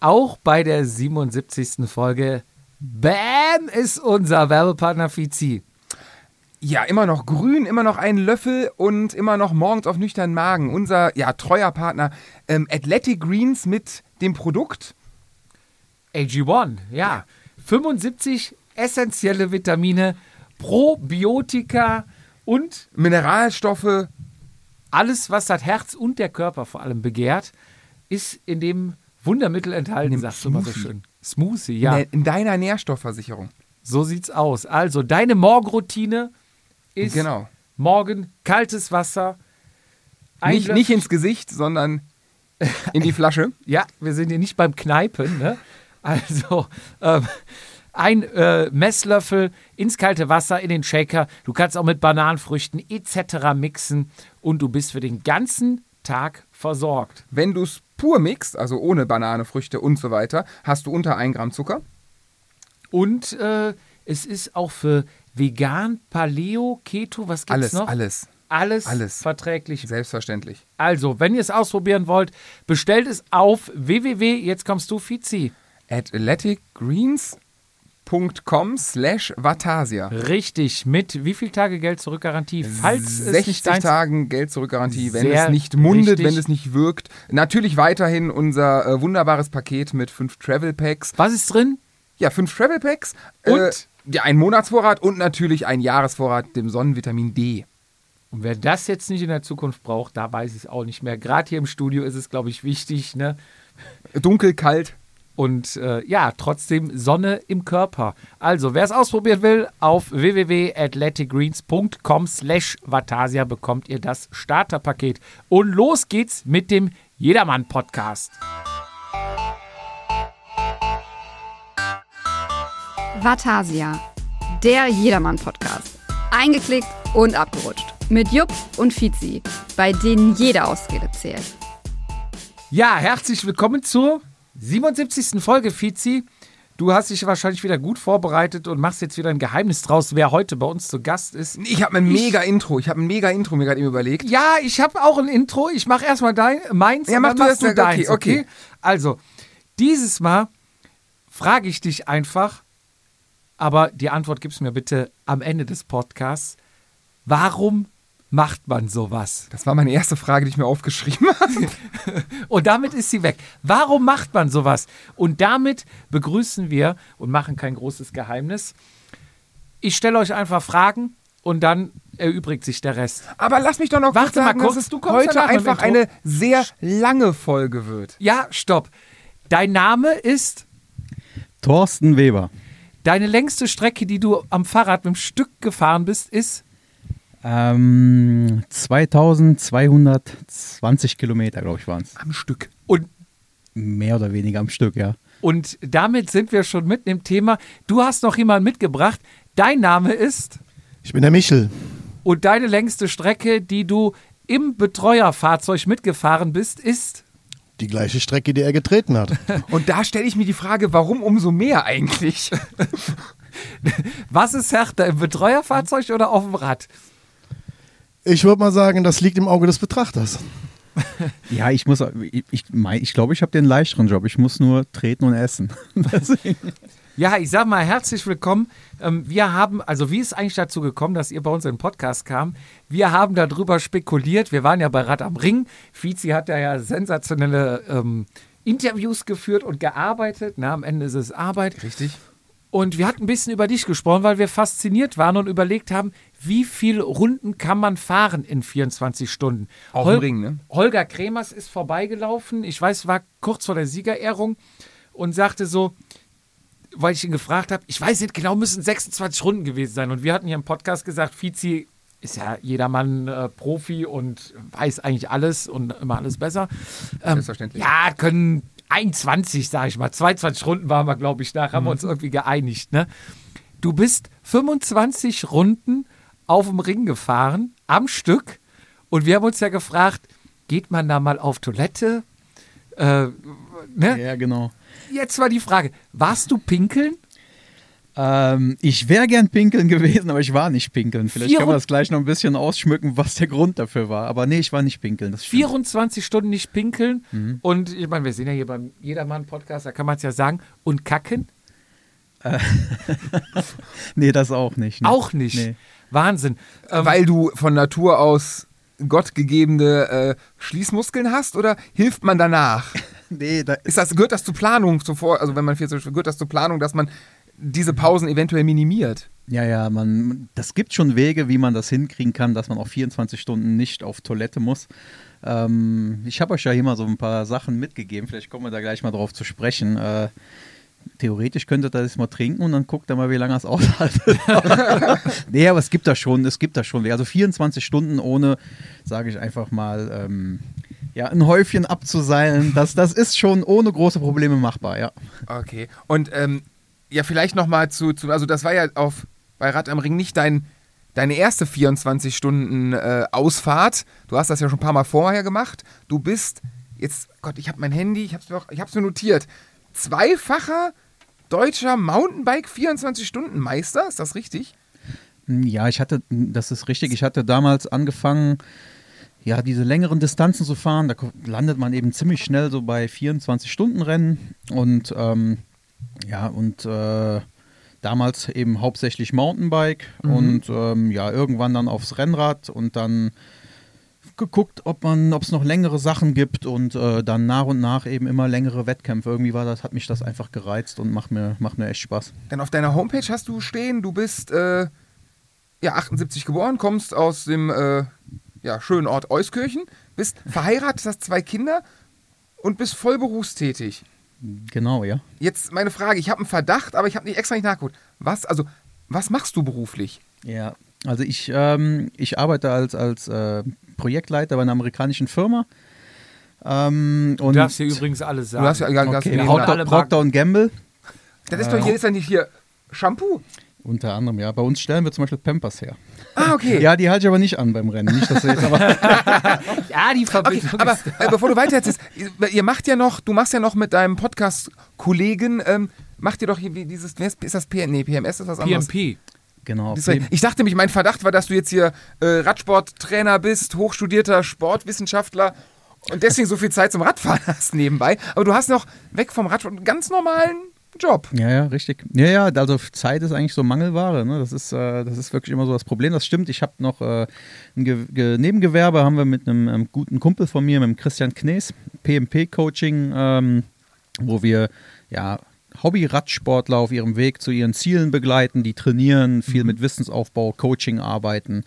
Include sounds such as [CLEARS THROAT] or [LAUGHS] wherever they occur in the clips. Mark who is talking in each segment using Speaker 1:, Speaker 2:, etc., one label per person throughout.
Speaker 1: auch bei der 77. Folge. Bam ist unser Werbepartner Fizi.
Speaker 2: Ja, immer noch grün, immer noch ein Löffel und immer noch morgens auf nüchternen Magen. Unser ja, treuer Partner ähm, Athletic Greens mit dem Produkt.
Speaker 1: AG1, ja. 75 essentielle Vitamine, Probiotika und
Speaker 2: Mineralstoffe.
Speaker 1: alles, was das Herz und der Körper vor allem begehrt, ist in dem Wundermittel enthalten, sagst du mal so
Speaker 2: Smoothie.
Speaker 1: schön. Smoothie, ja.
Speaker 2: In deiner Nährstoffversicherung.
Speaker 1: So sieht's aus. Also, deine Morgenroutine ist
Speaker 2: Genau.
Speaker 1: morgen kaltes Wasser.
Speaker 2: Nicht, nicht ins Gesicht, sondern in die [LAUGHS] Flasche.
Speaker 1: Ja, wir sind hier nicht beim Kneipen. Ne? Also ähm, ein äh, Messlöffel ins kalte Wasser, in den Shaker. Du kannst auch mit Bananenfrüchten etc. mixen und du bist für den ganzen Tag versorgt.
Speaker 2: Wenn du es pur mixt, also ohne Banane, Früchte und so weiter, hast du unter 1 Gramm Zucker.
Speaker 1: Und äh, es ist auch für vegan, Paleo, Keto, was gibt's
Speaker 2: Alles,
Speaker 1: noch?
Speaker 2: alles.
Speaker 1: Alles,
Speaker 2: alles.
Speaker 1: verträglich.
Speaker 2: Selbstverständlich.
Speaker 1: Also, wenn ihr es ausprobieren wollt, bestellt es auf www. Jetzt kommst du, Fizi.
Speaker 2: athleticgreens.com slash Vatasia.
Speaker 1: Richtig, mit wie viel Tage Geld zurück Garantie? Falls es
Speaker 2: 60
Speaker 1: nicht deins
Speaker 2: Tagen Geld zurück Garantie, wenn es nicht mundet,
Speaker 1: richtig.
Speaker 2: wenn es nicht wirkt. Natürlich weiterhin unser äh, wunderbares Paket mit fünf Travel Packs.
Speaker 1: Was ist drin?
Speaker 2: Ja, fünf Travel Packs.
Speaker 1: Und?
Speaker 2: Äh, ja, ein Monatsvorrat und natürlich ein Jahresvorrat dem Sonnenvitamin D.
Speaker 1: Und wer das jetzt nicht in der Zukunft braucht, da weiß ich es auch nicht mehr. Gerade hier im Studio ist es, glaube ich, wichtig. Ne?
Speaker 2: Dunkel, kalt.
Speaker 1: Und äh, ja, trotzdem Sonne im Körper. Also, wer es ausprobieren will, auf www.athleticgreens.com slash Vatasia bekommt ihr das Starterpaket. Und los geht's mit dem Jedermann-Podcast.
Speaker 3: Vatasia, der Jedermann-Podcast. Eingeklickt und abgerutscht. Mit Jupp und Fizi, bei denen jede Ausrede zählt.
Speaker 1: Ja, herzlich willkommen zur 77. Folge, Fizi. Du hast dich wahrscheinlich wieder gut vorbereitet und machst jetzt wieder ein Geheimnis draus, wer heute bei uns zu Gast ist.
Speaker 2: Ich habe ein mega Intro. Ich habe ein mega Intro mir gerade eben überlegt.
Speaker 1: Ja, ich habe auch ein Intro. Ich mache erstmal dein, meins
Speaker 2: Ja,
Speaker 1: und
Speaker 2: mach
Speaker 1: dann
Speaker 2: du
Speaker 1: machst du
Speaker 2: okay,
Speaker 1: deins.
Speaker 2: okay.
Speaker 1: Okay, Also, dieses Mal frage ich dich einfach, aber die Antwort gibst du mir bitte am Ende des Podcasts. Warum macht man sowas?
Speaker 2: Das war meine erste Frage, die ich mir aufgeschrieben habe. [LAUGHS]
Speaker 1: Und damit ist sie weg. Warum macht man sowas? Und damit begrüßen wir und machen kein großes Geheimnis. Ich stelle euch einfach Fragen und dann erübrigt sich der Rest.
Speaker 2: Aber lass mich doch noch
Speaker 1: Warte
Speaker 2: kurz sagen,
Speaker 1: mal kurz,
Speaker 2: dass es heute einfach eine sehr lange Folge wird.
Speaker 1: Ja, stopp. Dein Name ist
Speaker 4: Thorsten Weber.
Speaker 1: deine längste Strecke, die du am Fahrrad mit dem Stück gefahren bist, ist
Speaker 4: Ähm, 2220 Kilometer, glaube ich, waren es.
Speaker 2: Am Stück.
Speaker 1: und
Speaker 4: Mehr oder weniger am Stück, ja.
Speaker 1: und damit sind wir schon mitten im Thema. Du hast noch jemanden mitgebracht. Dein Name ist
Speaker 5: Ich bin der Michel.
Speaker 1: und deine längste Strecke, die du im Betreuerfahrzeug mitgefahren bist, ist
Speaker 5: Die gleiche Strecke, die er getreten hat. [LAUGHS]
Speaker 2: Und da stelle ich mir die Frage, warum umso mehr eigentlich? [LAUGHS]
Speaker 1: was ist härter, im Betreuerfahrzeug oder auf dem Rad?
Speaker 5: Ich würde mal sagen, das liegt im Auge des Betrachters. [LAUGHS]
Speaker 4: Ja, ich muss, ich, ich, mein, ich glaube, ich habe den leichteren Job. Ich muss nur treten und essen. [LAUGHS]
Speaker 1: Ja, ich sag mal herzlich willkommen. Ähm, Wir haben, also wie ist eigentlich dazu gekommen, dass ihr bei uns in den Podcast kam? Wir haben darüber spekuliert. Wir waren ja bei Rad am Ring. Fizi hat ja, ja sensationelle ähm, Interviews geführt und gearbeitet. Na, am Ende ist es Arbeit.
Speaker 2: Richtig.
Speaker 1: Und wir hatten ein bisschen über dich gesprochen, weil wir fasziniert waren und überlegt haben, wie viele Runden kann man fahren in 24 Stunden?
Speaker 2: Auf dem Ring, ne?
Speaker 1: Holger Kremers ist vorbeigelaufen. Ich weiß, war kurz vor der Siegerehrung und sagte so, weil ich ihn gefragt habe, ich weiß nicht genau, müssen 26 Runden gewesen sein. Und wir hatten hier im Podcast gesagt, Fizi ist ja jedermann äh, Profi und weiß eigentlich alles und immer alles besser. Ähm,
Speaker 2: Selbstverständlich.
Speaker 1: Ja, können 21, sage ich mal. 22 Runden waren wir, glaube ich, nach, haben wir uns irgendwie geeinigt. Ne? Du bist 25 Runden auf dem Ring gefahren, am Stück. Und wir haben uns ja gefragt, geht man da mal auf Toilette? Äh, ne?
Speaker 4: Ja, genau.
Speaker 1: Jetzt war die Frage, warst du pinkeln?
Speaker 4: Ähm, ich wäre gern pinkeln gewesen, aber ich war nicht pinkeln. Vielleicht
Speaker 1: Vier-
Speaker 4: können wir das gleich noch ein bisschen ausschmücken, was der Grund dafür war. Aber nee, ich war nicht pinkeln. Das stimmt.
Speaker 1: 24 Stunden nicht pinkeln.
Speaker 2: Mhm.
Speaker 1: Und ich meine, wir sind ja hier beim Jedermann-Podcast, da kann man es ja sagen. Und kacken? [LAUGHS]
Speaker 4: Nee, das auch nicht. ne.
Speaker 1: Auch nicht.
Speaker 4: Nee.
Speaker 1: Wahnsinn. Ähm,
Speaker 2: Weil du von Natur aus gottgegebene äh, Schließmuskeln hast oder hilft man danach? [LAUGHS]
Speaker 4: Nee, da
Speaker 2: Ist das, gehört das zur Planung zuvor, also wenn man 40 Stunden, gehört das zur Planung, dass man diese Pausen eventuell minimiert?
Speaker 4: Ja, ja, man, das gibt schon Wege, wie man das hinkriegen kann, dass man auch 24 Stunden nicht auf Toilette muss. Ähm, ich habe euch ja hier mal so ein paar Sachen mitgegeben, vielleicht kommen wir da gleich mal drauf zu sprechen. Äh, theoretisch könntet ihr das mal trinken und dann guckt ihr mal, wie lange es [LAUGHS] aushaltet. [LAUGHS] nee, aber es gibt da schon, es gibt da schon Wege. Also 24 Stunden ohne, sage ich einfach mal, ähm, ja, ein Häufchen abzuseilen, das, das ist schon ohne große Probleme machbar, ja.
Speaker 2: Okay. Und ähm, ja, vielleicht nochmal zu, zu, also das war ja auf bei Rad am Ring nicht dein, deine erste 24 Stunden äh, Ausfahrt. Du hast das ja schon ein paar Mal vorher gemacht. Du bist jetzt, Gott, ich habe mein Handy, ich habe mir, auch- ich hab's mir notiert. Zweifacher deutscher Mountainbike 24 Stunden Meister, ist das richtig?
Speaker 4: Ja, ich hatte, das ist richtig, ich hatte damals angefangen, ja, diese längeren Distanzen zu fahren. Da landet man eben ziemlich schnell so bei 24-Stunden-Rennen und ähm, ja, und äh, damals eben hauptsächlich Mountainbike und ähm, ja, irgendwann dann aufs Rennrad und dann geguckt, ob man, ob es noch längere Sachen gibt und äh, dann nach und nach eben immer längere Wettkämpfe. Irgendwie war das, hat mich das einfach gereizt und macht mir, macht mir echt Spaß.
Speaker 2: Denn auf deiner Homepage hast du stehen, du bist äh, ja 78 geboren, kommst aus dem äh, ja, schönen Ort Euskirchen, bist verheiratet, hast zwei Kinder und bist voll berufstätig.
Speaker 4: Genau, ja.
Speaker 2: Jetzt meine Frage, ich habe einen Verdacht, aber ich habe nicht extra nicht nachgeguckt. Was, also, was machst du beruflich?
Speaker 4: Ja, also ich, ähm, ich arbeite als, als äh, Projektleiter bei einer amerikanischen Firma. Ähm,
Speaker 1: du
Speaker 4: und
Speaker 1: darfst hier übrigens alles sagen.
Speaker 2: Du hast ja gar
Speaker 4: okay,
Speaker 1: alle
Speaker 4: Procter, Procter und Gamble.
Speaker 2: Das ist doch hier, ist ja nicht hier Shampoo.
Speaker 4: Unter anderem, ja. Bei uns stellen wir zum Beispiel Pampers her.
Speaker 2: Ah, okay.
Speaker 4: Ja, die halte ich aber nicht an beim Rennen. Nicht, dass ihr jetzt aber [LAUGHS]
Speaker 1: ja, die
Speaker 2: Okay,
Speaker 1: Verbindung
Speaker 2: aber
Speaker 1: ist
Speaker 2: äh, bevor du weiter erzählst, ihr- macht ja noch, du machst ja noch mit deinem Podcast-Kollegen, ähm, macht ihr doch hier wie dieses, ist, das P nee, PMS ist was anderes.
Speaker 1: PMP.
Speaker 4: genau.
Speaker 2: Ich dachte mich, mein Verdacht war, dass du jetzt hier äh, Radsporttrainer bist, hochstudierter Sportwissenschaftler und deswegen so viel Zeit zum Radfahren [LAUGHS] hast nebenbei. Aber du hast noch weg vom Radsport einen ganz normalen Job.
Speaker 4: Ja, ja, richtig. Ja, ja, also Zeit ist eigentlich so Mangelware. Ne? Das, ist, äh, das ist wirklich immer so das Problem. Das stimmt. Ich habe noch äh, ein Ge Ge Nebengewerbe, haben wir mit einem ähm, guten Kumpel von mir, mit dem Christian Knees, PMP-Coaching, ähm, wo wir ja Hobby-Radsportler auf ihrem Weg zu ihren Zielen begleiten, die trainieren, viel mit Wissensaufbau, Coaching arbeiten.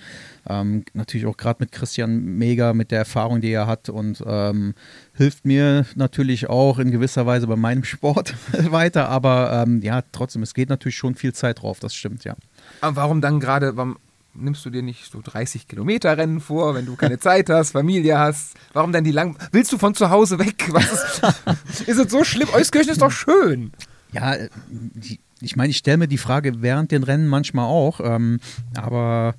Speaker 4: Ähm, natürlich auch gerade mit Christian mega mit der Erfahrung, die er hat und ähm, hilft mir natürlich auch in gewisser Weise bei meinem [LAUGHS] Sport [LAUGHS] weiter. Aber ähm, ja, trotzdem, es geht natürlich schon viel Zeit drauf, das stimmt, ja.
Speaker 2: Aber warum dann gerade, warum nimmst du dir nicht so 30 Kilometer Rennen vor, wenn du keine Zeit hast, Familie hast? Warum dann die lang... Willst du von zu Hause weg? Was ist, [LAUGHS] ist es so schlimm? Euskirchen ist doch schön.
Speaker 4: Ja, äh, ich meine, ich stelle mir die Frage während den Rennen manchmal auch, ähm, aber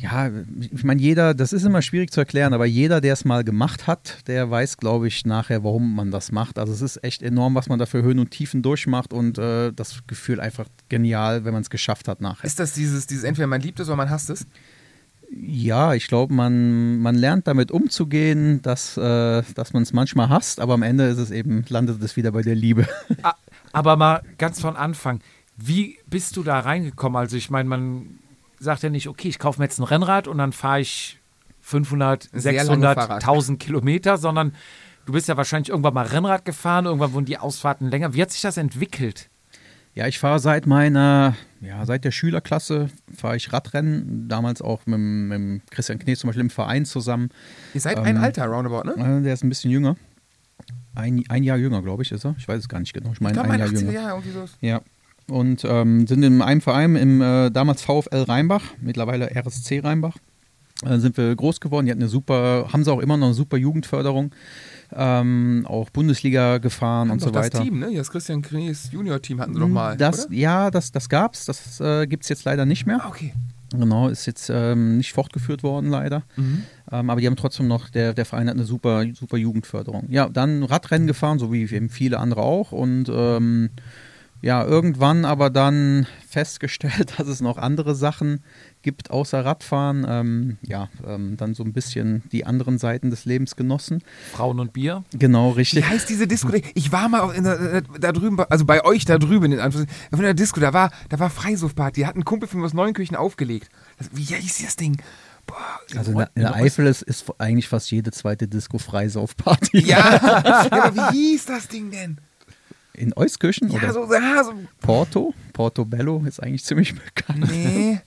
Speaker 4: ja, ich meine, jeder, das ist immer schwierig zu erklären, aber jeder, der es mal gemacht hat, der weiß, glaube ich, nachher, warum man das macht. Also es ist echt enorm, was man da für Höhen und Tiefen durchmacht und äh, das Gefühl einfach genial, wenn man es geschafft hat nachher.
Speaker 2: Ist das dieses, dieses entweder man liebt es oder man hasst es?
Speaker 4: Ja, ich glaube, man, man lernt damit umzugehen, dass, äh, dass man es manchmal hasst, aber am Ende ist es eben, landet es wieder bei der Liebe.
Speaker 1: Aber mal ganz von Anfang, wie bist du da reingekommen? Also ich meine, man sagt ja nicht, okay, ich kaufe mir jetzt ein Rennrad und dann fahre ich 500,
Speaker 2: Sehr lange
Speaker 1: 600,
Speaker 2: Fahrrad.
Speaker 1: 1000 Kilometer, sondern du bist ja wahrscheinlich irgendwann mal Rennrad gefahren, irgendwann wurden die Ausfahrten länger. Wie hat sich das entwickelt?
Speaker 4: Ja, ich fahre seit meiner, ja, seit der Schülerklasse fahre ich Radrennen, damals auch mit, mit Christian Knees zum Beispiel im Verein zusammen.
Speaker 2: Ihr seid ein
Speaker 4: Ähm,
Speaker 2: Alter, roundabout, ne?
Speaker 4: Äh, Der ist ein bisschen jünger. Ein, ein Jahr jünger, glaube ich, ist er. Ich weiß es gar nicht genau. Ich
Speaker 2: Ich
Speaker 4: meine,
Speaker 2: glaube,
Speaker 4: ein
Speaker 2: mein
Speaker 4: Jahr
Speaker 2: 80er
Speaker 4: jünger.
Speaker 2: Jahr, irgendwie so.
Speaker 4: Ja. Und ähm, sind in einem Verein im äh, damals VfL Rheinbach, mittlerweile RSC Rheinbach. Äh, sind wir groß geworden. Die hatten eine super, haben sie auch immer noch eine super Jugendförderung. Ähm, auch Bundesliga gefahren und so
Speaker 2: das
Speaker 4: weiter.
Speaker 2: Team, ne? Das Christian Knies Junior-Team hatten sie doch mal,
Speaker 4: das,
Speaker 2: oder?
Speaker 4: Ja, das, das gab's. Das äh, gibt es jetzt leider nicht mehr.
Speaker 2: Ah, okay.
Speaker 4: Genau, ist jetzt ähm, nicht fortgeführt worden, leider.
Speaker 2: Mhm.
Speaker 4: Ähm, aber die haben trotzdem noch, der, der Verein hat eine super, super Jugendförderung. Ja, dann Radrennen gefahren, so wie eben viele andere auch. Und ähm, ja, irgendwann aber dann festgestellt, [LAUGHS] dass es noch andere Sachen gibt außer Radfahren. Ähm, ja, ähm, dann so ein bisschen die anderen Seiten des Lebens genossen.
Speaker 1: Frauen und Bier.
Speaker 4: Genau,
Speaker 2: Wie
Speaker 4: richtig.
Speaker 2: heißt diese Disco? Ich war mal der, äh, da drüben, also bei euch da drüben in Anführungszeichen, in der Disco, da war, da war Freisuftparty, hat ein Kumpel von mir aus Neunkirchen aufgelegt. Das, wie hieß das Ding? Boah,
Speaker 4: Also in der, in der Eifel ist, ist eigentlich fast jede zweite Disco Freisaufparty.
Speaker 2: Ja, [LAUGHS] ja, aber wie hieß das Ding denn?
Speaker 4: In Euskirchen
Speaker 2: Ja,
Speaker 4: oder
Speaker 2: so, ja, so
Speaker 4: Porto? Portobello ist eigentlich ziemlich bekannt.
Speaker 2: Nee.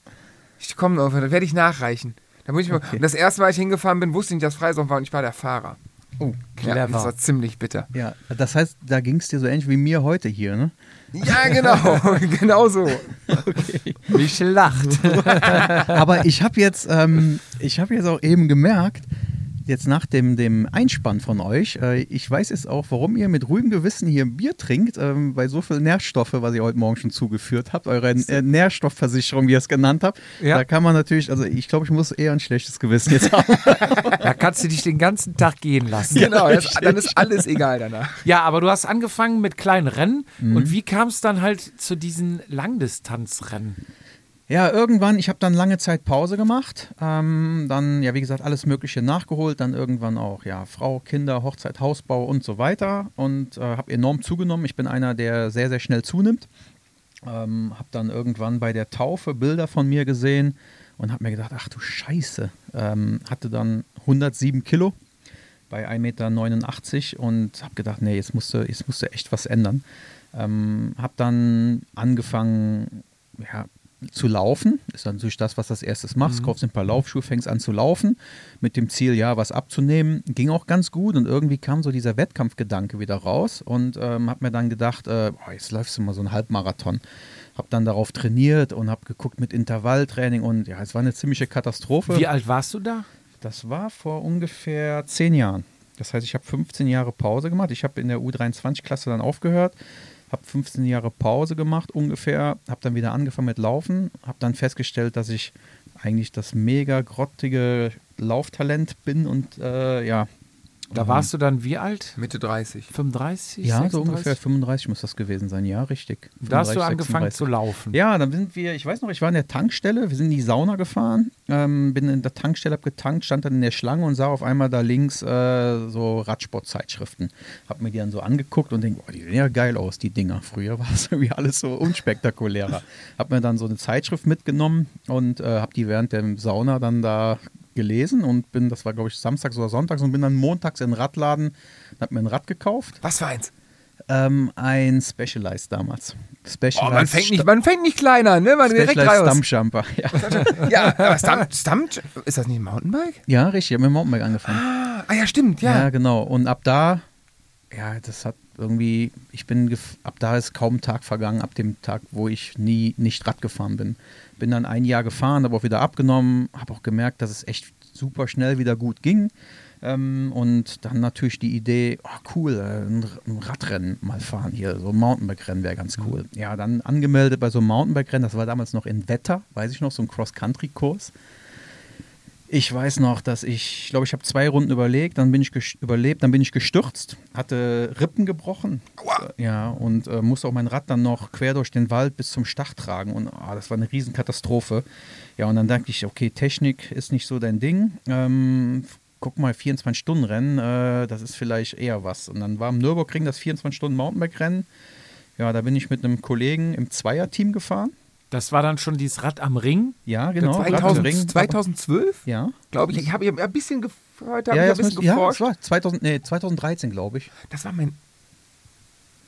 Speaker 2: Ich komme noch, das werde ich nachreichen. Da muss ich mal,
Speaker 4: Okay.
Speaker 2: und das erste Mal, als ich hingefahren bin, wusste ich nicht, dass Freisaufen war und ich war der Fahrer.
Speaker 4: Oh,
Speaker 2: Ja,
Speaker 1: Clever.
Speaker 2: das war ziemlich bitter.
Speaker 4: ja. Das heißt, da ging es dir so ähnlich wie mir heute hier, ne?
Speaker 2: Ja, genau. [LAUGHS] genau so.
Speaker 1: Mich lacht. [LAUGHS]
Speaker 4: Aber ich habe jetzt, ähm, ich habe jetzt auch eben gemerkt, jetzt nach dem, dem Einspann von euch, äh, ich weiß jetzt auch, warum ihr mit ruhigem Gewissen hier Bier trinkt, ähm, bei so viel Nährstoffe, was ihr heute Morgen schon zugeführt habt, eure äh, Nährstoffversicherung, wie ihr es genannt habt.
Speaker 1: Ja.
Speaker 4: Da kann man natürlich, also ich glaube, ich muss eher ein schlechtes Gewissen jetzt haben. [LAUGHS]
Speaker 1: Da kannst du dich den ganzen Tag gehen lassen.
Speaker 2: Genau, das, dann ist alles egal danach.
Speaker 1: Ja, aber du hast angefangen mit kleinen Rennen.
Speaker 2: Mhm.
Speaker 1: Und wie kam es dann halt zu diesen Langdistanzrennen?
Speaker 4: Ja, irgendwann, ich habe dann lange Zeit Pause gemacht. Ähm, dann, ja, wie gesagt, alles Mögliche nachgeholt. Dann irgendwann auch, ja, Frau, Kinder, Hochzeit, Hausbau und so weiter. Und äh, habe enorm zugenommen. Ich bin einer, der sehr, sehr schnell zunimmt. Ähm, habe dann irgendwann bei der Taufe Bilder von mir gesehen und habe mir gedacht, ach du Scheiße. Ähm, hatte dann 107 Kilo bei 1,89 Meter und habe gedacht, nee, jetzt musste, jetzt musste echt was ändern. Ähm, habe dann angefangen, ja, zu laufen. Ist dann natürlich das, was du als erstes machst. Kaufst ein paar Laufschuhe, fängst an zu laufen. Mit dem Ziel, ja, was abzunehmen. Ging auch ganz gut und irgendwie kam so dieser Wettkampfgedanke wieder raus und ähm, habe mir dann gedacht, äh, boah, jetzt läufst du mal so einen Halbmarathon. Habe dann darauf trainiert und habe geguckt mit Intervalltraining und ja, es war eine ziemliche Katastrophe.
Speaker 1: Wie alt warst du da?
Speaker 4: Das war vor ungefähr zehn Jahren. Das heißt, ich habe 15 Jahre Pause gemacht. Ich habe in der U23-Klasse dann aufgehört, habe 15 Jahre Pause gemacht ungefähr, habe dann wieder angefangen mit Laufen, habe dann festgestellt, dass ich eigentlich das mega grottige Lauftalent bin und äh, ja.
Speaker 1: Da warst du dann wie alt?
Speaker 2: Mitte 30.
Speaker 1: 35?
Speaker 4: Ja,
Speaker 1: 36?
Speaker 4: so ungefähr 35 muss das gewesen sein, ja, richtig.
Speaker 1: Da hast du
Speaker 4: 35,
Speaker 1: angefangen
Speaker 4: 36.
Speaker 1: zu laufen.
Speaker 4: Ja, dann sind wir, ich weiß noch, ich war in der Tankstelle, wir sind in die Sauna gefahren, ähm, bin in der Tankstelle, hab getankt, stand dann in der Schlange und sah auf einmal da links äh, so Radsportzeitschriften. Hab mir die dann so angeguckt und denke, boah, die sehen ja geil aus, die Dinger. Früher [LAUGHS] war es irgendwie alles so unspektakulärer. hab mir dann so eine Zeitschrift mitgenommen und äh, hab die während der Sauna dann da gelesen und bin, das war glaube ich samstags oder sonntags und bin dann montags in den Radladen und hab mir ein Rad gekauft.
Speaker 2: Was für eins?
Speaker 4: Ähm, ein Specialized damals. Specialized
Speaker 2: Oh, man fängt nicht, man fängt nicht kleiner, ne? Man direkt
Speaker 4: Specialized
Speaker 2: raus.
Speaker 4: Stumpjumper. Ja. [LAUGHS]
Speaker 2: Ja, aber Stump, Stump, ist das nicht ein Mountainbike?
Speaker 4: ja, richtig, ich habe mit dem Mountainbike angefangen.
Speaker 2: Ah, ah, ja, stimmt,
Speaker 4: Ja.
Speaker 2: ja.
Speaker 4: genau. Und ab da, ja, das hat irgendwie, ich bin, ab da ist kaum ein Tag vergangen, ab dem Tag, wo ich nie nicht Rad gefahren bin. Bin dann ein Jahr gefahren, habe auch wieder abgenommen, habe auch gemerkt, dass es echt super schnell wieder gut ging. Ähm, und dann natürlich die Idee, oh cool, äh, ein, Radrennen mal fahren hier, so ein Mountainbike-Rennen wäre ganz cool. Ja, dann angemeldet bei so einem Mountainbike-Rennen, das war damals noch in Wetter, weiß ich noch, so ein Cross-Country-Kurs. Ich weiß noch, dass ich, ich glaube, ich habe zwei Runden überlegt, dann bin ich überlebt, dann bin ich gestürzt, hatte Rippen gebrochen. Äh, Ja, und äh, musste auch mein Rad dann noch quer durch den Wald bis zum Stach tragen. Und ah, das war eine Riesenkatastrophe. Ja, und dann dachte ich, okay, Technik ist nicht so dein Ding. Ähm, guck mal, 24-Stunden-Rennen, äh, das ist vielleicht eher was. Und dann war am Nürburgring das 24-Stunden-Mountainbike-Rennen. Ja, da bin ich mit einem Kollegen im Zweierteam gefahren.
Speaker 1: Das war dann schon dieses Rad am Ring.
Speaker 4: Ja, genau. Rad im
Speaker 2: 2000,
Speaker 4: Ring.
Speaker 2: 2012,
Speaker 4: Ja.
Speaker 2: glaube ich. Ich habe ein bisschen gef heute hab
Speaker 4: Ja, ja,
Speaker 2: ein bisschen
Speaker 4: das müsste- ja, das
Speaker 2: geforscht.
Speaker 4: war 2000, nee, 2013, glaube ich.
Speaker 2: Das war mein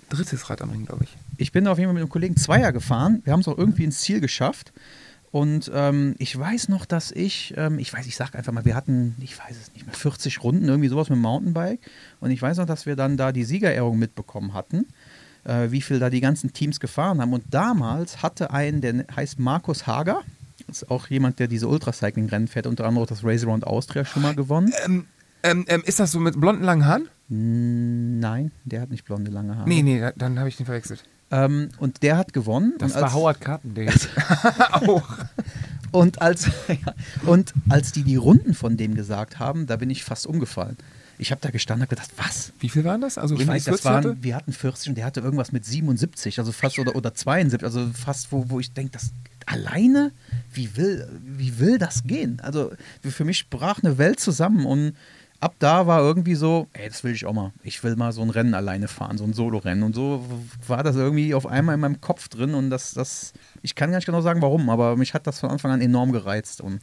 Speaker 2: drittes Rad am Ring, glaube ich.
Speaker 4: Ich bin auf jeden Fall mit einem Kollegen Zweier gefahren. Wir haben es auch irgendwie ins Ziel geschafft. Und ähm, ich weiß noch, dass ich, ähm, ich weiß, ich sag einfach mal, wir hatten, ich weiß es nicht mehr, 40 Runden, irgendwie sowas mit dem Mountainbike. Und ich weiß noch, dass wir dann da die Siegerehrung mitbekommen hatten, äh, wie viel da die ganzen Teams gefahren haben. Und damals hatte ein, der heißt Markus Hager, ist auch jemand, der diese Ultracycling-Rennen fährt, unter anderem auch das Race Around Austria schon mal gewonnen.
Speaker 2: Ähm, ähm, ähm, ist das so mit blonden langen Haaren?
Speaker 4: Nein, der hat nicht blonde, lange Haare.
Speaker 2: Nee, nee, da- dann habe ich den verwechselt.
Speaker 4: Ähm, und der hat gewonnen.
Speaker 1: Das war Howard Carpendale. [LAUGHS]
Speaker 2: Auch.
Speaker 4: Und als, [LAUGHS] ja, und als die die Runden von dem gesagt haben, da bin ich fast umgefallen. Ich habe da gestanden und gedacht, was?
Speaker 2: Wie viel waren das? Also
Speaker 4: Ich weiß, das
Speaker 2: 40 hatte?
Speaker 4: waren, wir hatten 40 und der hatte irgendwas mit 77, also fast oder, oder 72, also fast, wo, wo ich denke, das alleine, wie will, wie will das gehen? Also für mich brach eine Welt zusammen und ab da war irgendwie so, ey, das will ich auch mal. Ich will mal so ein Rennen alleine fahren, so ein Solo-Rennen. Und so war das irgendwie auf einmal in meinem Kopf drin und das, das, ich kann gar nicht genau sagen, warum, aber mich hat das von Anfang an enorm gereizt und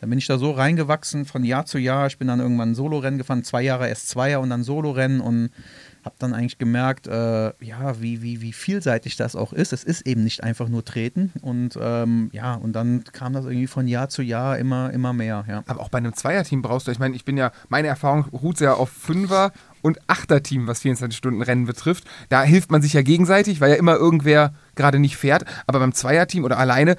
Speaker 4: dann bin ich da so reingewachsen von Jahr zu Jahr. Ich bin dann irgendwann ein Solo-Rennen gefahren, zwei Jahre erst Zweier und dann Solo-Rennen und habe dann eigentlich gemerkt, äh, ja, wie, wie, wie vielseitig das auch ist. Es ist eben nicht einfach nur treten und ähm, ja, und dann kam das irgendwie von Jahr zu Jahr immer, immer mehr, ja.
Speaker 2: Aber auch bei einem Zweierteam brauchst du, ich meine, ich bin ja, meine Erfahrung ruht sehr auf Fünfer- und Achterteam, was 24-Stunden-Rennen betrifft. Da hilft man sich ja gegenseitig, weil ja immer irgendwer gerade nicht fährt. Aber beim Zweierteam oder alleine,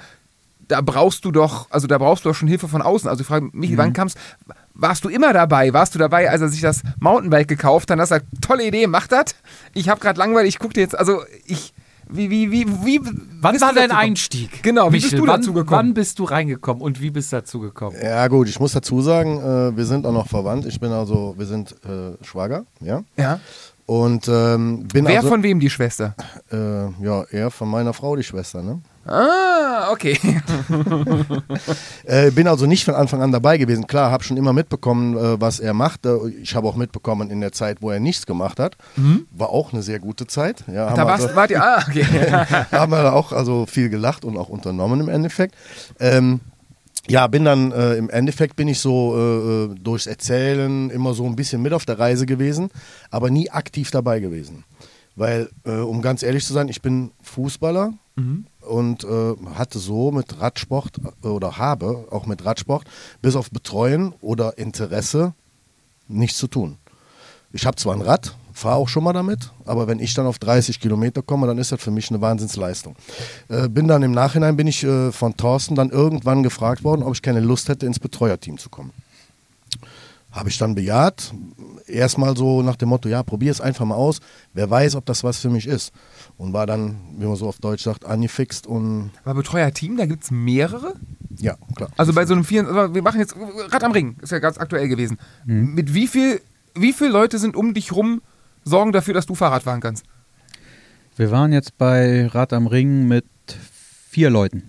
Speaker 2: da brauchst du doch, also da brauchst du doch schon Hilfe von außen. Also ich frage mich, wann kamst warst du immer dabei? Warst du dabei, als er sich das Mountainbike gekauft hat? Hast du gesagt, tolle Idee, mach das. Ich habe gerade langweilig, ich gucke dir jetzt, also ich, wie, wie, wie, wie,
Speaker 1: Wann
Speaker 2: bist
Speaker 1: war dein? Einstieg?
Speaker 2: Genau, wie bist
Speaker 1: Michel,
Speaker 2: du
Speaker 1: wann,
Speaker 2: dazu gekommen?
Speaker 1: Wann bist du reingekommen und wie bist du dazu gekommen?
Speaker 5: Ja gut, ich muss dazu sagen, äh, wir sind auch noch verwandt. Ich bin also, wir sind äh, Schwager, ja.
Speaker 2: Ja.
Speaker 5: Und ähm, bin
Speaker 2: Wer
Speaker 5: also,
Speaker 2: von wem die Schwester?
Speaker 5: äh, ja, er von meiner Frau, die Schwester, ne?
Speaker 2: Ah, okay.
Speaker 5: Äh, bin also nicht von Anfang an dabei gewesen. Klar, habe schon immer mitbekommen, äh, was er macht. Ich habe auch mitbekommen in der Zeit, wo er nichts gemacht hat. War auch eine sehr gute Zeit. Ja,
Speaker 2: Mhm. Da warst,
Speaker 5: also,
Speaker 2: wart ihr, [LAUGHS] ah, okay.
Speaker 5: haben wir auch also viel gelacht und auch unternommen im Endeffekt. Ähm, ja, bin dann äh, im Endeffekt bin ich so äh, äh, durchs Erzählen immer so ein bisschen mit auf der Reise gewesen, aber nie aktiv dabei gewesen. Weil, äh, um ganz ehrlich zu sein, ich bin Fußballer und äh, hatte so mit Radsport äh, oder habe auch mit Radsport bis auf Betreuen oder Interesse nichts zu tun. Ich habe zwar ein Rad, fahre auch schon mal damit, aber wenn ich dann auf 30 Kilometer komme, dann ist das für mich eine Wahnsinnsleistung. Äh, bin dann im Nachhinein bin ich äh, von Thorsten dann irgendwann gefragt worden, ob ich keine Lust hätte, ins Betreuerteam zu kommen. Habe ich dann bejaht. Erstmal so nach dem Motto, ja, probier es einfach mal aus. Wer weiß, ob das was für mich ist. Und war dann, wie man so auf Deutsch sagt, angefixt und
Speaker 2: Aber Betreuerteam, da gibt es mehrere?
Speaker 5: ja, klar.
Speaker 2: Also bei so einem vier, also wir machen jetzt Rad am Ring, ist ja ganz aktuell gewesen. Mit wie viel, wie viele Leute sind um dich rum, sorgen dafür, dass du Fahrrad fahren kannst?
Speaker 4: Wir waren jetzt bei Rad am Ring mit vier Leuten.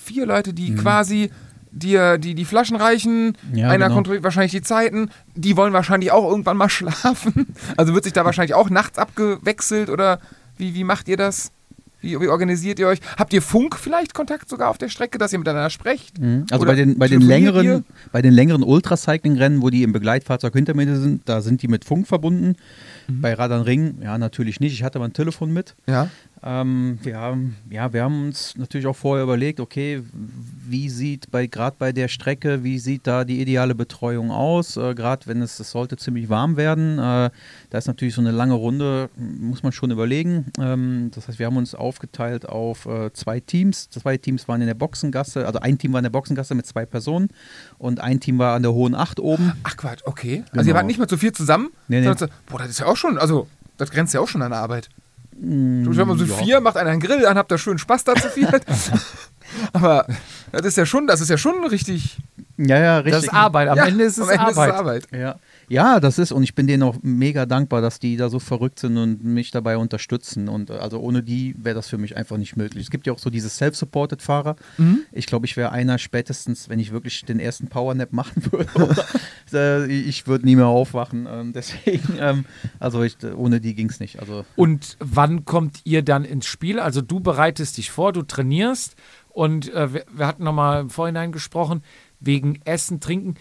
Speaker 2: Vier Leute, die quasi dir die, die Flaschen reichen,
Speaker 4: Ja,
Speaker 2: einer
Speaker 4: genau.
Speaker 2: kontrolliert wahrscheinlich die Zeiten, die wollen wahrscheinlich auch irgendwann mal [LAUGHS] schlafen. Also wird sich da wahrscheinlich auch nachts abgewechselt oder wie, wie macht ihr das? Wie, wie organisiert ihr euch? Habt ihr Funk vielleicht Kontakt sogar auf der Strecke, dass ihr miteinander sprecht?
Speaker 4: Mhm. Also
Speaker 2: Oder
Speaker 4: bei den, bei den längeren,
Speaker 2: ihr?
Speaker 4: bei den längeren Ultracycling-Rennen, wo die im Begleitfahrzeug hinter mir sind, da sind die mit Funk verbunden. Bei Rad am Ring, ja, natürlich nicht. Ich hatte mein Telefon mit.
Speaker 2: Ja.
Speaker 4: Ähm, wir, haben, ja, wir haben uns natürlich auch vorher überlegt, okay, wie sieht bei gerade bei der Strecke, wie sieht da die ideale Betreuung aus? Äh, gerade wenn es, es sollte ziemlich warm werden. Äh, da ist natürlich so eine lange Runde, muss man schon überlegen. Ähm, das heißt, wir haben uns aufgeteilt auf äh, zwei Teams. Zwei Teams waren in der Boxengasse, also ein Team war in der Boxengasse mit zwei Personen und ein Team war an der Hohen Acht oben.
Speaker 2: Ach Quatsch, okay. Also
Speaker 4: Genau.
Speaker 2: ihr wart nicht mal zu viel zusammen?
Speaker 4: Nee, nee.
Speaker 2: so- Boah, das ist ja auch schon, also das grenzt ja auch schon an der Arbeit.
Speaker 4: Mm,
Speaker 2: Wenn man so
Speaker 4: ja.
Speaker 2: vier, macht einer einen Grill an, habt ihr schön Spaß da zu viert. [LAUGHS] Aber das ist ja schon, das ist ja schon richtig.
Speaker 4: Ja, ja, richtig.
Speaker 1: Das ist Arbeit. Am
Speaker 2: ja,
Speaker 1: Ende ist es
Speaker 2: Ende
Speaker 1: Arbeit.
Speaker 2: Ist Arbeit.
Speaker 4: Ja. ja, das ist, und ich bin denen auch mega dankbar, dass die da so verrückt sind und mich dabei unterstützen. Und äh, also ohne die wäre das für mich einfach nicht möglich. Es gibt ja auch so diese Self-Supported-Fahrer. Ich glaube, ich wäre einer spätestens, wenn ich wirklich den ersten Powernap machen [LAUGHS] würde. Äh, ich würde nie mehr aufwachen. Ähm, [LAUGHS] deswegen, ähm, also ich, ohne die ging es nicht. Also
Speaker 1: Und wann kommt ihr dann ins Spiel? Also du bereitest dich vor, du trainierst und äh, wir, wir hatten nochmal im Vorhinein gesprochen, wegen Essen, Trinken.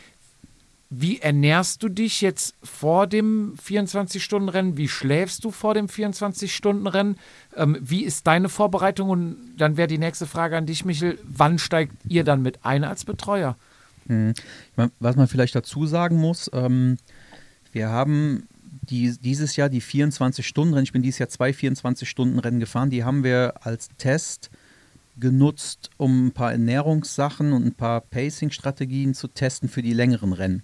Speaker 1: Wie ernährst du dich jetzt vor dem 24-Stunden-Rennen? Wie schläfst du vor dem 24-Stunden-Rennen? Ähm, wie ist deine Vorbereitung? Und dann wäre die nächste Frage an dich, Michel. Wann steigt ihr dann mit ein als Betreuer?
Speaker 4: Mhm. Was man vielleicht dazu sagen muss, ähm, wir haben die, dieses Jahr die 24-Stunden-Rennen, ich bin dieses Jahr zwei 24-Stunden-Rennen gefahren, die haben wir als Test genutzt, um ein paar Ernährungssachen und ein paar Pacing-Strategien zu testen für die längeren Rennen.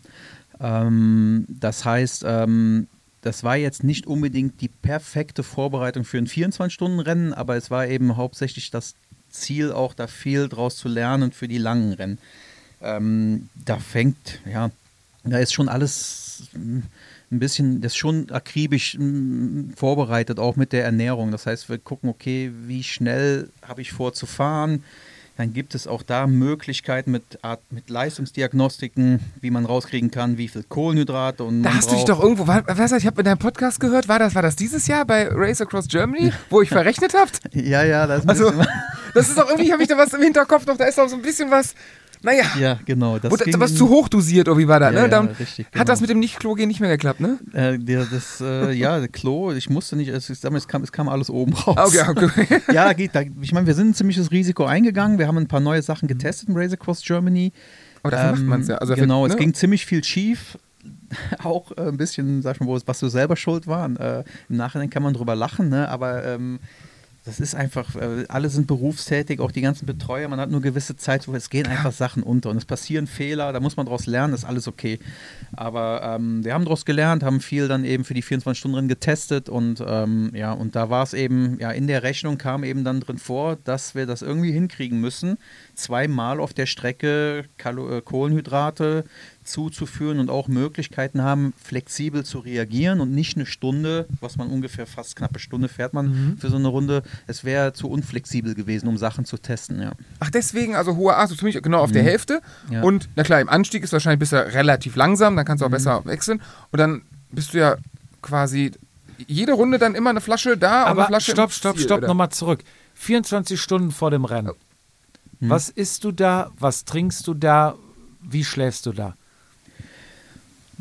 Speaker 4: Ähm, das heißt, ähm, das war jetzt nicht unbedingt die perfekte Vorbereitung für ein 24-Stunden-Rennen, aber es war eben hauptsächlich das Ziel, auch da viel draus zu lernen für die langen Rennen. Ähm, da fängt, ja, da ist schon alles, ein bisschen, das schon akribisch mm, vorbereitet, auch mit der Ernährung. Das heißt, wir gucken, okay, wie schnell habe ich vor zu fahren? Dann gibt es auch da Möglichkeiten mit, Art, mit Leistungsdiagnostiken, wie man rauskriegen kann, wie viel Kohlenhydrate und
Speaker 2: Da hast du dich doch irgendwo, war, was, ich habe in deinem Podcast gehört, war das, war das dieses Jahr bei Race Across Germany, [LAUGHS] wo ich verrechnet habt?
Speaker 4: Ja, ja, das ist
Speaker 2: Also, das ist doch irgendwie, habe ich da was im Hinterkopf noch, da ist doch so ein bisschen was, naja,
Speaker 4: ja, genau. Das ging-
Speaker 2: was zu hoch dosiert, oder wie war das,
Speaker 4: Ja,
Speaker 2: ne?
Speaker 4: ja,
Speaker 2: Dann
Speaker 4: richtig,
Speaker 2: hat das
Speaker 4: genau.
Speaker 2: mit dem Nicht-Klo-Gehen nicht mehr geklappt, ne?
Speaker 4: Äh, der, das, äh, ja, Klo, ich musste nicht, es, ist- es, kam, es kam alles oben raus.
Speaker 2: Okay, okay. [LAUGHS]
Speaker 4: ja, geht. Da, ich meine, wir sind ein ziemliches Risiko eingegangen. Wir haben ein paar neue Sachen getestet im Race Across Germany.
Speaker 2: Aber dafür macht man es ja. Also dafür-
Speaker 4: genau, es
Speaker 2: ne?
Speaker 4: ging ziemlich viel schief. [LAUGHS] Auch äh, ein bisschen, sag ich mal, es- was so selber schuld waren. Äh, Im Nachhinein kann man drüber lachen, ne? aber ähm, das ist einfach, äh, alle sind berufstätig, auch die ganzen Betreuer, man hat nur gewisse Zeit, wo es gehen einfach Sachen unter und es passieren Fehler, da muss man daraus lernen, ist alles okay. Aber ähm, wir haben daraus gelernt, haben viel dann eben für die 24 Stunden drin getestet und ähm, ja, und da war es eben, ja, in der Rechnung kam eben dann drin vor, dass wir das irgendwie hinkriegen müssen, zweimal auf der Strecke Kalo äh, Kohlenhydrate zuzuführen und auch Möglichkeiten haben, flexibel zu reagieren und nicht eine Stunde, was man ungefähr fast knappe Stunde fährt man für so eine Runde. Es wäre zu unflexibel gewesen, um Sachen zu testen, ja.
Speaker 2: Ach, deswegen, also hohe A, so ziemlich genau auf der Hälfte.
Speaker 4: Mhm. Ja. Mhm.
Speaker 2: Und na klar, im Anstieg ist wahrscheinlich bist du relativ langsam, dann kannst du auch besser wechseln. Und dann bist du ja quasi jede Runde dann immer eine Flasche da und eine
Speaker 1: Aber
Speaker 2: Flasche
Speaker 1: stopp, stopp,
Speaker 2: Ziel,
Speaker 1: stopp, nochmal zurück. 24 Stunden vor dem Rennen.
Speaker 2: Hm.
Speaker 1: Was isst du da? Was trinkst du da? Wie schläfst du da?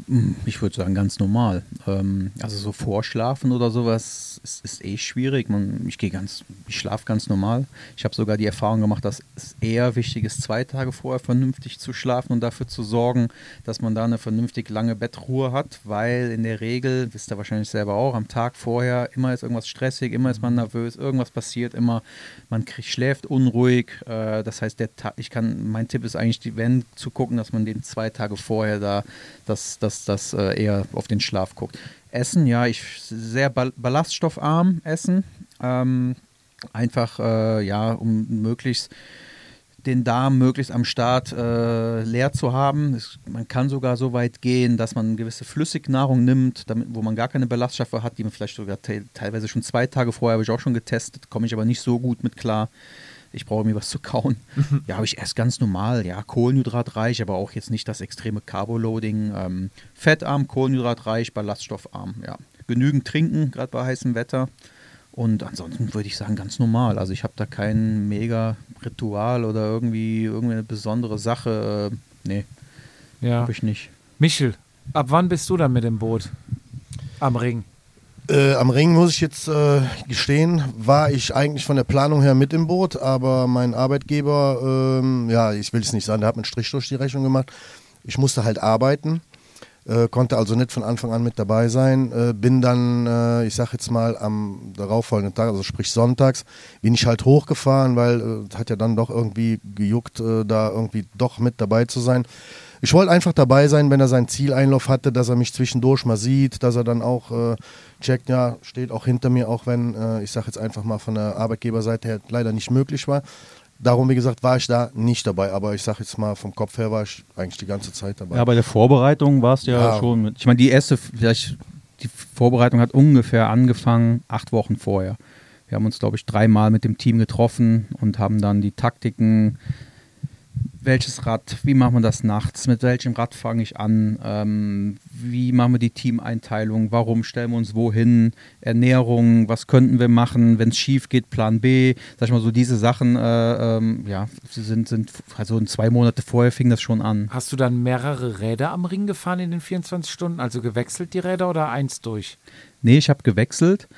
Speaker 4: Hm, Ich würde sagen, ganz normal. Ähm, also so vorschlafen oder sowas ist, ist eh schwierig. Man, ich gehe ganz, ich schlafe ganz normal. Ich habe sogar die Erfahrung gemacht, dass es eher wichtig ist, zwei Tage vorher vernünftig zu schlafen und dafür zu sorgen, dass man da eine vernünftig lange Bettruhe hat, weil in der Regel, wisst ihr wahrscheinlich selber auch, am Tag vorher immer ist irgendwas stressig, immer ist man nervös, irgendwas passiert, immer man kriegt, schläft unruhig. Äh, das heißt, der Ta ich kann, mein Tipp ist eigentlich, die, wenn zu gucken, dass man den zwei Tage vorher da das, das, das äh, eher auf den Schlaf guckt. Essen, ja, ich sehr ball ballaststoffarm essen. Ähm, einfach, äh, ja, um möglichst den Darm möglichst am Start äh, leer zu haben. Es, man kann sogar so weit gehen, dass man gewisse Flüssignahrung nimmt, damit, wo man gar keine Ballaststoffe hat, die man vielleicht sogar te teilweise schon zwei Tage vorher habe ich auch schon getestet, komme ich aber nicht so gut mit klar. Ich brauche mir was zu kauen. Ja, aber ich esse ganz normal. Ja, kohlenhydratreich, aber auch jetzt nicht das extreme Carboloading. Ähm, fettarm, kohlenhydratreich, ballaststoffarm. Ja, genügend trinken, gerade bei heißem Wetter. Und ansonsten würde ich sagen, ganz normal. Also ich habe da kein mega Ritual oder irgendwie irgendeine besondere Sache. Äh, nee,
Speaker 1: Ja.
Speaker 4: habe ich nicht.
Speaker 1: Michel, ab wann bist du dann mit dem Boot? Am Ring.
Speaker 5: Äh, am Ring muss ich jetzt äh, gestehen, war ich eigentlich von der Planung her mit im Boot, aber mein Arbeitgeber, ähm, ja, ich will es nicht sagen, der hat mir einen Strich durch die Rechnung gemacht. Ich musste halt arbeiten, äh, konnte also nicht von Anfang an mit dabei sein. Äh, bin dann, äh, ich sag jetzt mal, am darauffolgenden Tag, also sprich sonntags, bin ich halt hochgefahren, weil äh, hat ja dann doch irgendwie gejuckt, da irgendwie doch mit dabei zu sein. Ich wollte einfach dabei sein, wenn er seinen Zieleinlauf hatte, dass er mich zwischendurch mal sieht, dass er dann auch äh, checkt, ja, steht auch hinter mir, auch wenn, äh, ich sage jetzt einfach mal von der Arbeitgeberseite her leider nicht möglich war. Darum, wie gesagt, war ich da nicht dabei, aber ich sage jetzt mal, vom Kopf her war ich eigentlich die ganze Zeit dabei.
Speaker 4: Ja, bei der Vorbereitung war es ja,
Speaker 5: Ja.
Speaker 4: schon mit. Ich meine, die erste, vielleicht, die Vorbereitung hat ungefähr angefangen, acht Wochen vorher. Wir haben uns, glaube ich, dreimal mit dem Team getroffen und haben dann die Taktiken, welches Rad, wie machen wir das nachts, mit welchem Rad fange ich an, ähm, wie machen wir die Teameinteilung, warum stellen wir uns wohin, Ernährung, was könnten wir machen, wenn es schief geht, Plan B, sag ich mal so, diese Sachen, äh, ähm, ja, sie sind, sind, also in zwei Monate vorher fing das schon an.
Speaker 1: Hast du dann mehrere Räder am Ring gefahren in den 24 Stunden? Also gewechselt die Räder oder eins durch?
Speaker 4: Nee, ich habe gewechselt,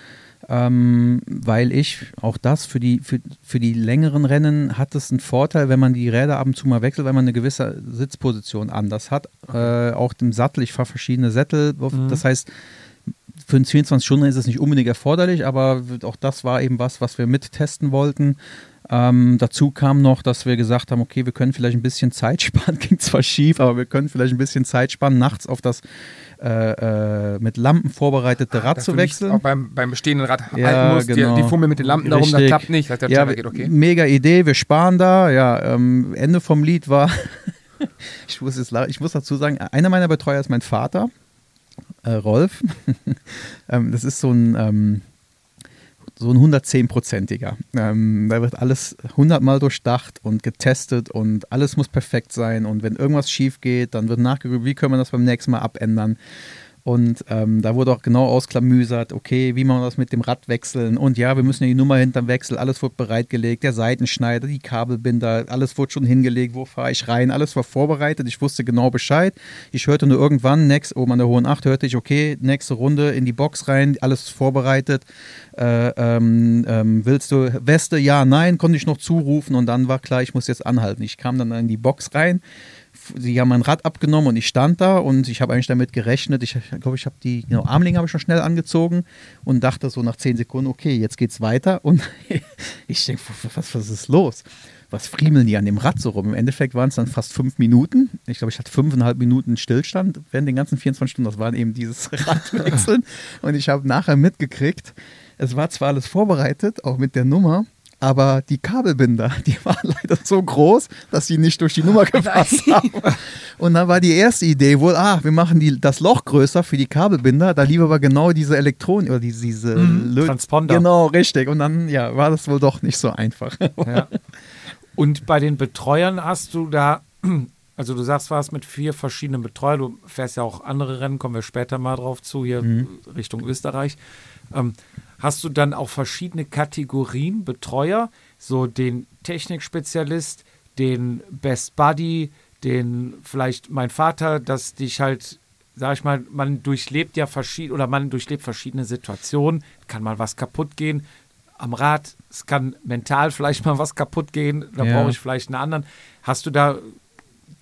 Speaker 4: ähm, weil ich auch das für die, für, für die längeren Rennen hat es einen Vorteil, wenn man die Räder ab und zu mal wechselt, weil man eine gewisse Sitzposition anders hat. Äh, auch im Sattel, ich fahre verschiedene Sättel. Das heißt, für einen 24 Stunden ist es nicht unbedingt erforderlich, aber auch das war eben was, was wir mittesten wollten. Ähm, dazu kam noch, dass wir gesagt haben, okay, wir können vielleicht ein bisschen Zeit sparen, ging [LAUGHS] zwar schief, aber wir können vielleicht ein bisschen Zeit sparen, nachts auf das äh, äh, mit Lampen vorbereitete Rad
Speaker 2: Dass
Speaker 4: zu wechseln.
Speaker 2: Auch beim, beim bestehenden Rad
Speaker 4: Ja,
Speaker 2: halten musst,
Speaker 4: genau.
Speaker 2: die, die Fummel mit den Lampen darum, das
Speaker 4: Richtig.
Speaker 2: klappt nicht, der
Speaker 4: ja,
Speaker 2: geht, okay.
Speaker 4: Mega Idee, wir sparen da. Ja, ähm, Ende vom Lied war, [LAUGHS] ich, muss jetzt, ich muss dazu sagen, einer meiner Betreuer ist mein Vater. äh, Rolf. [LAUGHS] ähm, das ist so ein, ähm, so ein 110-prozentiger. Ähm, da wird alles 100 Mal durchdacht und getestet und alles muss perfekt sein. Und wenn irgendwas schief geht, dann wird nachgeguckt, wie können wir das beim nächsten Mal abändern. Und ähm, da wurde auch genau ausklamüsert, okay, wie machen wir das mit dem Rad wechseln? Und ja, wir müssen ja die Nummer hinterm Wechsel, alles wurde bereitgelegt, der Seitenschneider, die Kabelbinder, alles wurde schon hingelegt, wo fahre ich rein, alles war vorbereitet, ich wusste genau Bescheid. Ich hörte nur irgendwann, next, oben an der Hohen Acht, hörte ich, okay, nächste Runde in die Box rein, alles vorbereitet. Äh, ähm, ähm, willst du Weste? Ja, nein, konnte ich noch zurufen und dann war klar, ich muss jetzt anhalten. Ich kam dann in die Box rein sie haben mein Rad abgenommen und ich stand da und ich habe eigentlich damit gerechnet. Ich glaube, ich habe die genau, Armlinge habe ich schon schnell angezogen und dachte so nach zehn Sekunden, okay, jetzt geht's weiter. Und [LAUGHS] ich denke, was, was ist los? Was friemeln die an dem Rad so rum? Im Endeffekt waren es dann fast fünf Minuten. Ich glaube, ich hatte fünfeinhalb Minuten Stillstand während den ganzen 24 Stunden. Das waren eben dieses [LAUGHS] Radwechseln. und ich habe nachher mitgekriegt, es war zwar alles vorbereitet, auch mit der Nummer, aber die Kabelbinder, [LAUGHS] die waren leider so groß, dass sie nicht durch die Nummer [LAUGHS] gepasst haben. Und dann war die erste Idee wohl, ah, wir machen die, das Loch größer für die Kabelbinder, da lief aber genau diese Elektronen oder diese, diese
Speaker 1: mhm, Transponder.
Speaker 4: Genau, richtig. Und dann ja, war das wohl doch nicht so einfach. Ja.
Speaker 1: Und bei den Betreuern hast du da, [CLEARS THROAT] also du sagst, warst mit vier verschiedenen Betreuern, du fährst ja auch andere Rennen, kommen wir später mal drauf zu, hier mhm. Richtung Österreich. Ähm, hast du dann auch verschiedene Kategorien Betreuer, so den Technikspezialist, den Best Buddy, den vielleicht mein Vater, dass dich halt, sag ich mal, man durchlebt ja verschiedene oder man durchlebt verschiedene Situationen, kann mal was kaputt gehen. Am Rad, es kann mental vielleicht mal was kaputt gehen, da ja. brauche ich vielleicht einen anderen. Hast du da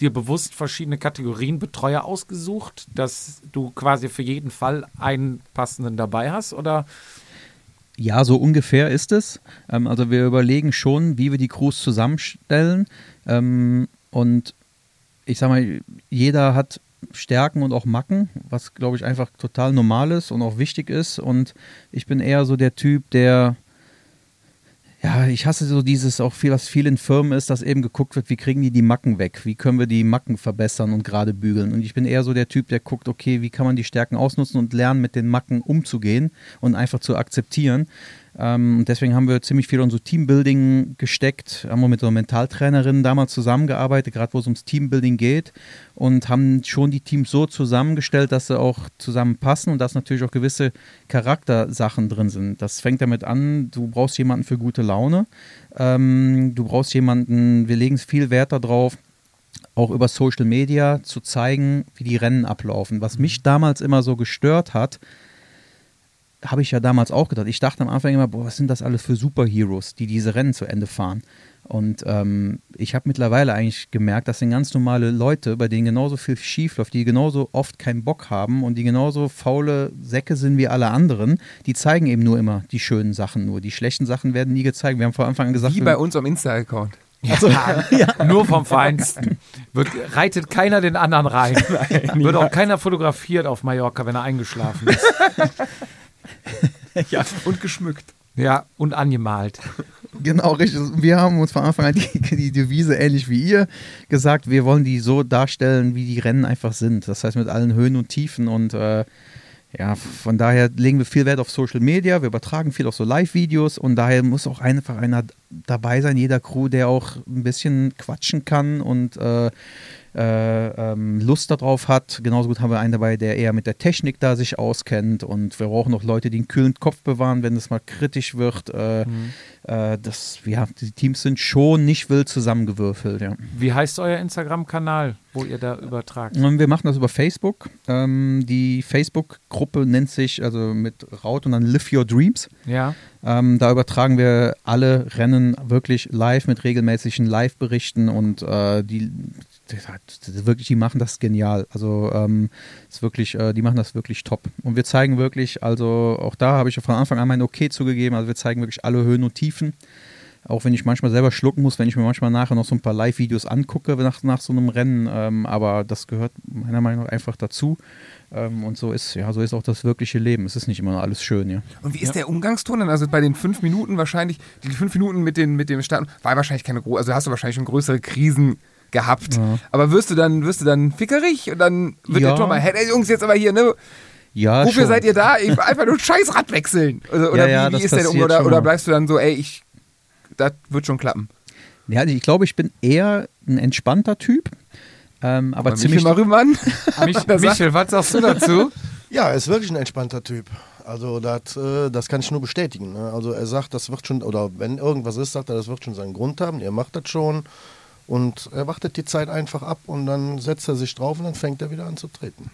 Speaker 1: dir bewusst verschiedene Kategorien Betreuer ausgesucht, dass du quasi für jeden Fall einen passenden dabei hast? Oder
Speaker 4: ja, so ungefähr ist es. Ähm, also wir überlegen schon, wie wir die Crews zusammenstellen. Ähm, und ich sag mal, jeder hat Stärken und auch Macken, was glaube ich einfach total normal ist und auch wichtig ist. Und ich bin eher so der Typ, der ja, ich hasse so dieses auch viel, was viel in Firmen ist, dass eben geguckt wird, wie kriegen die die Macken weg? Wie können wir die Macken verbessern und gerade bügeln? Und ich bin eher so der Typ, der guckt, okay, wie kann man die Stärken ausnutzen und lernen, mit den Macken umzugehen und einfach zu akzeptieren. Ähm, deswegen haben wir ziemlich viel in so Teambuilding gesteckt, haben wir mit so einer Mentaltrainerin damals zusammengearbeitet, gerade wo es ums Teambuilding geht und haben schon die Teams so zusammengestellt, dass sie auch zusammenpassen und dass natürlich auch gewisse Charaktersachen drin sind. Das fängt damit an, du brauchst jemanden für gute Laune, ähm, du brauchst jemanden, wir legen viel Wert darauf, auch über Social Media zu zeigen, wie die Rennen ablaufen. Was mich damals immer so gestört hat, habe ich ja damals auch gedacht. Ich dachte am Anfang immer, boah, was sind das alles für Superheroes, die diese Rennen zu Ende fahren. Und ähm, ich habe mittlerweile eigentlich gemerkt, das sind ganz normale Leute, bei denen genauso viel schief läuft, die genauso oft keinen Bock haben und die genauso faule Säcke sind wie alle anderen. Die zeigen eben nur immer die schönen Sachen nur. Die schlechten Sachen werden nie gezeigt. Wir haben vor Anfang an gesagt.
Speaker 2: Wie bei uns am Insta-Account.
Speaker 1: Ja, also, [LAUGHS] ja, nur vom Feinsten. Wird, reitet keiner den anderen rein. [LAUGHS] Nein, Wird auch keiner fotografiert auf Mallorca, wenn er eingeschlafen ist. [LAUGHS] [LAUGHS]
Speaker 2: ja, und geschmückt.
Speaker 1: Ja, und angemalt. [LAUGHS]
Speaker 4: Genau, richtig. Wir haben uns von Anfang an die, die, Devise ähnlich wie ihr gesagt, wir wollen die so darstellen, wie die Rennen einfach sind. Das heißt mit allen Höhen und Tiefen und äh, ja, von daher legen wir viel Wert auf Social Media, wir übertragen viel auf so Live-Videos und daher muss auch einfach einer dabei sein, jeder Crew, der auch ein bisschen quatschen kann und äh, äh, ähm, Lust darauf hat. Genauso gut haben wir einen dabei, der eher mit der Technik da sich auskennt und wir brauchen noch Leute, die einen kühlen Kopf bewahren, wenn es mal kritisch wird. Äh, mhm. äh, das, ja, die Teams sind schon nicht wild zusammengewürfelt. Ja.
Speaker 1: Wie heißt euer Instagram-Kanal, wo ihr da übertragt?
Speaker 4: Wir machen das über Facebook. Ähm, die Facebook-Gruppe nennt sich also mit Raut und dann Live Your Dreams.
Speaker 1: Ja.
Speaker 4: Ähm, da übertragen wir alle Rennen wirklich live mit regelmäßigen Live-Berichten und äh, die wirklich, die machen das genial. Also ähm, ist wirklich, äh, die machen das wirklich top. Und wir zeigen wirklich, also auch da habe ich von Anfang an mein Okay zugegeben. Also wir zeigen wirklich alle Höhen und Tiefen. Auch wenn ich manchmal selber schlucken muss, wenn ich mir manchmal nachher noch so ein paar Live-Videos angucke nach, nach so einem Rennen. Ähm, aber das gehört meiner Meinung nach einfach dazu. Ähm, und so ist, ja, so ist auch das wirkliche Leben. Es ist nicht immer alles schön, ja.
Speaker 2: Und wie ist
Speaker 4: ja.
Speaker 2: der Umgangston dann? Also bei den fünf Minuten wahrscheinlich, die fünf Minuten mit, den, mit dem Start, war wahrscheinlich keine große, also hast du wahrscheinlich schon größere Krisen gehabt. Ja. Aber wirst du dann, wirst du dann fickerig und dann wird ja. der Tor hey Jungs, jetzt aber hier, ne?
Speaker 4: Ja,
Speaker 2: Wofür
Speaker 4: schon.
Speaker 2: seid ihr da? Ich will einfach nur ein scheiß Rad wechseln. Oder, oder
Speaker 4: Ja, ja,
Speaker 2: wie, wie
Speaker 4: das
Speaker 2: ist der
Speaker 4: passiert
Speaker 2: oder, oder bleibst du dann so, ey, ich, das wird schon klappen.
Speaker 4: Ja, ich glaube, ich bin eher ein entspannter Typ. Ähm, aber
Speaker 2: Mal
Speaker 4: ziemlich.
Speaker 2: Michel mal rüber an. [LAUGHS]
Speaker 1: Mich, Michel, was sagst du dazu?
Speaker 5: Ja, er ist wirklich ein entspannter Typ. Also das, äh, das kann ich nur bestätigen. Ne? Also er sagt, das wird schon, oder wenn irgendwas ist, sagt er, das wird schon seinen Grund haben. Er macht das schon und er wartet die Zeit einfach ab und dann setzt er sich drauf und dann fängt er wieder an zu treten.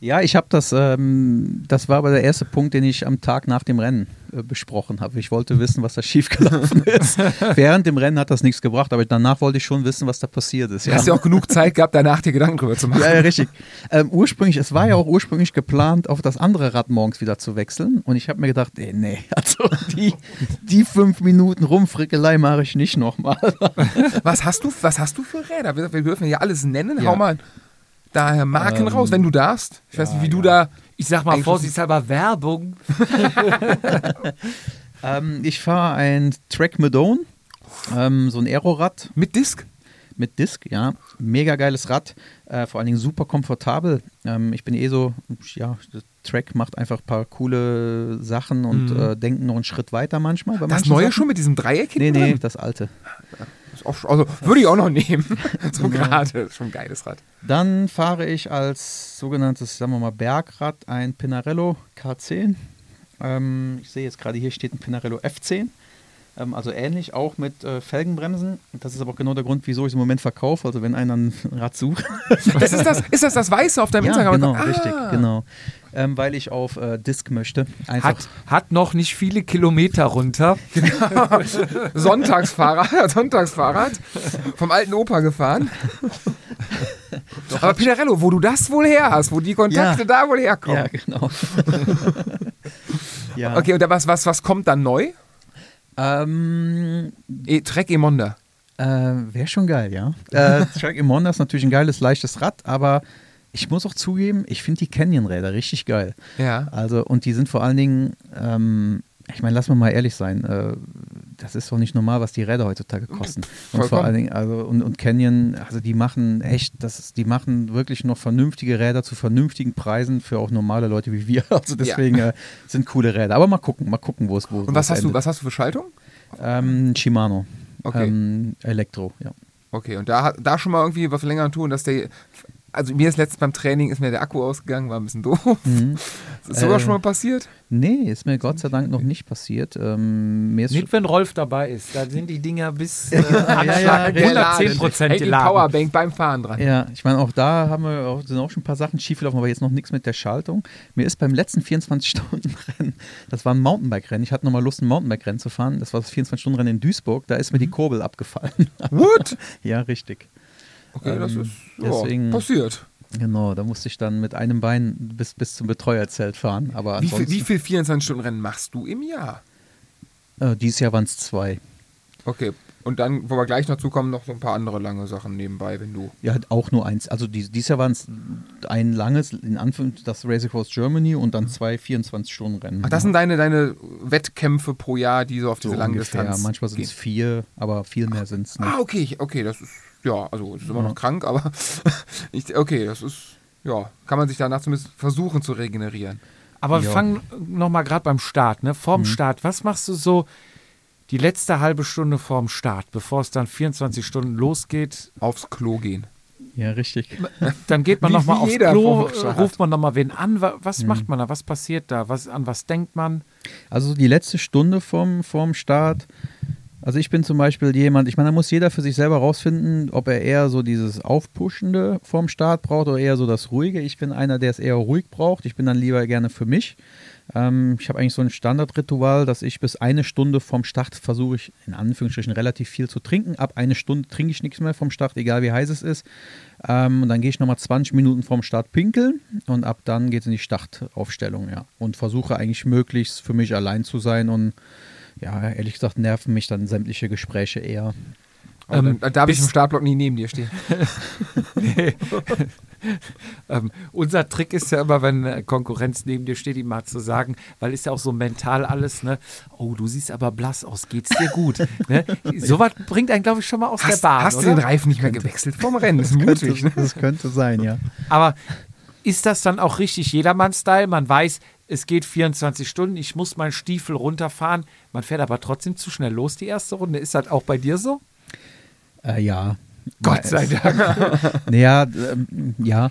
Speaker 4: Ja, ich habe das, ähm, das war aber der erste Punkt, den ich am Tag nach dem Rennen äh, besprochen habe. Ich wollte wissen, was da [LAUGHS] schiefgelaufen ist. [LAUGHS] Während dem Rennen hat das nichts gebracht, aber danach wollte ich schon wissen, was da passiert ist.
Speaker 2: Du hast ja auch genug Zeit gehabt, danach dir Gedanken drüber zu machen.
Speaker 4: Ja, ja, richtig. Ähm, ursprünglich, es war ja auch ursprünglich geplant, auf das andere Rad morgens wieder zu wechseln. Und ich habe mir gedacht, ey, nee, [LAUGHS] also die, die fünf Minuten Rumfrickelei mache ich nicht nochmal.
Speaker 2: Was hast du, was hast du für Räder? Wir, wir dürfen ja alles nennen.
Speaker 4: Ja.
Speaker 2: Hau mal daher Marken
Speaker 4: Ähm,
Speaker 2: raus, wenn du darfst. Ich weiß nicht, wie du
Speaker 4: ja.
Speaker 2: da.
Speaker 1: Ich sag mal vorsichtshalber Werbung. [LAUGHS]
Speaker 4: ähm, ich fahre ein Track Madone, ähm, so ein Aerorad
Speaker 2: Mit Disc?
Speaker 4: mit Disc, ja. Mega geiles Rad, äh, vor allen Dingen super komfortabel. Ähm, ich bin eh so, ja, Track macht einfach ein paar coole Sachen und äh, denkt noch einen Schritt weiter manchmal.
Speaker 2: Mhm. Das neue
Speaker 4: Sachen.
Speaker 2: schon mit diesem Dreieck
Speaker 4: Nee, nee,
Speaker 2: dran?
Speaker 4: das alte.
Speaker 2: Ist auch, also würde ich auch noch nehmen. [LAUGHS] so gerade. Ist Schon ein geiles Rad.
Speaker 4: Dann fahre ich als sogenanntes, sagen wir mal, Bergrad ein Pinarello K10. Ähm, ich sehe jetzt gerade hier steht ein Pinarello F10. Ähm, also ähnlich, auch mit äh, Felgenbremsen. Das ist aber auch genau der Grund, wieso ich es im Moment verkaufe. Also wenn einer ein Rad sucht.
Speaker 2: Das ist, das, ist das das Weiße auf deinem
Speaker 4: ja,
Speaker 2: Instagram?
Speaker 4: genau,
Speaker 2: Ah.
Speaker 4: richtig, genau. Ähm, weil ich auf äh, Disc möchte. Einfach.
Speaker 1: Hat, hat noch nicht viele Kilometer runter. [LAUGHS]
Speaker 2: Sonntagsfahrrad, [LAUGHS] Sonntagsfahrrad vom alten Opa gefahren. [LAUGHS] Aber Pinarello, wo du das wohl her hast, wo die Kontakte
Speaker 4: Ja.
Speaker 2: da wohl herkommen.
Speaker 4: ja, genau. ja.
Speaker 2: Okay, und was, was, was kommt dann neu?
Speaker 4: Ähm,
Speaker 2: E Trek Emonda.
Speaker 4: Äh, Wäre schon geil, ja. Äh, Track Imonda ist natürlich ein geiles, leichtes Rad, aber ich muss auch zugeben, ich finde die Canyon-Räder richtig geil.
Speaker 2: Ja.
Speaker 4: Also, und die sind vor allen Dingen, ähm, ich meine, lass mal mal ehrlich sein, äh, das ist doch nicht normal, was die Räder heutzutage kosten. Und vor
Speaker 2: Vollkommen.
Speaker 4: allen Dingen, also, und, und Canyon, also die machen echt, das ist, die machen wirklich noch vernünftige Räder zu vernünftigen Preisen für auch normale Leute wie wir. [LAUGHS] Also deswegen äh, sind coole Räder. Aber mal gucken, mal gucken, wo es wo
Speaker 2: Und was hast, du,
Speaker 4: endet.
Speaker 2: was hast du für Schaltung?
Speaker 4: Ähm, Shimano.
Speaker 2: Okay.
Speaker 4: Ähm, Elektro, ja.
Speaker 2: Okay, und da, da schon mal irgendwie was länger tun, dass der. Also mir ist letztens beim Training ist mir der Akku ausgegangen, war ein bisschen doof. [LAUGHS] Ist das sogar
Speaker 4: Äh,
Speaker 2: schon mal passiert?
Speaker 4: Nee, ist mir Gott sei Dank noch nicht passiert. Ähm, mir ist
Speaker 1: Nicht, wenn Rolf dabei ist. Da sind die Dinger bis [LAUGHS] äh,
Speaker 4: ja, geladen.
Speaker 1: 110 Prozent
Speaker 2: Hey, die
Speaker 1: geladen.
Speaker 2: Powerbank beim Fahren dran.
Speaker 4: Ja, ich meine, auch da haben wir auch, sind auch schon ein paar Sachen schiefgelaufen, aber jetzt noch nichts mit der Schaltung. Mir ist beim letzten 24-Stunden-Rennen, das war ein Mountainbike-Rennen, ich hatte nochmal Lust, ein Mountainbike-Rennen zu fahren. Das war das 24-Stunden-Rennen in Duisburg, da ist mir die Kurbel abgefallen.
Speaker 2: What? [LAUGHS]
Speaker 4: ja, richtig.
Speaker 2: Okay, das
Speaker 4: Ähm,
Speaker 2: ist ja,
Speaker 4: deswegen-
Speaker 2: passiert.
Speaker 4: Genau, da musste ich dann mit einem Bein bis, bis zum Betreuerzelt fahren. Aber
Speaker 2: Wie viel, wie viel 24-Stunden-Rennen machst du im Jahr?
Speaker 4: Äh, dieses Jahr waren es zwei.
Speaker 2: Okay, und dann, wo wir gleich noch zukommen, noch so ein paar andere lange Sachen nebenbei, wenn du.
Speaker 4: Ja, auch nur eins. Also dies, dieses Jahr waren es ein langes, in Anführungszeichen, das Race Across Germany und dann zwei 24-Stunden-Rennen.
Speaker 2: Ach, das sind deine, deine Wettkämpfe pro Jahr, die so auf
Speaker 4: so
Speaker 2: diese lange. Distanz.
Speaker 4: Manchmal sind es vier, aber viel mehr sind es nicht.
Speaker 2: Ah, okay, okay, das ist. Ja, also ist immer noch krank, aber [LAUGHS] ich, okay, das ist. Ja, kann man sich danach zumindest versuchen zu regenerieren.
Speaker 1: Aber
Speaker 4: Ja.
Speaker 1: fang nochmal gerade beim Start, ne?
Speaker 2: Mhm.
Speaker 1: Vorm Start, was machst du so die letzte halbe Stunde vorm Start, bevor es dann 24 Stunden losgeht?
Speaker 2: Aufs Klo gehen.
Speaker 4: Ja, richtig. [LAUGHS]
Speaker 1: Dann geht man nochmal aufs Klo, ruft man nochmal wen an. Wa- Was
Speaker 2: Mhm.
Speaker 1: macht man da? Was passiert da? Was, an was denkt man?
Speaker 4: Also die letzte Stunde vorm, vorm Start. Also ich bin zum Beispiel jemand, ich meine, da muss jeder für sich selber rausfinden, ob er eher so dieses Aufpuschende vorm Start braucht oder eher so das Ruhige. Ich bin einer, der es eher ruhig braucht. Ich bin dann lieber gerne für mich. Ähm, ich habe eigentlich so ein Standardritual, dass ich bis eine Stunde vorm Start versuche ich in Anführungsstrichen relativ viel zu trinken. Ab eine Stunde trinke ich nichts mehr vom Start, egal wie heiß es ist. Ähm, und dann gehe ich nochmal 20 Minuten vorm Start pinkeln und ab dann geht es in die Startaufstellung, ja. Und versuche eigentlich möglichst für mich allein zu sein und ja, ehrlich gesagt nerven mich dann sämtliche Gespräche eher.
Speaker 2: Aber
Speaker 1: Ähm,
Speaker 2: dann, darf ich im Startblock nie neben dir stehen. [LAUGHS] [LAUGHS]
Speaker 1: Ähm, unser Trick ist ja immer, wenn Konkurrenz neben dir steht, ihm mal zu sagen, weil ist ja auch so mental alles, ne? Oh, du siehst aber blass aus, geht's dir gut? [LAUGHS] ne? Sowas bringt einen, glaube ich, schon mal aus der
Speaker 2: Hast,
Speaker 1: Bahn.
Speaker 2: hast du den Reifen nicht mehr gewechselt vom Rennen? Das ist mutig, ne?
Speaker 4: Das könnte sein, ja.
Speaker 1: Aber ist das dann auch richtig Jedermann-Style? Man weiß, es geht 24 Stunden, ich muss meinen Stiefel runterfahren. Man fährt aber trotzdem zu schnell los, die erste Runde. Ist das auch bei dir so?
Speaker 4: Äh, ja.
Speaker 1: Gott sei Dank. [LAUGHS]
Speaker 4: Naja, ähm, ja.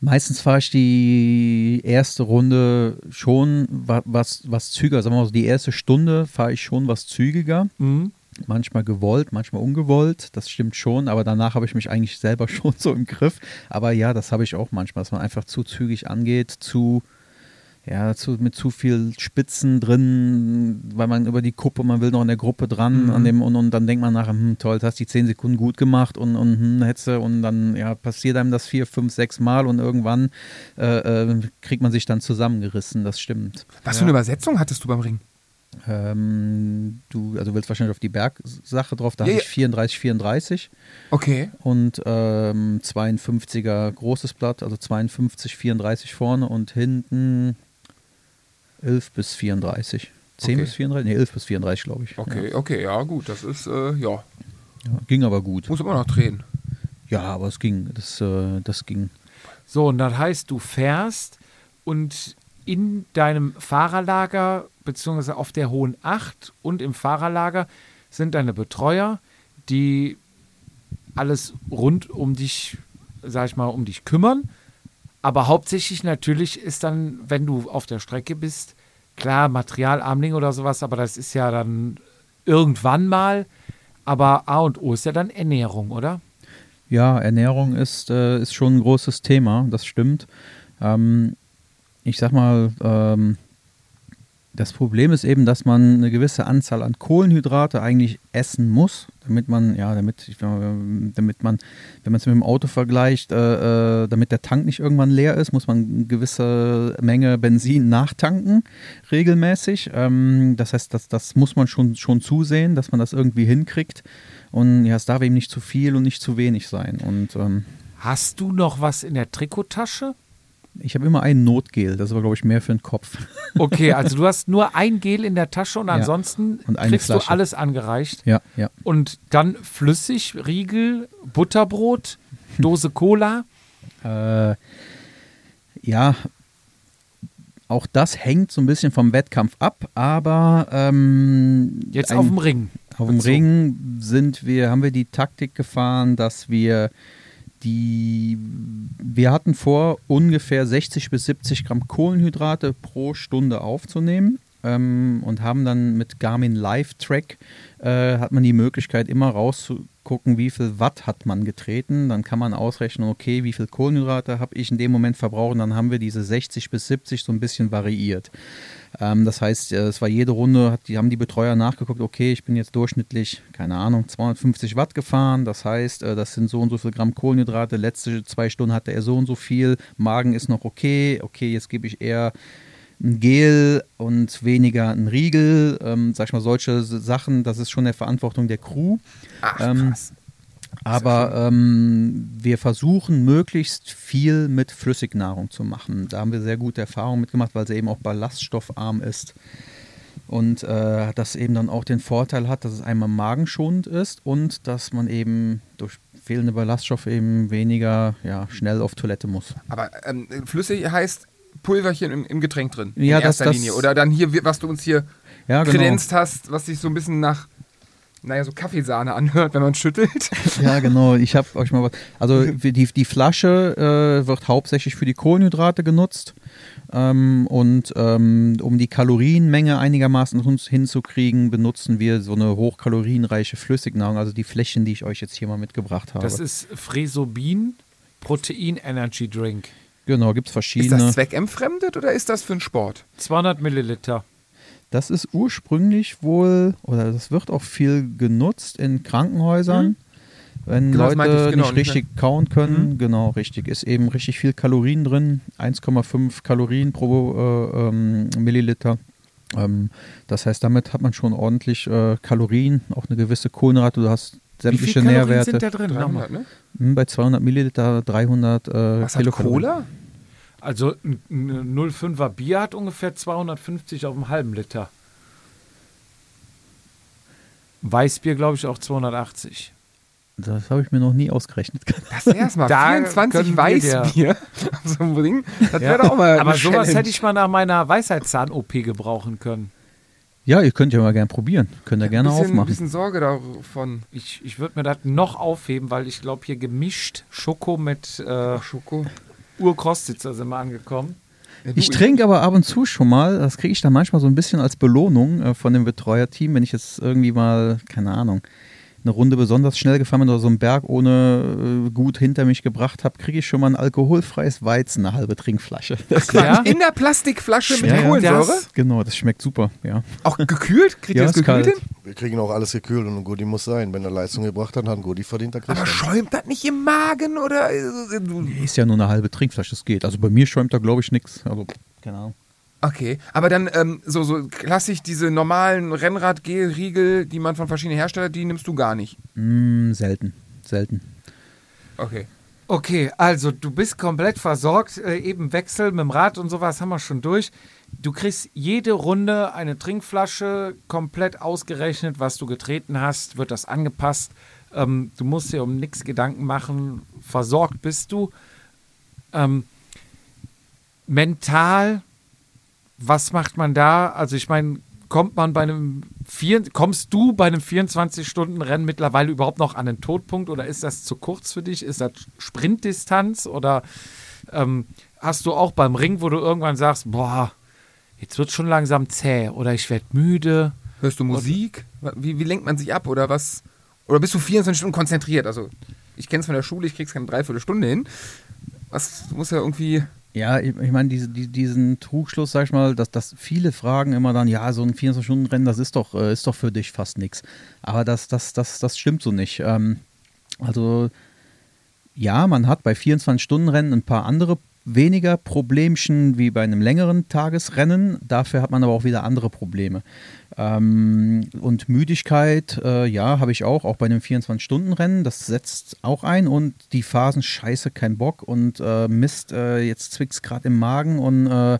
Speaker 4: Meistens fahre ich die erste Runde schon wa- was, was zügiger. Sagen wir mal so, die erste Stunde fahre ich schon was zügiger.
Speaker 1: Mhm.
Speaker 4: Manchmal gewollt, manchmal ungewollt. Das stimmt schon, aber danach habe ich mich eigentlich selber [LAUGHS] schon so im Griff. Aber ja, das habe ich auch manchmal, dass man einfach zu zügig angeht, zu, ja, zu, mit zu viel Spitzen drin, weil man über die Kuppe, man will noch in der Gruppe dran an dem, und, und dann denkt man nachher, hm, toll, du hast die zehn Sekunden gut gemacht und, und hm, hättest du, und dann ja, passiert einem das vier, fünf, sechs Mal und irgendwann äh, äh, kriegt man sich dann zusammengerissen, das stimmt.
Speaker 2: Was für eine Übersetzung hattest du beim Ring?
Speaker 4: Ähm, du, also willst wahrscheinlich auf die Bergsache drauf, da
Speaker 2: Ja,
Speaker 4: habe
Speaker 2: ja.
Speaker 4: ich 34, 34
Speaker 2: Okay.
Speaker 4: und ähm, 52er großes Blatt, also 52, 34 vorne und hinten 11 bis 34. 10
Speaker 2: Okay.
Speaker 4: bis 34? Nee, 11 bis 34, glaube ich.
Speaker 2: Okay, okay, ja, gut. Das ist, äh, ja,
Speaker 4: Ja, ja, ging aber gut.
Speaker 2: muss immer noch drehen.
Speaker 4: Ja, aber es ging. Das, äh, das ging.
Speaker 1: So, und das heißt, du fährst und in deinem Fahrerlager, beziehungsweise auf der Hohen Acht und im Fahrerlager sind deine Betreuer, die alles rund um dich, sag ich mal, um dich kümmern. Aber hauptsächlich natürlich ist dann, wenn du auf der Strecke bist, klar, Materialarmling oder sowas, aber das ist ja dann irgendwann mal. Aber A und O ist ja dann Ernährung, oder?
Speaker 4: Ja, Ernährung ist, äh, ist schon ein großes Thema, das stimmt. Ähm, ich sag mal, ähm, das Problem ist eben, dass man eine gewisse Anzahl an Kohlenhydrate eigentlich essen muss, damit man, ja, damit, damit man, wenn man es mit dem Auto vergleicht, äh, äh, damit der Tank nicht irgendwann leer ist, muss man eine gewisse Menge Benzin nachtanken, regelmäßig. Ähm, das heißt, das, das muss man schon, schon zusehen, dass man das irgendwie hinkriegt. Und ja, es darf eben nicht zu viel und nicht zu wenig sein. Und ähm,
Speaker 1: Hast du noch was in der Trikottasche?
Speaker 4: Ich habe immer ein Notgel, das ist aber, glaube ich, mehr für den Kopf. [LAUGHS]
Speaker 1: Okay, also du hast nur ein Gel in der Tasche und
Speaker 4: Ja.
Speaker 1: ansonsten
Speaker 4: Und
Speaker 1: kriegst
Speaker 4: Flasche.
Speaker 1: du alles angereicht.
Speaker 4: Ja, ja.
Speaker 1: Und dann flüssig, Riegel, Butterbrot, Dose Cola.
Speaker 4: Äh, ja, auch das hängt so ein bisschen vom Wettkampf ab, aber ähm,
Speaker 1: Jetzt
Speaker 4: ein-
Speaker 1: auf dem Ring.
Speaker 4: Auf dem. Ring sind wir, haben wir die Taktik gefahren, dass wir die, wir hatten vor, ungefähr 60 bis 70 Gramm Kohlenhydrate pro Stunde aufzunehmen ähm, und haben dann mit Garmin Live Track äh, hat man die Möglichkeit immer rauszugucken, wie viel Watt hat man getreten. Dann kann man ausrechnen, okay, wie viel Kohlenhydrate habe ich in dem Moment verbraucht. Dann haben wir diese 60 bis 70 so ein bisschen variiert. Ähm, das heißt, äh, es war jede Runde, hat, die haben die Betreuer nachgeguckt, okay, ich bin jetzt durchschnittlich, keine Ahnung, 250 Watt gefahren. Das heißt, äh, das sind so und so viel Gramm Kohlenhydrate. Letzte zwei Stunden hatte er so und so viel. Magen ist noch okay. Okay, jetzt gebe ich eher ein Gel und weniger ein Riegel. Ähm, sag ich mal, solche Sachen, das ist schon der Verantwortung der Crew.
Speaker 2: Ach,
Speaker 4: Ähm,
Speaker 2: krass.
Speaker 4: Aber ähm, wir versuchen möglichst viel mit Flüssignahrung zu machen. Da haben wir sehr gute Erfahrungen mitgemacht, weil sie eben auch ballaststoffarm ist. Und äh, das eben dann auch den Vorteil hat, dass es einmal magenschonend ist und dass man eben durch fehlende Ballaststoffe eben weniger ja, schnell auf Toilette muss.
Speaker 2: Aber ähm, flüssig heißt Pulverchen im, im Getränk drin.
Speaker 4: Ja,
Speaker 2: in
Speaker 4: das-
Speaker 2: erster
Speaker 4: das-
Speaker 2: Linie. Oder dann hier, was du uns hier
Speaker 4: Ja, genau.
Speaker 2: kredenzt hast, was sich so ein bisschen nach, naja, so Kaffeesahne anhört, wenn man schüttelt. [LAUGHS]
Speaker 4: Ja, genau. Ich habe euch mal was. Also [LAUGHS] die, die Flasche äh, wird hauptsächlich für die Kohlenhydrate genutzt. Ähm, und ähm, um die Kalorienmenge einigermaßen hin- hinzukriegen, benutzen wir so eine hochkalorienreiche Flüssignahrung, also die Fläschchen, die ich euch jetzt hier mal mitgebracht habe.
Speaker 1: Das ist Fresobin Protein Energy Drink.
Speaker 4: Genau, gibt es
Speaker 2: Ist
Speaker 4: verschiedene.
Speaker 2: das zweckentfremdet oder ist das für den Sport?
Speaker 1: 200 Milliliter.
Speaker 4: Das ist ursprünglich wohl, oder das wird auch viel genutzt in Krankenhäusern. Wenn
Speaker 2: Genau,
Speaker 4: Leute
Speaker 2: ich, genau,
Speaker 4: nicht
Speaker 2: nicht
Speaker 4: richtig kauen können, genau, richtig, ist eben richtig viel Kalorien drin, 1,5 Kalorien pro äh, ähm, Milliliter. Ähm, das heißt, damit hat man schon ordentlich äh, Kalorien, auch eine gewisse Kohlenhydrate, du hast sämtliche
Speaker 1: Kalorien
Speaker 4: Nährwerte.
Speaker 1: sind da drin? Nochmal.
Speaker 2: 300, ne?
Speaker 4: Hm, Bei 200 Milliliter 300 äh,
Speaker 2: Was hat
Speaker 4: Kilokalorien.
Speaker 2: Cola?
Speaker 1: Also ein ein 0,5er Bier hat ungefähr 250 auf einem halben Liter. Weißbier, glaube ich, auch 280.
Speaker 4: Das habe ich mir noch nie ausgerechnet. [LAUGHS]
Speaker 2: Das wär's mal.
Speaker 1: Da
Speaker 2: 24
Speaker 1: können wir
Speaker 2: Weißbier. auf so einem Ding. Das
Speaker 1: Ja.
Speaker 2: wäre doch auch mal
Speaker 1: Aber sowas hätte ich mal nach meiner Weisheitszahn-OP gebrauchen können.
Speaker 4: Ja, ihr könnt ja mal gerne probieren. Könnt ihr gerne
Speaker 2: bisschen,
Speaker 4: aufmachen.
Speaker 2: bisschen Sorge davon.
Speaker 1: Ich, ich würde mir das noch aufheben, weil ich glaube, hier gemischt Schoko mit äh,
Speaker 2: Schoko.
Speaker 1: Urkostitzer sind wir angekommen.
Speaker 2: Ja,
Speaker 4: Ich trinke aber ab und zu schon mal, das kriege ich dann manchmal so ein bisschen als Belohnung äh, von dem Betreuerteam, wenn ich jetzt irgendwie mal, keine Ahnung, eine Runde besonders schnell gefahren bin oder so einen Berg ohne äh, gut hinter mich gebracht habe, kriege ich schon mal ein alkoholfreies Weizen, eine halbe Trinkflasche. [LAUGHS] Das,
Speaker 1: Ja?
Speaker 2: In der Plastikflasche mit
Speaker 4: Ja, ja.
Speaker 2: Kohlensäure?
Speaker 1: Das-
Speaker 4: genau, das schmeckt super, ja.
Speaker 2: Auch gekühlt? Kriegt
Speaker 4: Ja,
Speaker 2: ihr das gekühlt hin?
Speaker 5: Wir kriegen auch alles gekühlt und ein Goodie muss sein. Wenn er Leistung gebracht hat, hat ein Goodie verdient, dann kriegt
Speaker 2: Aber
Speaker 5: er.
Speaker 2: schäumt das nicht im Magen oder? äh,
Speaker 4: Ist ja nur eine halbe Trinkflasche, das geht. Also bei mir schäumt da, glaube ich, nichts. Also, keine Ahnung.
Speaker 2: Okay, aber dann ähm, so, so klassisch diese normalen Rennrad-Gel-Riegel, die man von verschiedenen Herstellern, die nimmst du gar nicht.
Speaker 4: Mm, selten, selten.
Speaker 2: Okay.
Speaker 1: Okay, also du bist komplett versorgt. Äh, eben Wechsel mit dem Rad und sowas haben wir schon durch. Du kriegst jede Runde eine Trinkflasche komplett ausgerechnet, was du getreten hast, wird das angepasst. Ähm, du musst dir um nichts Gedanken machen. Versorgt bist du. Ähm, mental, was macht man da? Also ich meine, kommt man bei einem vier, kommst du bei einem 24-Stunden-Rennen mittlerweile überhaupt noch an den Todpunkt oder ist das zu kurz für dich? Ist das Sprintdistanz oder ähm, hast du auch beim Ring, wo du irgendwann sagst, boah, jetzt wird schon langsam zäh oder ich werde müde?
Speaker 2: Hörst du Musik? Wie, wie lenkt man sich ab oder was? Oder bist du 24 Stunden konzentriert? Also, ich kenne es von der Schule, ich krieg's keine Dreiviertelstunde hin. Was muss ja irgendwie.
Speaker 4: Ja, ich, ich meine, diese, die, diesen Trugschluss, sag ich mal, dass, dass viele fragen immer dann, ja, so ein 24-Stunden-Rennen, das ist doch, äh, ist doch für dich fast nichts. Aber das, das, das, das stimmt so nicht. Ähm, also, ja, man hat bei 24-Stunden-Rennen ein paar andere weniger Problemchen wie bei einem längeren Tagesrennen. Dafür hat man aber auch wieder andere Probleme. Ähm, und Müdigkeit, äh, ja, habe ich auch, auch bei einem 24-Stunden-Rennen. Das setzt auch ein und die Phasen scheiße, kein Bock und äh, Mist, äh, jetzt zwickt's gerade im Magen und äh,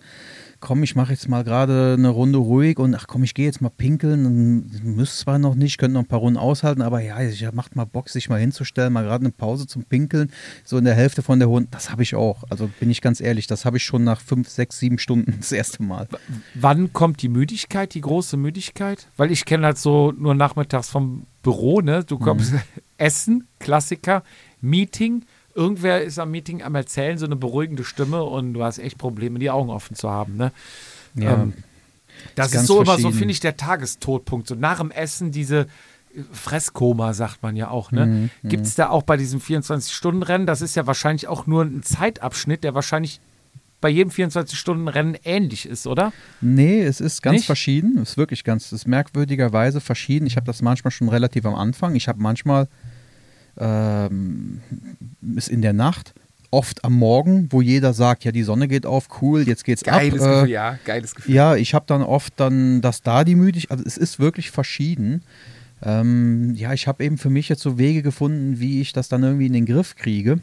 Speaker 4: komm, ich mache jetzt mal gerade eine Runde ruhig und ach komm, ich gehe jetzt mal pinkeln. Und müsste zwar noch nicht, könnte noch ein paar Runden aushalten, aber ja, ich macht mal Bock, sich mal hinzustellen, mal gerade eine Pause zum Pinkeln, so in der Hälfte von der Runde. Das habe ich auch. Also bin ich ganz ehrlich, das habe ich schon nach fünf, sechs, sieben Stunden das erste Mal.
Speaker 1: Wann kommt die Müdigkeit, die große Müdigkeit? Weil ich kenne halt so nur nachmittags vom Büro, ne? Du kommst [LAUGHS] Essen, Klassiker, Meeting. Irgendwer ist am Meeting am Erzählen, so eine beruhigende Stimme und du hast echt Probleme, die Augen offen zu haben, ne?
Speaker 4: Ja.
Speaker 1: Ähm, das
Speaker 4: Ist
Speaker 1: ist, so immer so, finde ich, der Tagestodpunkt. So nach dem Essen diese äh, Fresskoma, sagt man ja auch. Ne?
Speaker 4: Mhm,
Speaker 1: Gibt es da auch bei diesem 24-Stunden-Rennen, das ist ja wahrscheinlich auch nur ein Zeitabschnitt, der wahrscheinlich bei jedem 24-Stunden-Rennen ähnlich ist, oder?
Speaker 4: Nee, es ist ganz
Speaker 1: Nicht?
Speaker 4: verschieden. Es ist wirklich ganz, es ist merkwürdigerweise verschieden. Ich habe das manchmal schon relativ am Anfang. Ich habe manchmal ähm, ist in der Nacht, oft am Morgen, wo jeder sagt, ja, die Sonne geht auf, cool, jetzt geht's
Speaker 2: Geiles
Speaker 4: ab.
Speaker 2: Gefühl,
Speaker 4: Äh,
Speaker 2: ja, geiles Gefühl.
Speaker 4: ja, ich habe dann oft dann, dass da die Müdigkeit, also es ist wirklich verschieden. Ähm, ja, ich habe eben für mich jetzt so Wege gefunden, wie ich das dann irgendwie in den Griff kriege.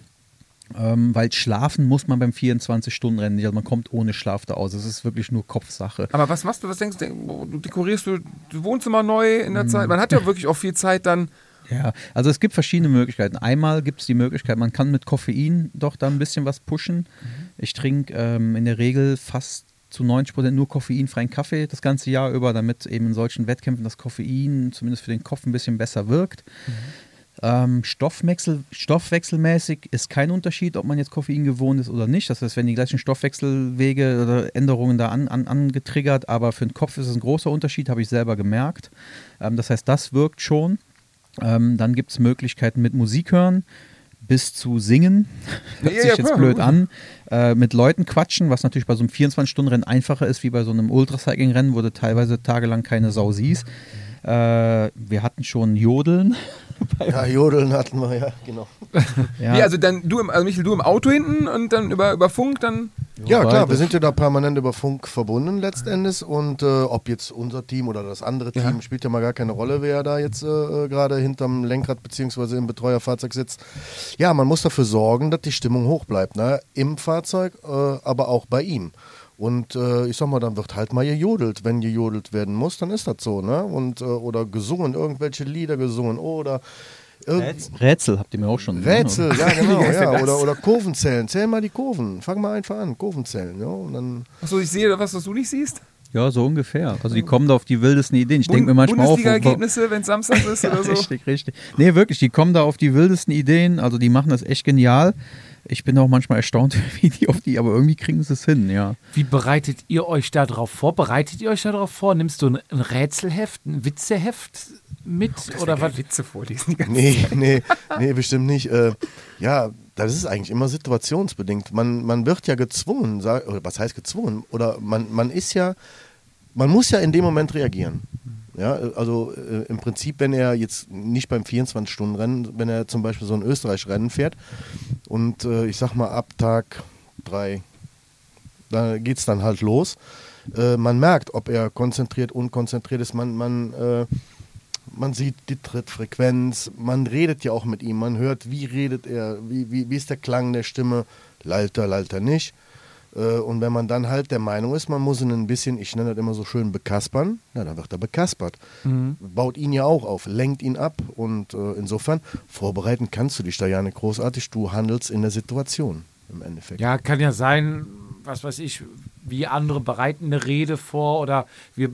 Speaker 4: Ähm, weil schlafen muss man beim 24-Stunden-Rennen nicht. Also man kommt ohne Schlaf da aus. Es ist wirklich nur Kopfsache.
Speaker 2: Aber was machst du, was denkst du? Du dekorierst du das Wohnzimmer neu in der Zeit? Man hat ja wirklich auch viel Zeit dann.
Speaker 4: Ja, also es gibt verschiedene Möglichkeiten. Einmal gibt es die Möglichkeit, man kann mit Koffein doch da ein bisschen was pushen. Ich trinke ähm, in der Regel fast zu 90 Prozent nur koffeinfreien Kaffee das ganze Jahr über, damit eben in solchen Wettkämpfen das Koffein zumindest für den Kopf ein bisschen besser wirkt. Ähm, Stoffwechsel, stoffwechselmäßig ist kein Unterschied, ob man jetzt Koffein gewohnt ist oder nicht. Das heißt, wenn die gleichen Stoffwechselwege oder Änderungen da an, an, angetriggert, aber für den Kopf ist es ein großer Unterschied, habe ich selber gemerkt. Ähm, das heißt, das wirkt schon. Ähm, dann gibt es Möglichkeiten mit Musik hören bis zu singen. Hört
Speaker 2: Ja,
Speaker 4: sich
Speaker 2: ja,
Speaker 4: jetzt
Speaker 2: klar.
Speaker 4: blöd an. Äh, mit Leuten quatschen, was natürlich bei so einem 24-Stunden-Rennen einfacher ist, wie bei so einem Ultracycling-Rennen, wo du teilweise tagelang keine Sau siehst. Äh, wir hatten schon Jodeln. [LAUGHS]
Speaker 5: Ja, Jodeln hatten wir, ja, genau. [LAUGHS]
Speaker 4: Ja,
Speaker 2: Wie, also dann du im, also Michael, du im Auto hinten und dann über, über Funk dann.
Speaker 5: Ja,
Speaker 4: Wobei
Speaker 5: klar, wir sind ja da permanent über Funk verbunden letztendlich und äh, ob jetzt unser Team oder das andere Team,
Speaker 2: Ja.
Speaker 5: spielt ja mal gar keine Rolle, wer da jetzt äh, äh, gerade hinterm Lenkrad beziehungsweise im Betreuerfahrzeug sitzt. Ja, man muss dafür sorgen, dass die Stimmung hoch bleibt, ne? im Fahrzeug, äh, aber auch bei ihm. Und äh, ich sag mal, dann wird halt mal gejodelt. Wenn gejodelt werden muss, dann ist das so, ne? Und, äh, oder gesungen, irgendwelche Lieder gesungen oder
Speaker 4: Rätsel habt ihr mir auch schon.
Speaker 5: Rätsel, ja [LAUGHS] genau, ja. Oder, oder Kurvenzellen. Zähl mal die Kurven. Fang mal einfach an, Kurvenzellen. Ja, und dann
Speaker 2: Achso, ich sehe was, was du nicht siehst.
Speaker 4: Ja, so ungefähr. Also die kommen da auf die wildesten Ideen. Ich denke mir manchmal auch.
Speaker 2: Bundesliga-Ergebnisse, wenn es Samstag ist
Speaker 4: Ja,
Speaker 2: oder so. [LAUGHS]
Speaker 4: richtig, richtig. Nee, wirklich, die kommen da auf die wildesten Ideen. Also die machen das echt genial. Ich bin auch manchmal erstaunt, [LAUGHS] wie die auf die, aber irgendwie kriegen sie es hin, ja.
Speaker 1: Wie bereitet ihr euch da drauf vor? Bereitet ihr euch da drauf vor? Nimmst du ein, ein Rätselheft, ein Witzeheft mit? oder was?
Speaker 2: Witze vorlesen. [LAUGHS]
Speaker 5: Nee, nee, nee, bestimmt nicht. Äh, ja, das ist eigentlich immer situationsbedingt. Man, man wird ja gezwungen, sag, oder was heißt gezwungen? Oder man, man ist ja, man muss ja in dem Moment reagieren. Ja, also äh, im Prinzip, wenn er jetzt nicht beim 24-Stunden-Rennen, wenn er zum Beispiel so ein Österreich-Rennen fährt und äh, ich sag mal ab Tag drei, da geht es dann halt los. Äh, man merkt, ob er konzentriert, unkonzentriert ist. Man, man, äh, man sieht die Trittfrequenz, man redet ja auch mit ihm, man hört, wie redet er, wie, wie, wie ist der Klang der Stimme, lallt er, lallt er nicht. Äh, Und wenn man dann halt der Meinung ist, man muss ihn ein bisschen, ich nenne das immer so schön, bekaspern, ja, dann wird er bekaspert. Baut ihn ja auch auf, lenkt ihn ab und äh, insofern vorbereiten kannst du dich da ja nicht großartig, du handelst in der Situation im Endeffekt.
Speaker 1: Ja, kann ja sein, was weiß ich, wie andere bereiten eine Rede vor oder wir äh,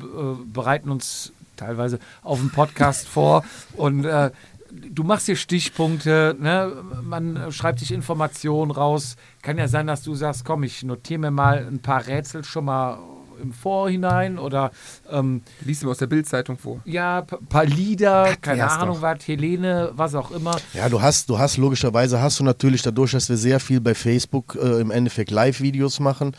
Speaker 1: bereiten uns teilweise auf einen Podcast vor und äh, du machst hier Stichpunkte, ne? man schreibt sich Informationen raus. Kann ja sein, dass du sagst, komm, ich notiere mir mal ein paar Rätsel schon mal im Vorhinein oder ähm,
Speaker 2: Liest du mir aus der Bildzeitung vor.
Speaker 1: ja, ein paar Lieder, keine
Speaker 2: wär's
Speaker 1: Ahnung
Speaker 2: doch.
Speaker 1: was, Helene, was auch immer.
Speaker 5: Ja, du hast, du hast logischerweise hast du natürlich dadurch, dass wir sehr viel bei Facebook äh, im Endeffekt Live-Videos machen,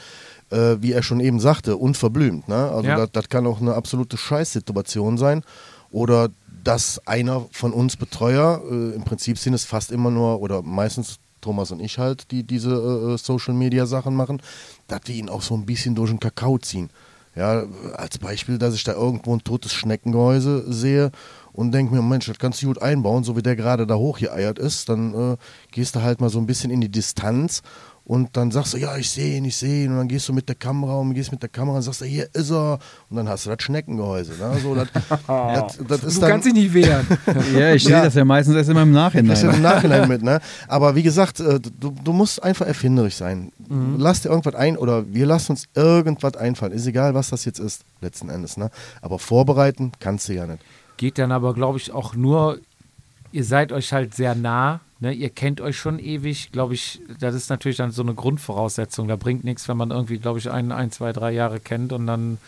Speaker 5: äh, wie er schon eben sagte, unverblümt. Ne? Also
Speaker 1: Ja.
Speaker 5: das, das kann auch eine absolute Scheißsituation sein. Oder dass einer von uns Betreuer, äh, im Prinzip sind es fast immer nur, oder meistens Thomas und ich halt, die diese äh, Social-Media-Sachen machen, dass wir ihn auch so ein bisschen durch den Kakao ziehen. Ja, als Beispiel, dass ich da irgendwo ein totes Schneckengehäuse sehe und denke mir, Mensch, das kannst du gut einbauen, so wie der gerade da hoch hier eiert ist, dann äh, gehst du halt mal so ein bisschen in die Distanz und dann sagst du, ja, ich sehe ihn, ich sehe ihn und dann gehst du mit der Kamera und gehst mit der Kamera und sagst, du, hier ist er und dann hast du das Schneckengehäuse. Ne? So, das, [LAUGHS] das, das ist
Speaker 2: Du
Speaker 5: dann,
Speaker 2: kannst dich nicht wehren. [LAUGHS]
Speaker 4: Ja, ich sehe
Speaker 5: Ja.
Speaker 4: das ja meistens erst immer im
Speaker 5: das ist ja
Speaker 4: Nachhinein.
Speaker 5: im Nachhinein mit, ne? [LAUGHS] Aber wie gesagt, äh, du, du musst einfach erfinderisch sein.
Speaker 2: Mhm.
Speaker 5: Lass dir irgendwas ein oder wir lassen uns irgendwas einfallen. Ist egal, was das jetzt ist, letzten Endes, ne? Aber vorbereiten kannst du ja nicht.
Speaker 1: Geht dann aber, glaube ich, auch nur, ihr seid euch halt sehr nah, ne? ihr kennt euch schon ewig, glaube ich, das ist natürlich dann so eine Grundvoraussetzung. Da bringt nichts, wenn man irgendwie, glaube ich, ein, ein, zwei, drei Jahre kennt und dann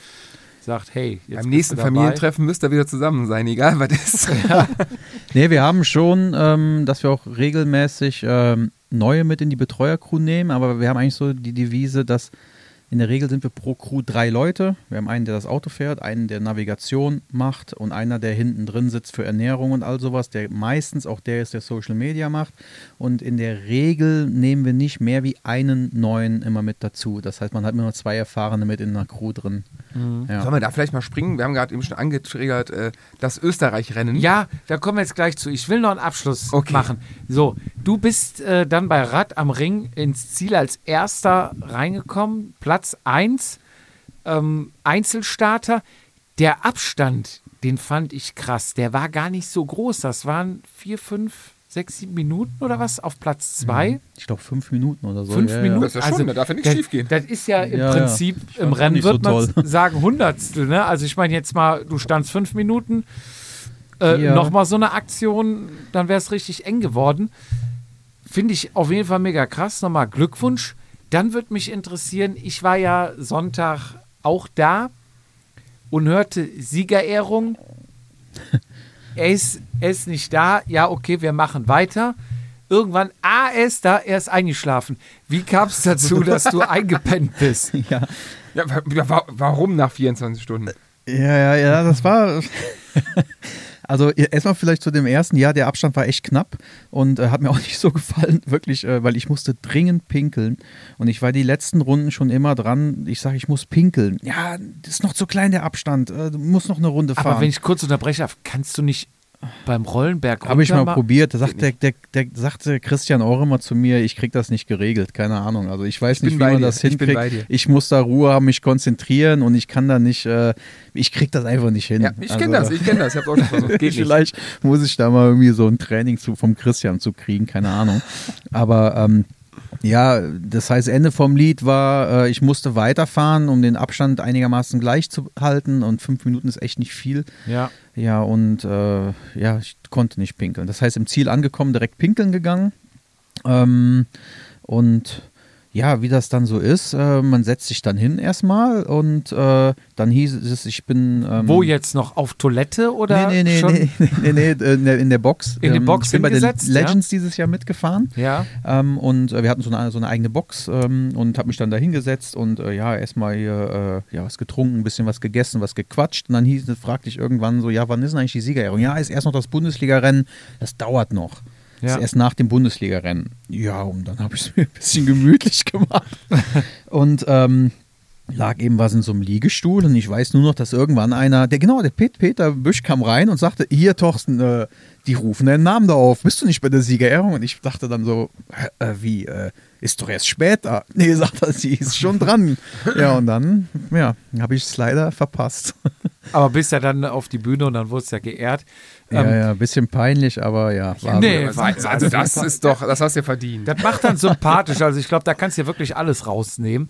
Speaker 1: sagt, hey, jetzt
Speaker 2: Beim nächsten. Familientreffen müsst ihr wieder zusammen sein, egal was ist. [LAUGHS]
Speaker 4: Nee, wir haben schon, ähm, dass wir auch regelmäßig ähm, neue mit in die Betreuercrew nehmen, aber wir haben eigentlich so die Devise, dass in der Regel sind wir pro Crew drei Leute. Wir haben einen, der das Auto fährt, einen, der Navigation macht und einer, der hinten drin sitzt für Ernährung und all sowas, der meistens auch der ist, der Social Media macht. Und in der Regel nehmen wir nicht mehr wie einen neuen immer mit dazu. Das heißt, man hat immer nur zwei Erfahrene mit in einer Crew drin. Ja.
Speaker 2: Sollen wir da vielleicht mal springen? Wir haben gerade eben schon angetriggert, äh, das Österreich-Rennen.
Speaker 1: Ja, da kommen wir jetzt gleich zu. Ich will noch einen Abschluss
Speaker 2: Okay.
Speaker 1: machen. So, du bist äh, dann bei Rad am Ring ins Ziel als erster reingekommen, Platz 1, ähm, Einzelstarter. Der Abstand, den fand ich krass. Der war gar nicht so groß. Das waren vier, fünf, sechs, sieben Minuten oder was auf Platz 2.
Speaker 4: Ich glaube fünf Minuten oder so.
Speaker 1: Fünf
Speaker 4: ja,
Speaker 1: Minuten.
Speaker 2: Das ist ja schon, da darf ja nichts
Speaker 1: das,
Speaker 2: schiefgehen.
Speaker 1: Das ist ja im
Speaker 4: Ja.
Speaker 1: Prinzip im Rennen
Speaker 4: nicht
Speaker 1: wird
Speaker 4: so
Speaker 1: man
Speaker 4: toll. [LAUGHS]
Speaker 1: sagen Hundertstel. Ne? Also ich meine jetzt mal, du standst fünf Minuten, äh,
Speaker 4: Ja.
Speaker 1: nochmal so eine Aktion, dann wäre es richtig eng geworden. Finde ich auf jeden Fall mega krass. Nochmal Glückwunsch. Dann würde mich interessieren, ich war ja Sonntag auch da und hörte Siegerehrung. [LAUGHS] er, ist, er ist nicht da. Ja, okay, wir machen weiter. Irgendwann, ah, er ist da, er ist eingeschlafen. Wie kam es dazu, [LAUGHS] dass du eingepennt bist? [LAUGHS]
Speaker 4: ja.
Speaker 2: Ja, wa- ja, wa- warum nach 24 Stunden?
Speaker 4: Ja, ja, ja, das war. Also erstmal vielleicht zu dem ersten, ja, der Abstand war echt knapp und äh, hat mir [LAUGHS] auch nicht so gefallen, wirklich, äh, weil ich musste dringend pinkeln und ich war die letzten Runden schon immer dran. Ich sage, ich muss pinkeln. Ja, das ist noch zu klein der Abstand. Äh, du musst noch eine Runde fahren.
Speaker 1: Aber wenn ich kurz unterbreche, darf, kannst du nicht beim Rollenberg
Speaker 4: Habe ich mal probiert. Da sagt der, der, der sagte Christian auch immer zu mir, ich krieg das nicht geregelt. Keine Ahnung. Also ich weiß
Speaker 2: bin
Speaker 4: nicht, wie man
Speaker 2: dir.
Speaker 4: das
Speaker 2: Ich
Speaker 4: hinkriegt.
Speaker 2: dir.
Speaker 4: Ich muss da Ruhe haben, mich konzentrieren und ich kann da nicht, äh, ich krieg das einfach nicht hin.
Speaker 2: Ja, ich kenne
Speaker 4: Also,
Speaker 2: das, ich kenne das. Ich habe auch schon versucht. Geht nicht.
Speaker 4: Vielleicht muss ich da mal irgendwie so ein Training zu, vom Christian zu kriegen, keine Ahnung. Aber ähm, ja, das heißt, Ende vom Lied war, äh, ich musste weiterfahren, um den Abstand einigermaßen gleich zu halten und fünf Minuten ist echt nicht viel.
Speaker 1: Ja.
Speaker 4: Ja, und äh, ja, ich konnte nicht pinkeln. Das heißt, im Ziel angekommen, direkt pinkeln gegangen. Ähm, und ja, wie das dann so ist, äh, man setzt sich dann hin erstmal und äh, dann hieß es, ich bin. Ähm,
Speaker 1: Wo jetzt noch? Auf Toilette oder
Speaker 4: Nee, nee, nee, nee, nee, nee, in der, in der Box.
Speaker 1: In die Box
Speaker 4: ich bin bei den
Speaker 1: hingesetzt, ja?
Speaker 4: Legends dieses Jahr mitgefahren.
Speaker 1: Ja.
Speaker 4: Ähm, und äh, wir hatten so eine, so eine eigene Box ähm, und habe mich dann da hingesetzt und äh, ja, erstmal hier äh, ja, was getrunken, ein bisschen was gegessen, was gequatscht. Und dann hieß, fragte ich irgendwann so, ja, wann ist denn eigentlich die Siegerehrung? Ja, ist erst noch das Bundesliga-Rennen, das dauert noch.
Speaker 1: Ja.
Speaker 4: erst nach dem Bundesliga-Rennen. Ja, und dann habe ich es [LAUGHS] mir ein bisschen gemütlich gemacht. [LAUGHS] und ähm, lag eben was in so einem Liegestuhl und ich weiß nur noch, dass irgendwann einer, der genau, der Pet, Peter Büsch kam rein und sagte, hier Thorsten, äh, die rufen deinen Namen da auf, bist du nicht bei der Siegerehrung? Und ich dachte dann so, äh, wie, äh, ist doch erst später. [LAUGHS] Nee, sagt er, sie ist schon dran. ja, und dann, ja, habe ich es leider verpasst. [LAUGHS]
Speaker 1: Aber bist ja dann auf die Bühne und dann wurdest ja geehrt.
Speaker 4: ja,
Speaker 1: Ähm,
Speaker 4: ja, ein bisschen peinlich, aber ja. War
Speaker 1: nee,
Speaker 4: so.
Speaker 1: war-
Speaker 2: Also das ist doch, das hast du ja verdient.
Speaker 1: Das macht dann sympathisch. Also ich glaube, da kannst du ja wirklich alles rausnehmen.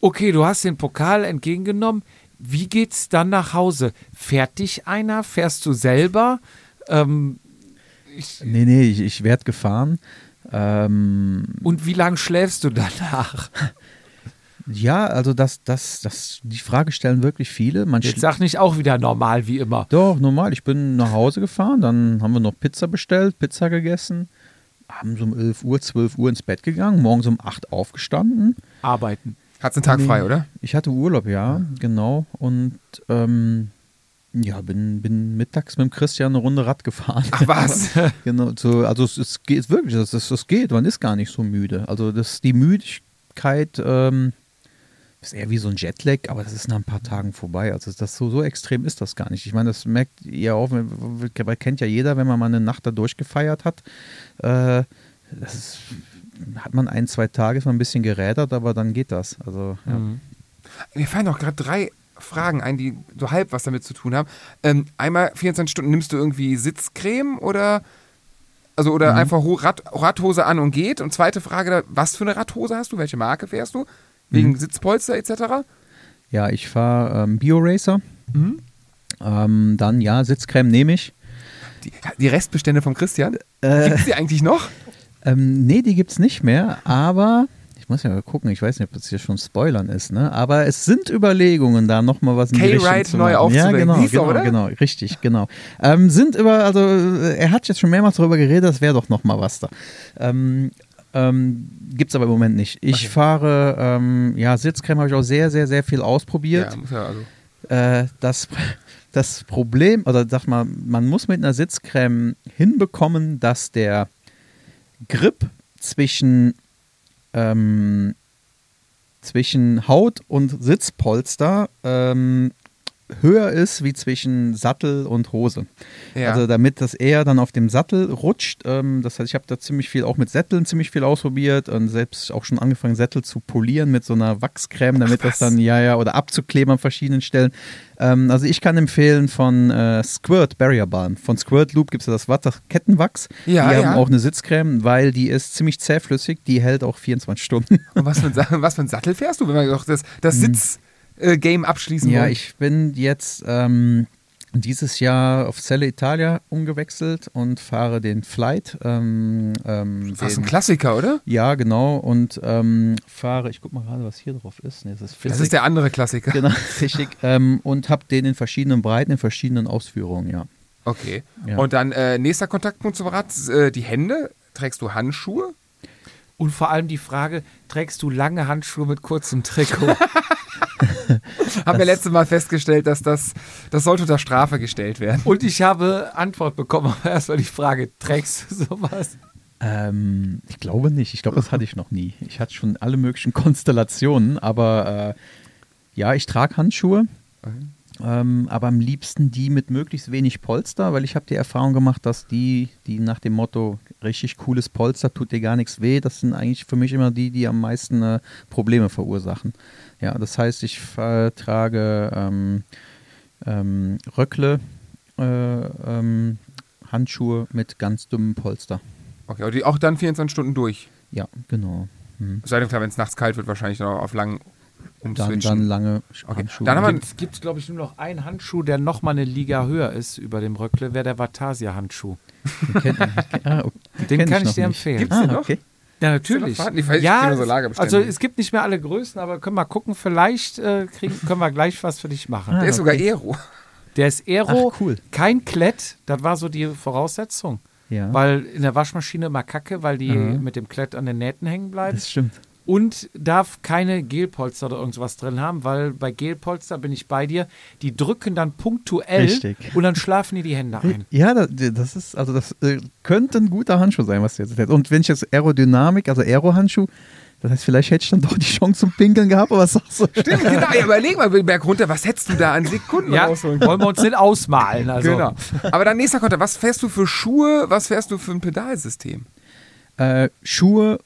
Speaker 1: Okay, du hast den Pokal entgegengenommen. Wie geht's dann nach Hause? Fährt dich einer? Fährst du selber? Ähm,
Speaker 4: Nee, nee, ich, ich werde gefahren. Ähm,
Speaker 1: und wie lange schläfst du danach?
Speaker 4: ja, also das, das, das, die Frage stellen wirklich viele. Man
Speaker 1: Jetzt sag nicht auch wieder normal wie immer.
Speaker 4: Doch, normal. Ich bin nach Hause gefahren, dann haben wir noch Pizza bestellt, Pizza gegessen, haben so um 11 Uhr, 12 Uhr ins Bett gegangen, morgens um 8 aufgestanden.
Speaker 1: Arbeiten.
Speaker 2: Hat's einen Tag frei, oder?
Speaker 4: Ich hatte Urlaub, ja, genau. Und ähm, ja, bin, bin mittags mit dem Christian eine Runde Rad gefahren.
Speaker 2: Ach was? [LAUGHS]
Speaker 4: genau, so, also es, es geht wirklich, es, es, geht, man ist gar nicht so müde. Also das, die Müdigkeit ähm, ist eher wie so ein Jetlag, aber das ist nach ein paar Tagen vorbei. Also das so, so extrem ist das gar nicht. Ich meine, das merkt ihr auch, kennt ja jeder, wenn man mal eine Nacht da durchgefeiert hat. Äh, das ist, hat man ein, zwei Tage, ist man ein bisschen gerädert, aber dann geht das. Also ja.
Speaker 2: Mir fallen auch gerade drei Fragen ein, die so halb was damit zu tun haben. Ähm, einmal 24 Stunden nimmst du irgendwie Sitzcreme oder also oder einfach Ho- Rad, Radhose an und geht. Und zweite Frage, was für eine Radhose hast du? Welche Marke fährst du? Wegen Sitzpolster etc.
Speaker 4: Ja, ich fahre ähm, Bio-Racer.
Speaker 2: Mhm.
Speaker 4: Ähm, dann, ja, Sitzcreme nehme ich.
Speaker 2: Die, die Restbestände von Christian.
Speaker 4: Äh,
Speaker 2: Gibt es die eigentlich noch?
Speaker 4: ähm, nee, die gibt es nicht mehr, aber ich muss ja mal gucken, ich weiß nicht, ob das hier schon Spoilern ist, ne? Aber es sind Überlegungen, da nochmal was in die Richtung zu
Speaker 2: neu
Speaker 4: machen. Ja, genau,
Speaker 2: er,
Speaker 4: genau,
Speaker 2: oder?
Speaker 4: genau, richtig, genau. Ähm, sind über, also er hat jetzt schon mehrmals darüber geredet, das wäre doch nochmal was da. Ähm, ähm, Gibt es aber im Moment nicht. Ich fahre, ähm, ja, Sitzcreme habe ich auch sehr, sehr, sehr viel ausprobiert.
Speaker 2: Ja, muss ja also.
Speaker 4: Äh, das, [LAUGHS] das Problem, oder sag mal, man muss mit einer Sitzcreme hinbekommen, dass der Grip zwischen, ähm, zwischen Haut und Sitzpolster ähm, höher ist wie zwischen Sattel und Hose.
Speaker 2: Ja.
Speaker 4: Also damit das eher dann auf dem Sattel rutscht. Ähm, das heißt, ich habe da ziemlich viel, auch mit Sätteln ziemlich viel ausprobiert und selbst auch schon angefangen, Sättel zu polieren mit so einer Wachscreme, damit das dann, ja, ja, oder abzukleben an verschiedenen Stellen. Ähm, also ich kann empfehlen von äh, Squirt Barrier Balm. Von Squirt Loop gibt es ja das Watte Kettenwachs.
Speaker 2: Ja,
Speaker 4: die
Speaker 2: ja.
Speaker 4: haben auch eine Sitzcreme, weil die ist ziemlich zähflüssig, die hält auch 24 Stunden. [LAUGHS]
Speaker 2: Und was für, ein, was für ein Sattel fährst du, wenn wir doch das, das Sitz-Game abschließen
Speaker 4: Ja,
Speaker 2: wollen?
Speaker 4: ich bin jetzt ähm, dieses Jahr auf Celle Italia umgewechselt und fahre den Flight. Ähm, ähm,
Speaker 2: Was ein Klassiker, oder?
Speaker 4: Ja, genau. Und ähm, fahre, ich guck mal gerade, was hier drauf ist. Nee, das ist
Speaker 2: Das ist der andere Klassiker. [LAUGHS]
Speaker 4: Genau, Physik. ähm, und habe den in verschiedenen Breiten, in verschiedenen Ausführungen, ja.
Speaker 2: Okay.
Speaker 4: Ja.
Speaker 2: Und dann äh, nächster Kontaktpunkt zum Rad, äh, die Hände. Trägst du Handschuhe?
Speaker 1: Und vor allem die Frage, trägst du lange Handschuhe mit kurzem Trikot? [LAUGHS] [LAUGHS]
Speaker 2: Haben wir letztes Mal festgestellt, dass das, das sollte unter Strafe gestellt werden.
Speaker 1: Und ich habe Antwort bekommen, [LAUGHS] aber erstmal die Frage, trägst du sowas?
Speaker 4: Ähm, ich glaube nicht. Ich glaube, das hatte ich noch nie. Ich hatte schon alle möglichen [LAUGHS] Konstellationen, aber äh, ja, ich trage Handschuhe. Ähm, aber am liebsten die mit möglichst wenig Polster, weil ich habe die Erfahrung gemacht, dass die, die nach dem Motto richtig cooles Polster tut dir gar nichts weh, das sind eigentlich für mich immer die, die am meisten äh, Probleme verursachen. Ja, das heißt, ich trage ähm, ähm, Röckle, äh, ähm, Handschuhe mit ganz dünnem Polster.
Speaker 2: Okay, aber die auch dann 24 Stunden durch.
Speaker 4: Ja, genau. Mhm.
Speaker 2: Es sei denn, klar, wenn es nachts kalt wird, wahrscheinlich noch auf lang
Speaker 4: Dann,
Speaker 2: umswitchen.
Speaker 4: dann lange
Speaker 2: Okay.
Speaker 4: Handschuhe.
Speaker 2: Dann haben wir-
Speaker 1: Es gibt, glaube ich, nur noch einen Handschuh, der noch mal eine Liga höher ist über dem Röckle, wäre der Vatasia-Handschuh.
Speaker 4: Den kenn- ah, [LAUGHS] okay,
Speaker 1: Den
Speaker 4: kenn
Speaker 1: kann ich
Speaker 4: noch
Speaker 1: dir
Speaker 4: nicht.
Speaker 1: empfehlen.
Speaker 2: Gibt's den
Speaker 4: Ah,
Speaker 2: noch?
Speaker 4: okay.
Speaker 1: Ja, natürlich. ja,
Speaker 2: so
Speaker 1: also es gibt nicht mehr alle Größen, aber können wir gucken, vielleicht äh, kriegen, können wir gleich was für dich machen.
Speaker 4: Ah,
Speaker 2: Der ist sogar
Speaker 4: okay.
Speaker 2: Aero.
Speaker 1: Der ist Aero,
Speaker 4: Ach, cool.
Speaker 1: kein Klett, das war so die Voraussetzung.
Speaker 4: Ja,
Speaker 1: Weil in der Waschmaschine immer kacke, weil die
Speaker 4: Mhm.
Speaker 1: mit dem Klett an den Nähten hängen bleiben.
Speaker 4: das stimmt.
Speaker 1: Und darf keine Gelpolster oder irgendwas drin haben, weil bei Gelpolster bin ich bei dir, die drücken dann punktuell
Speaker 4: Richtig.
Speaker 1: und dann schlafen dir die Hände ein. [LAUGHS]
Speaker 4: Ja, das, ist, also das äh, könnte ein guter Handschuh sein, was du jetzt erzählst. Und wenn ich jetzt Aerodynamik, also Aero-Handschuh, das heißt, vielleicht hätte ich dann doch die Chance zum Pinkeln gehabt, aber was sagst [LAUGHS] du?
Speaker 2: Stimmt, genau. Ja, überleg mal, Berg runter, was hättest du da an Sekunden
Speaker 1: Ja,
Speaker 2: rausholen
Speaker 1: wollen wir uns nicht ausmalen. Also.
Speaker 2: Genau. Aber dann nächster Konter, was fährst du für Schuhe, was fährst du für ein Pedalsystem?
Speaker 4: Äh, Schuhe,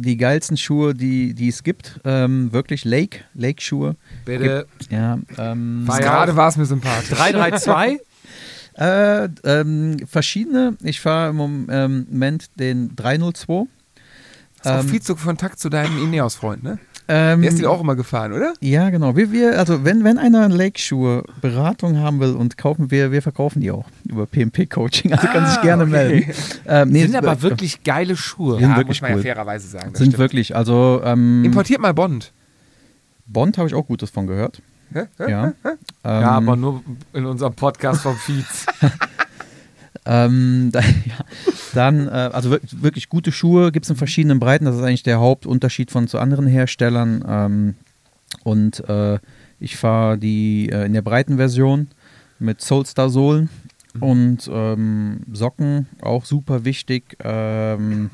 Speaker 4: die geilsten Schuhe, die, die es gibt, ähm, wirklich Lake, Lake-Schuhe.
Speaker 1: Bitte
Speaker 4: Ja, ähm,
Speaker 2: Gerade war es mir sympathisch.
Speaker 1: 332. [LAUGHS]
Speaker 4: äh, ähm, verschiedene. Ich fahre im Moment den 302.
Speaker 2: Hast auch
Speaker 4: Ähm,
Speaker 2: viel zu Kontakt zu deinem Ineos-Freund, ne?
Speaker 4: Ähm,
Speaker 2: Der ist den auch immer gefahren, oder?
Speaker 4: Ja, genau. Wir, wir, also wenn, wenn einer Lake-Schuhe Beratung haben will und kaufen, wir, wir verkaufen die auch über PMP-Coaching. Also kann sich gerne
Speaker 2: okay.
Speaker 4: melden. Ähm, nee,
Speaker 1: sind aber wirklich geile Schuhe.
Speaker 4: Sind
Speaker 2: Ja,
Speaker 4: wirklich
Speaker 2: muss man
Speaker 4: cool.
Speaker 2: ja fairerweise sagen. das
Speaker 4: sind
Speaker 2: stimmt.
Speaker 4: wirklich, also ähm,
Speaker 2: Importiert mal Bond.
Speaker 4: Bond habe ich auch Gutes von gehört.
Speaker 2: Hä? Hä?
Speaker 4: Ja.
Speaker 1: Ja,
Speaker 4: Ähm,
Speaker 1: aber nur in unserem Podcast vom Fietz. [LAUGHS]
Speaker 4: Ähm, [LAUGHS] da, ja, dann, äh, also wir- wirklich gute Schuhe gibt es in verschiedenen Breiten. Das ist eigentlich der Hauptunterschied von zu anderen Herstellern. Ähm, und äh, ich fahre die äh, in der breiten Version mit Soulstar-Sohlen und ähm, Socken, auch super wichtig. Ähm,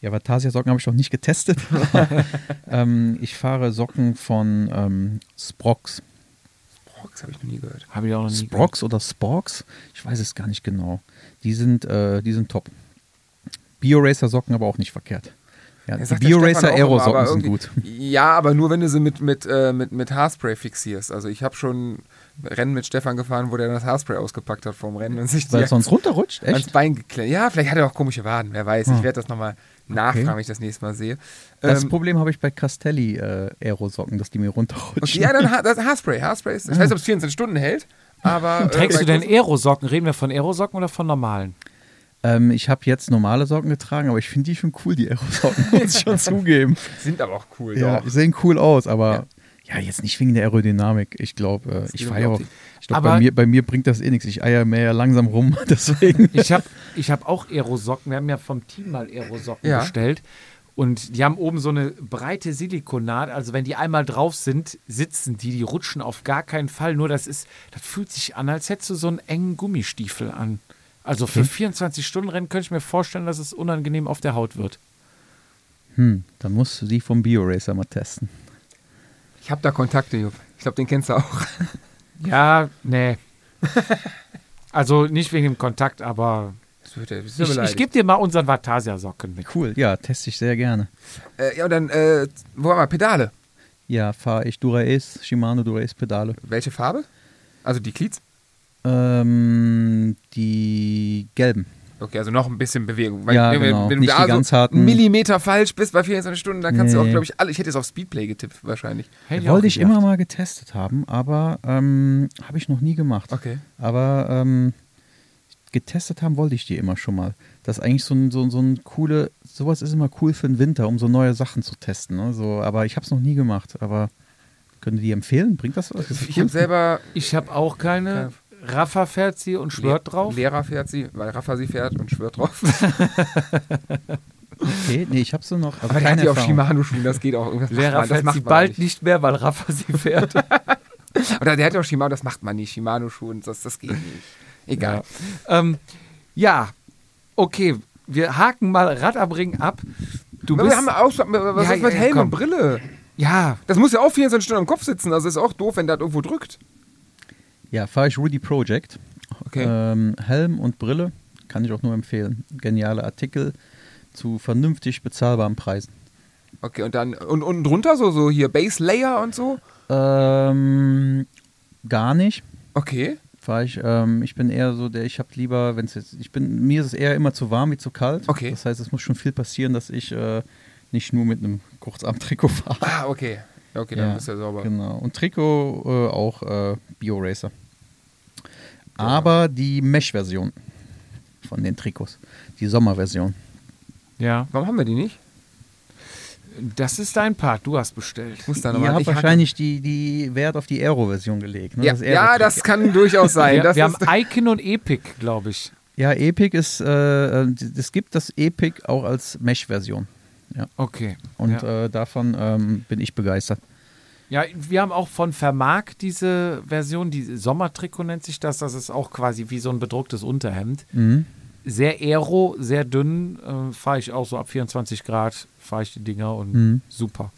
Speaker 4: ja, Vatasia-Socken habe ich noch nicht getestet. [LAUGHS] ähm, ich fahre Socken von ähm, Sprox.
Speaker 2: Das habe ich noch nie gehört.
Speaker 1: Habe ich auch noch nie
Speaker 4: Sprox oder Sporks? Ich weiß es gar nicht genau. Die sind, äh, die sind top. BioRacer-Socken aber auch nicht verkehrt. Ja,
Speaker 2: Ja,
Speaker 4: die BioRacer Aero-Socken
Speaker 2: aber
Speaker 4: sind gut.
Speaker 2: Ja, aber nur wenn du sie mit, mit, äh, mit, mit Haarspray fixierst. Also ich habe schon Rennen mit Stefan gefahren, wo der das Haarspray ausgepackt hat vorm Rennen und sich
Speaker 4: Weil es sonst runterrutscht,
Speaker 2: ans
Speaker 4: echt?
Speaker 2: Bein geklemmt. Ja, vielleicht hat er auch komische Waden, wer weiß. Ich
Speaker 4: Ah.
Speaker 2: werde das nochmal nachfragen, wenn ich das nächste Mal sehe.
Speaker 4: Das
Speaker 2: Ähm,
Speaker 4: Problem habe ich bei Castelli äh, Aero-Socken, dass die mir runterrutschen.
Speaker 2: okay, ja, dann ha [LAUGHS] das Haarspray. Haarspray ist, ich weiß nicht, ob es 24 Stunden hält, aber... äh,
Speaker 1: Trägst du denn Aerosocken? Reden wir von Aerosocken oder von normalen?
Speaker 4: ähm, ich habe jetzt normale Socken getragen, aber ich finde die schon cool, die Aero-Socken, [LAUGHS] muss ich schon zugeben.
Speaker 2: Sind aber auch cool,
Speaker 4: Ja,
Speaker 2: doch.
Speaker 4: die sehen cool aus, aber ja, jetzt nicht wegen der Aerodynamik. Ich glaube, äh, ich ja auch. Ich glaube,
Speaker 1: Aber-
Speaker 4: bei mir, bei mir bringt das eh nichts. Ich eier mehr langsam rum, [LAUGHS] deswegen.
Speaker 1: Ich habe ich hab auch Aerosocken. Wir haben ja vom Team mal Aerosocken
Speaker 2: Ja.
Speaker 1: bestellt. Und die haben oben so eine breite Silikonnaht. Also wenn die einmal drauf sind, sitzen die. Die rutschen auf gar keinen Fall. Nur das ist, das fühlt sich an, als hättest du so einen engen Gummistiefel an. Also für 24 Stunden Rennen könnte ich mir vorstellen, dass es unangenehm auf der Haut wird.
Speaker 4: Hm, dann musst du die vom BioRacer mal testen.
Speaker 2: Ich habe da Kontakte, Jupp. Ich glaube, den kennst du auch. [LAUGHS]
Speaker 1: Ja, nee. [LAUGHS] Also nicht wegen dem Kontakt, aber
Speaker 2: er-
Speaker 1: ich, ich gebe dir mal unseren Vatasia-Socken mit.
Speaker 4: Cool, ja, teste ich sehr gerne.
Speaker 2: äh, ja, und dann, äh, wo haben wir Pedale?
Speaker 4: Ja, fahre ich Dura-Ace, Shimano Dura-Ace Pedale.
Speaker 2: Welche Farbe? Also die Cleats?
Speaker 4: Ähm, die gelben.
Speaker 2: Okay, also noch ein bisschen Bewegung.
Speaker 4: Ja,
Speaker 2: wenn,
Speaker 4: genau.
Speaker 2: wenn du
Speaker 4: Nicht
Speaker 2: da
Speaker 4: die
Speaker 2: so
Speaker 4: ganz
Speaker 2: einen
Speaker 4: harten-
Speaker 2: Millimeter falsch bist bei 24 Stunden, dann kannst du auch,
Speaker 4: Nee.
Speaker 2: glaube ich, alle. Ich hätte jetzt auf Speedplay getippt, wahrscheinlich.
Speaker 1: Hätte
Speaker 4: Wollte
Speaker 1: auch
Speaker 4: ich
Speaker 1: gedacht.
Speaker 4: immer mal getestet haben, aber ähm, habe ich noch nie gemacht.
Speaker 2: Okay.
Speaker 4: Aber ähm, getestet haben wollte ich die immer schon mal. Das ist eigentlich so ein, so, ein- so ein coole, sowas ist immer cool für den Winter, um so neue Sachen zu testen. Ne? So, aber ich habe es noch nie gemacht. Aber können die empfehlen? Bringt das was?
Speaker 2: Ich habe selber
Speaker 1: Ich habe auch keine. Rafa fährt sie und schwört drauf.
Speaker 2: Lehrer fährt sie, weil Rafa sie fährt und schwört drauf. [LAUGHS]
Speaker 4: Okay, nee, ich habe sie noch.
Speaker 2: Aber der hat
Speaker 4: keine
Speaker 2: die auf
Speaker 4: Erfahrung.
Speaker 2: Shimano-Schuhen, das geht auch. Das macht
Speaker 1: Lehrer
Speaker 2: man, das
Speaker 1: fährt
Speaker 2: macht
Speaker 1: sie bald
Speaker 2: nicht.
Speaker 1: nicht mehr, weil Rafa sie fährt. [LAUGHS]
Speaker 2: Oder der hat ja auch Shimano, das macht man nicht. Shimano-Schuhe, das, das geht nicht. Egal.
Speaker 1: Ja. Ähm, ja, okay. Wir haken mal Rad am Ring ab. Du
Speaker 2: Aber
Speaker 1: bist,
Speaker 2: wir haben auch, was
Speaker 1: Ja,
Speaker 2: ist mit Helm
Speaker 1: komm.
Speaker 2: und Brille?
Speaker 1: ja,
Speaker 2: Das muss ja auch 24 Stunden am Kopf sitzen, also ist auch doof, wenn das irgendwo drückt.
Speaker 4: Ja, fahre ich Rudy Project.
Speaker 2: Okay.
Speaker 4: Ähm, Helm und Brille kann ich auch nur empfehlen. Geniale Artikel zu vernünftig bezahlbaren Preisen.
Speaker 2: Okay, und dann, und unten drunter so, so hier Base Layer und so?
Speaker 4: Ähm, gar nicht.
Speaker 2: Okay.
Speaker 4: Fahr ich, ähm, ich bin eher so der, ich habe lieber, wenn es jetzt, ich bin, mir ist es eher immer zu warm wie zu kalt.
Speaker 2: Okay.
Speaker 4: Das heißt, es muss schon viel passieren, dass ich äh, nicht nur mit einem Kurzarm-Trikot fahre.
Speaker 2: Ah, okay. Ja, okay, dann ist ja sauber.
Speaker 4: Genau. Und Trikot äh, auch äh, Bio-Racer. Aber die Mesh-Version von den Trikots, die Sommerversion.
Speaker 1: Ja,
Speaker 2: Warum haben wir die nicht?
Speaker 1: das ist dein Part. Du hast bestellt.
Speaker 2: Ich muss da
Speaker 4: Ihr habt wahrscheinlich die, die Wert auf die Aero-Version gelegt. Ne?
Speaker 2: Ja, ja,
Speaker 4: Aero-Trikot.
Speaker 2: das kann durchaus sein. [LAUGHS]
Speaker 1: Wir,
Speaker 2: das
Speaker 1: wir haben [LAUGHS] Icon und Epic, glaube ich.
Speaker 4: Ja, Epic ist, äh, äh, es gibt das Epic auch als Mesh-Version.
Speaker 1: Okay.
Speaker 4: Und
Speaker 1: ja.
Speaker 4: äh, davon ähm, bin ich begeistert.
Speaker 1: Ja, wir haben auch von Vermark diese Version, die Sommertrikot nennt sich das. Das ist auch quasi wie so ein bedrucktes Unterhemd.
Speaker 4: Mhm.
Speaker 1: Sehr aero, sehr dünn. Äh, fahre ich auch so ab 24 Grad, fahre ich die Dinger und
Speaker 4: Mhm.
Speaker 1: super.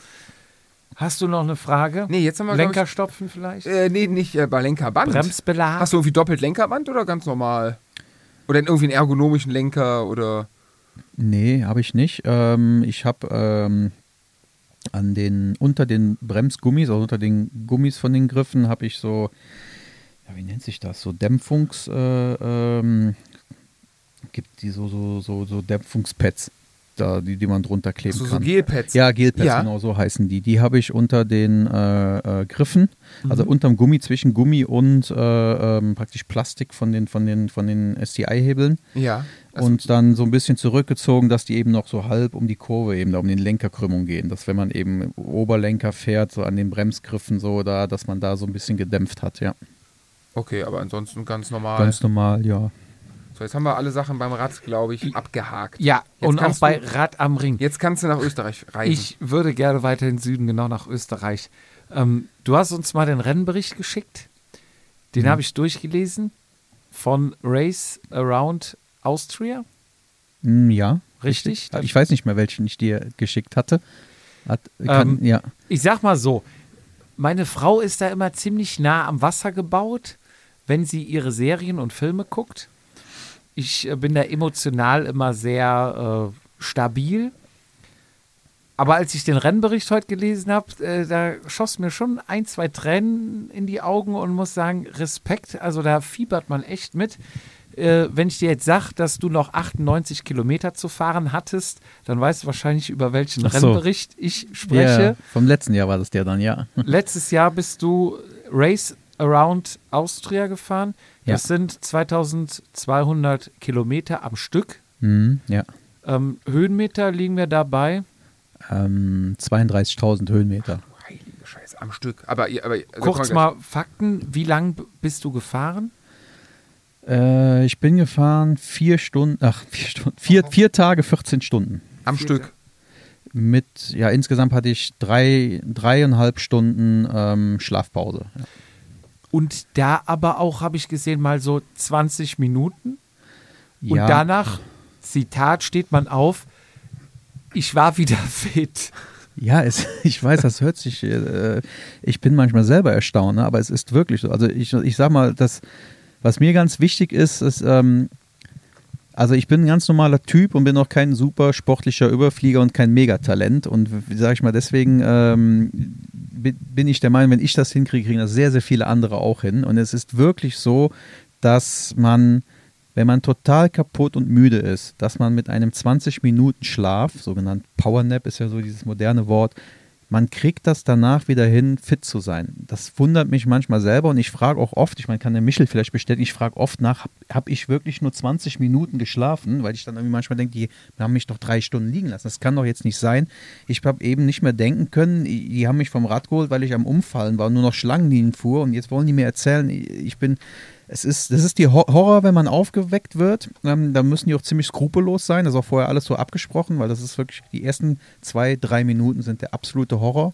Speaker 1: Hast du noch eine Frage?
Speaker 2: nee, jetzt haben wir,
Speaker 1: Lenkerstopfen vielleicht?
Speaker 2: Ich, äh, nee, nicht äh, bei Lenkerband.
Speaker 1: Bremsbelag?
Speaker 2: Hast du irgendwie doppelt Lenkerband oder ganz normal? Oder irgendwie einen ergonomischen Lenker oder.
Speaker 4: Nee, habe ich nicht. Ähm, ich habe ähm, an den, unter den Bremsgummis, also unter den Gummis von den Griffen, habe ich so, ja, wie nennt sich das? So Dämpfungs, äh, ähm, gibt die so, so, so, so Dämpfungspads, da, die, die man drunter kleben
Speaker 2: So, so
Speaker 4: kann.
Speaker 2: Gelpads.
Speaker 4: Ja, Gelpads,
Speaker 2: Ja.
Speaker 4: genau so heißen die. Die habe ich unter den äh, äh, Griffen,
Speaker 2: Mhm.
Speaker 4: also unterm Gummi, zwischen Gummi und äh, ähm, praktisch Plastik von den, von den, von den STI-Hebeln.
Speaker 2: Ja. Also,
Speaker 4: Und dann so ein bisschen zurückgezogen, dass die eben noch so halb um die Kurve eben, da um den Lenkerkrümmung gehen. Dass wenn man eben Oberlenker fährt, so an den Bremsgriffen so, da, dass man da so ein bisschen gedämpft hat, ja.
Speaker 2: okay, aber ansonsten ganz normal.
Speaker 4: Ganz normal, ja.
Speaker 2: so, jetzt haben wir alle Sachen beim Rad, glaube ich, abgehakt.
Speaker 1: ja,
Speaker 2: Jetzt
Speaker 1: und auch bei
Speaker 2: du-
Speaker 1: Rad am Ring.
Speaker 2: Jetzt kannst du nach Österreich reisen.
Speaker 1: Ich würde gerne weiter in den Süden, genau nach Österreich. Ähm, du hast uns mal den Rennbericht geschickt. Den
Speaker 4: Mhm.
Speaker 1: habe ich durchgelesen von Race Around Austria.
Speaker 4: Hm, ja.
Speaker 1: Richtig?
Speaker 4: Ich weiß nicht mehr, welchen ich dir geschickt hatte. Hat, kann,
Speaker 1: Ähm,
Speaker 4: ja.
Speaker 1: Ich sag mal so, meine Frau ist da immer ziemlich nah am Wasser gebaut, wenn sie ihre Serien und Filme guckt. Ich äh, bin da emotional immer sehr äh, stabil. Aber als ich den Rennbericht heute gelesen habe, äh, da schoss mir schon ein, zwei Tränen in die Augen und muss sagen, Respekt, also da fiebert man echt mit. Äh, wenn ich dir jetzt sage, dass du noch 98 Kilometer zu fahren hattest, dann weißt du wahrscheinlich, über welchen
Speaker 4: so.
Speaker 1: Rennbericht ich spreche.
Speaker 4: ja. Vom letzten Jahr war das der dann, ja. [LAUGHS]
Speaker 1: Letztes Jahr bist du Race Around Austria gefahren.
Speaker 4: Ja.
Speaker 1: Das sind 2200 Kilometer am Stück.
Speaker 4: Mhm, ja.
Speaker 1: Ähm, Höhenmeter liegen wir dabei.
Speaker 4: Ähm, 32.000 Höhenmeter.
Speaker 2: Heilige Scheiße, am Stück. Aber, aber also
Speaker 1: Kurz
Speaker 2: mal,
Speaker 1: Fakten. Wie lang bist du gefahren?
Speaker 4: Äh, ich bin gefahren vier Stunden, ach, vier Stunden, vier, vier Tage, 14 Stunden.
Speaker 2: am Stück.
Speaker 4: Mit, ja, insgesamt hatte ich drei, dreieinhalb Stunden ähm, Schlafpause. Ja.
Speaker 1: Und da aber auch, habe ich gesehen, mal so 20 Minuten. Und
Speaker 4: Ja.
Speaker 1: danach, Zitat, steht man auf, ich war wieder [LAUGHS] fit.
Speaker 4: Ja, es, [LAUGHS] ich weiß, das hört sich, äh, ich bin manchmal selber erstaunt, ne, aber es ist wirklich so. Also ich, ich sag mal, das, was mir ganz wichtig ist, ist, ähm, also ich bin ein ganz normaler Typ und bin auch kein super sportlicher Überflieger und kein Megatalent. Und sage ich mal, deswegen ähm, bin bin ich der Meinung, wenn ich das hinkriege, kriegen das sehr, sehr viele andere auch hin. Und es ist wirklich so, dass man, wenn man total kaputt und müde ist, dass man mit einem 20 Minuten Schlaf, sogenannt Powernap ist ja so dieses moderne Wort, man kriegt das danach wieder hin, fit zu sein. Das wundert mich manchmal selber und ich frage auch oft, ich meine, kann der Michel vielleicht bestätigen, ich frage oft nach, habe hab ich wirklich nur 20 Minuten geschlafen, weil ich dann irgendwie manchmal denke, die haben mich doch drei Stunden liegen lassen. Das kann doch jetzt nicht sein. Ich habe eben nicht mehr denken können, die haben mich vom Rad geholt, weil ich am Umfallen war und nur noch Schlangenlinien fuhr und jetzt wollen die mir erzählen, ich bin, es ist, das ist die Hor- Horror, wenn man aufgeweckt wird. Ähm, da müssen die auch ziemlich skrupellos sein. Das ist auch vorher alles so abgesprochen, weil das ist wirklich, die ersten zwei, drei Minuten sind der absolute Horror.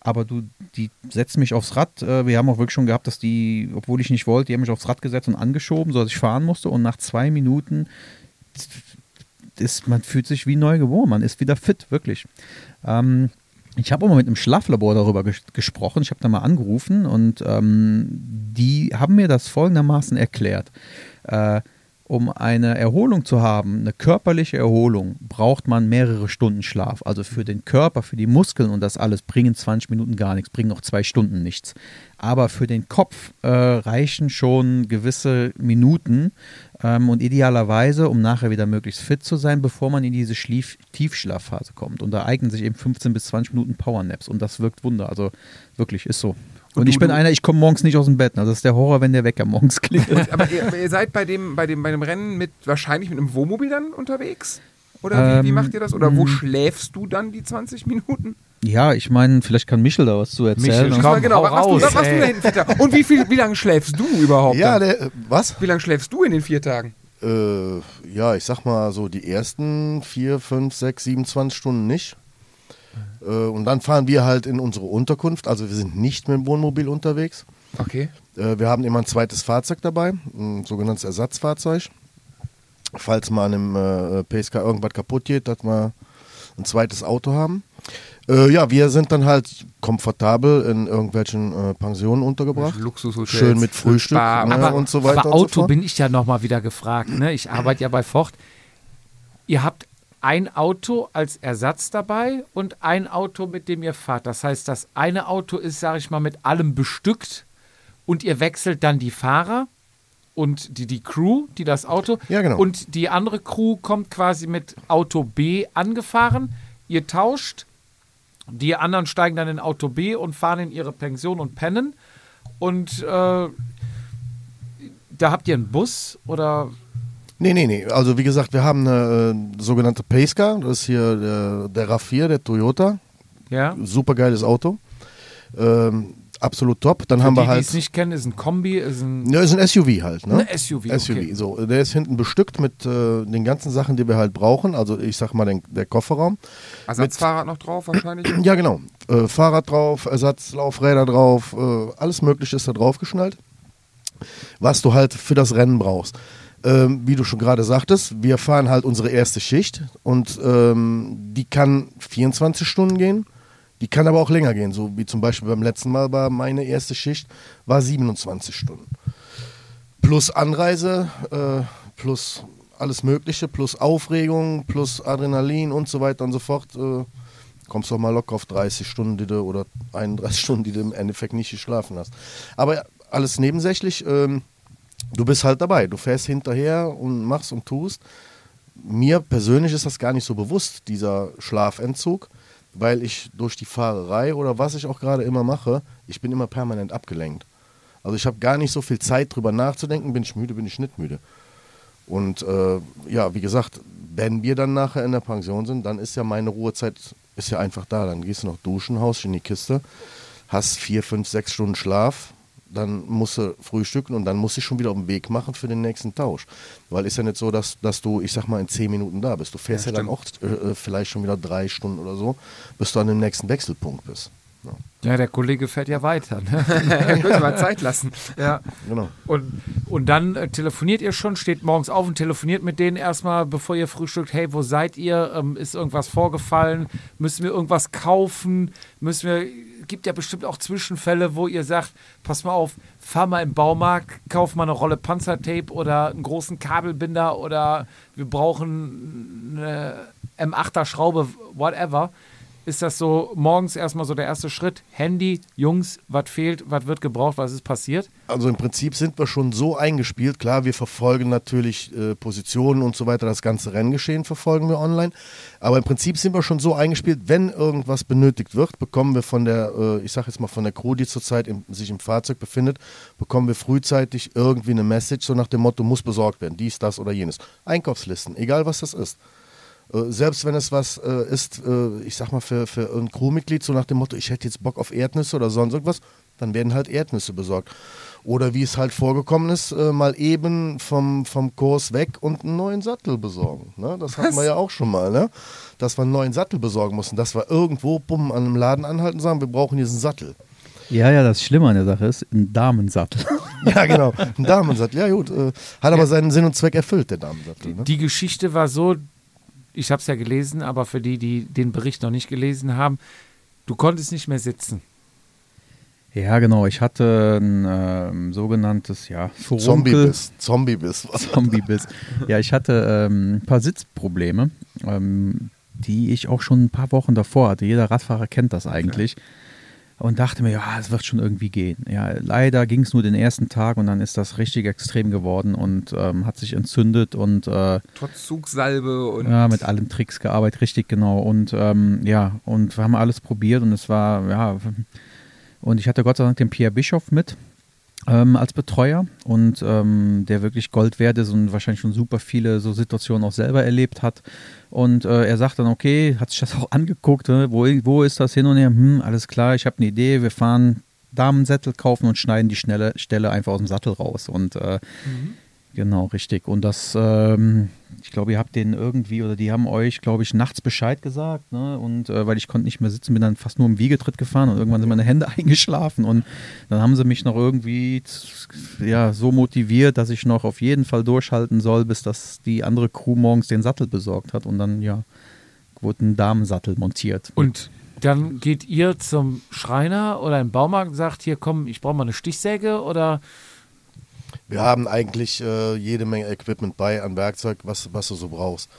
Speaker 4: Aber du, die setzen mich aufs Rad. Äh, wir haben auch wirklich schon gehabt, dass die, obwohl ich nicht wollte, die haben mich aufs Rad gesetzt und angeschoben, sodass ich fahren musste. Und nach zwei Minuten ist, man fühlt sich wie neu geboren. Man ist wieder fit, wirklich. Ähm, Ich habe auch mal mit einem Schlaflabor darüber ges gesprochen. Ich habe da mal angerufen und ähm, die haben mir das folgendermaßen erklärt. Äh, um eine Erholung zu haben, eine körperliche Erholung, braucht man mehrere Stunden Schlaf. Also für den Körper, für die Muskeln und das alles bringen 20 Minuten gar nichts, bringen auch zwei Stunden nichts. Aber für den Kopf äh, reichen schon gewisse Minuten ähm, und idealerweise, um nachher wieder möglichst fit zu sein, bevor man in diese Schlief Tiefschlafphase kommt. Und da eignen sich eben 15 bis 20 Minuten Powernaps und das wirkt Wunder. Also wirklich, ist so. Und,
Speaker 2: Und
Speaker 4: ich bin einer, ich komme morgens nicht aus dem Bett. Also das ist der Horror, wenn der Wecker morgens [LAUGHS] klingelt.
Speaker 2: Aber ihr, aber ihr seid bei dem, bei, dem, bei dem Rennen mit wahrscheinlich mit einem Wohnmobil dann unterwegs? Oder wie, wie
Speaker 4: Ähm,
Speaker 2: macht ihr das? Oder wo
Speaker 4: mh.
Speaker 2: schläfst du dann die 20 Minuten?
Speaker 4: Ja, ich meine, vielleicht kann Michel da was zu erzählen.
Speaker 1: Michel,
Speaker 4: aber-
Speaker 1: komm.
Speaker 2: genau,
Speaker 1: hau
Speaker 2: was, was,
Speaker 1: raus,
Speaker 2: du, was, in vier Tagen? Und wie, viel, wie lange schläfst du überhaupt?
Speaker 5: Ja, der, äh, was?
Speaker 2: Wie lange schläfst du in den vier Tagen?
Speaker 5: Äh, ja, ich sag mal so die ersten vier, fünf, sechs, 27 Stunden nicht. Äh, und dann fahren wir halt in unsere Unterkunft. Also wir sind nicht mit dem Wohnmobil unterwegs.
Speaker 2: Okay.
Speaker 5: Äh, wir haben immer ein zweites Fahrzeug dabei, ein sogenanntes Ersatzfahrzeug. Falls mal an einem PSK irgendwas kaputt geht, dass wir ein zweites Auto haben. Äh, ja, wir sind dann halt komfortabel in irgendwelchen äh, Pensionen untergebracht.
Speaker 2: Luxushotels.
Speaker 5: Schön mit Frühstück
Speaker 2: Spa.
Speaker 5: ne,
Speaker 1: aber,
Speaker 5: und so weiter
Speaker 1: aber
Speaker 5: so
Speaker 1: Auto
Speaker 5: fort.
Speaker 1: bin ich ja nochmal wieder gefragt. Ne? Ich arbeite ja bei Ford. Ihr habt ein Auto als Ersatz dabei und ein Auto, mit dem ihr fahrt. Das heißt, das eine Auto ist, sage ich mal, mit allem bestückt und ihr wechselt dann die Fahrer und die, die Crew, die das Auto.
Speaker 5: Ja, genau.
Speaker 1: Und die andere Crew kommt quasi mit Auto B angefahren. Ihr tauscht. Die anderen steigen dann in Auto B und fahren in ihre Pension und pennen. Und äh, da habt ihr einen Bus oder
Speaker 5: Nee, nee, nee. Also wie gesagt, wir haben eine äh, sogenannte Pacecar. Das ist hier der, der RAV4, der Toyota.
Speaker 1: ja?
Speaker 5: Super geiles Auto. Ähm, absolut top. Dann
Speaker 1: Für
Speaker 5: haben
Speaker 1: die,
Speaker 5: wir
Speaker 1: die
Speaker 5: halt.
Speaker 1: es nicht kennen, ist ein Kombi, ist ein,
Speaker 5: Ja, ist ein SUV halt, ne?
Speaker 1: ein SUV.
Speaker 5: SUV,
Speaker 1: Okay.
Speaker 5: so. Der ist hinten bestückt mit äh, den ganzen Sachen, die wir halt brauchen. Also ich sag mal den, der Kofferraum.
Speaker 2: Ersatzfahrrad noch drauf wahrscheinlich?
Speaker 5: Ja, genau. Äh, Fahrrad drauf, Ersatzlaufräder drauf, äh, alles Mögliche ist da drauf geschnallt, was du halt für das Rennen brauchst. Ähm, wie du schon gerade sagtest, wir fahren halt unsere erste Schicht und ähm, die kann 24 Stunden gehen, die kann aber auch länger gehen, so wie zum Beispiel beim letzten Mal war meine erste Schicht war 27 Stunden. Plus Anreise, äh, plus alles Mögliche, plus Aufregung, plus Adrenalin und so weiter und so fort. Äh, kommst du auch mal locker auf 30 Stunden die du, oder 31 Stunden, die du im Endeffekt nicht geschlafen hast. Aber alles nebensächlich, ähm, du bist halt dabei. Du fährst hinterher und machst und tust. Mir persönlich ist das gar nicht so bewusst, dieser Schlafentzug, weil ich durch die Fahrerei oder was ich auch gerade immer mache, ich bin immer permanent abgelenkt. Also ich habe gar nicht so viel Zeit drüber nachzudenken, bin ich müde, bin ich nicht müde. Und äh, ja, wie gesagt, wenn wir dann nachher in der Pension sind, dann ist ja meine Ruhezeit ist ja einfach da. Dann gehst du noch duschen, haust in die Kiste, hast vier, fünf, sechs Stunden Schlaf, dann musst du frühstücken und dann musst du dich schon wieder auf den Weg machen für den nächsten Tausch. Weil ist ja nicht so, dass, dass du, ich sag mal, in zehn Minuten da bist. Du fährst ja, dann auch äh, vielleicht schon wieder drei Stunden oder so, bis du an dem nächsten Wechselpunkt bist. Ja,
Speaker 1: Ja, der Kollege fährt ja weiter. Ne? [LAUGHS] [LAUGHS]
Speaker 2: Müssen wir Zeit lassen.
Speaker 1: ja.
Speaker 5: genau.
Speaker 1: Und, und dann äh, telefoniert ihr schon, steht morgens auf und telefoniert mit denen erstmal, bevor ihr frühstückt. Hey, wo seid ihr? Ähm, ist irgendwas vorgefallen? Müssen wir irgendwas kaufen? Müssen wir. Gibt ja bestimmt auch Zwischenfälle, wo ihr sagt: Pass mal auf, fahr mal im Baumarkt, kauf mal eine Rolle Panzertape oder einen großen Kabelbinder oder wir brauchen eine M8er Schraube, whatever. Ist das so morgens erstmal so der erste Schritt? Handy, Jungs, was fehlt, was wird gebraucht, was ist passiert?
Speaker 5: Also im Prinzip sind wir schon so eingespielt. Klar, wir verfolgen natürlich äh, Positionen und so weiter. Das ganze Renngeschehen verfolgen wir online. Aber im Prinzip sind wir schon so eingespielt, wenn irgendwas benötigt wird, bekommen wir von der, äh, ich sage jetzt mal von der Crew, die zurzeit im, sich im Fahrzeug befindet, bekommen wir frühzeitig irgendwie eine Message, so nach dem Motto, muss besorgt werden, dies, das oder jenes. Einkaufslisten, egal was das ist. Äh, selbst wenn es was äh, ist, äh, ich sag mal, für, für ein Crewmitglied, so nach dem Motto, ich hätte jetzt Bock auf Erdnüsse oder sonst irgendwas, dann werden halt Erdnüsse besorgt. Oder wie es halt vorgekommen ist, äh, mal eben vom, vom Kurs weg und einen neuen Sattel besorgen. Ne? Das hatten wir ja auch schon mal, ne? dass wir einen neuen Sattel besorgen mussten, dass wir irgendwo bumm, an einem Laden anhalten und sagen, wir brauchen diesen Sattel.
Speaker 4: Ja, ja, das Schlimme an der Sache ist, ein Damensattel. [LAUGHS]
Speaker 5: Ja, genau, ein Damensattel. Ja, gut, äh, hat aber seinen Sinn und Zweck erfüllt, der Damensattel. Ne?
Speaker 1: Die Geschichte war so, ich habe es ja gelesen, aber für die, die den Bericht noch nicht gelesen haben, Du konntest nicht mehr sitzen.
Speaker 4: Ja, genau. Ich hatte ein ähm, sogenanntes, ja, Furunkel.
Speaker 5: Zombie-Biss. Zombie-Biss. [LAUGHS]
Speaker 4: Zombie-Biss. Ja, ich hatte ähm, ein paar Sitzprobleme, ähm, die ich auch schon ein paar Wochen davor hatte. Jeder Radfahrer kennt das eigentlich. Und dachte mir, ja, es wird schon irgendwie gehen. Ja, leider ging es nur den ersten Tag und dann ist das richtig extrem geworden und ähm, hat sich entzündet und äh,
Speaker 2: Trotz Zugsalbe und.
Speaker 4: ja, mit allen Tricks gearbeitet, richtig genau. Und ähm, ja, und wir haben alles probiert und es war, ja, und ich hatte Gott sei Dank den Pierre Bischof mit ähm, als Betreuer und ähm, der wirklich Gold wert ist und wahrscheinlich schon super viele so Situationen auch selber erlebt hat. Und äh, er sagt dann, okay, hat sich das auch angeguckt, ne? wo, wo ist das hin und her? Hm, alles klar, ich habe eine Idee, wir fahren Damensättel kaufen und schneiden die schnelle Stelle einfach aus dem Sattel raus. Und äh, genau, richtig. Und das, ähm, ich glaube, ihr habt denen irgendwie, oder die haben euch, glaube ich, nachts Bescheid gesagt, ne? Und äh, weil ich konnte nicht mehr sitzen, bin dann fast nur im Wiegetritt gefahren und irgendwann sind meine Hände [LAUGHS] eingeschlafen und dann haben sie mich noch irgendwie ja, so motiviert, dass ich noch auf jeden Fall durchhalten soll, bis das die andere Crew morgens den Sattel besorgt hat und dann, ja, wurde ein Damensattel montiert.
Speaker 1: Und dann geht ihr zum Schreiner oder im Baumarkt und sagt, hier komm, ich brauche mal eine Stichsäge oder
Speaker 5: Wir haben eigentlich äh, jede Menge Equipment bei an Werkzeug, was, was du so brauchst.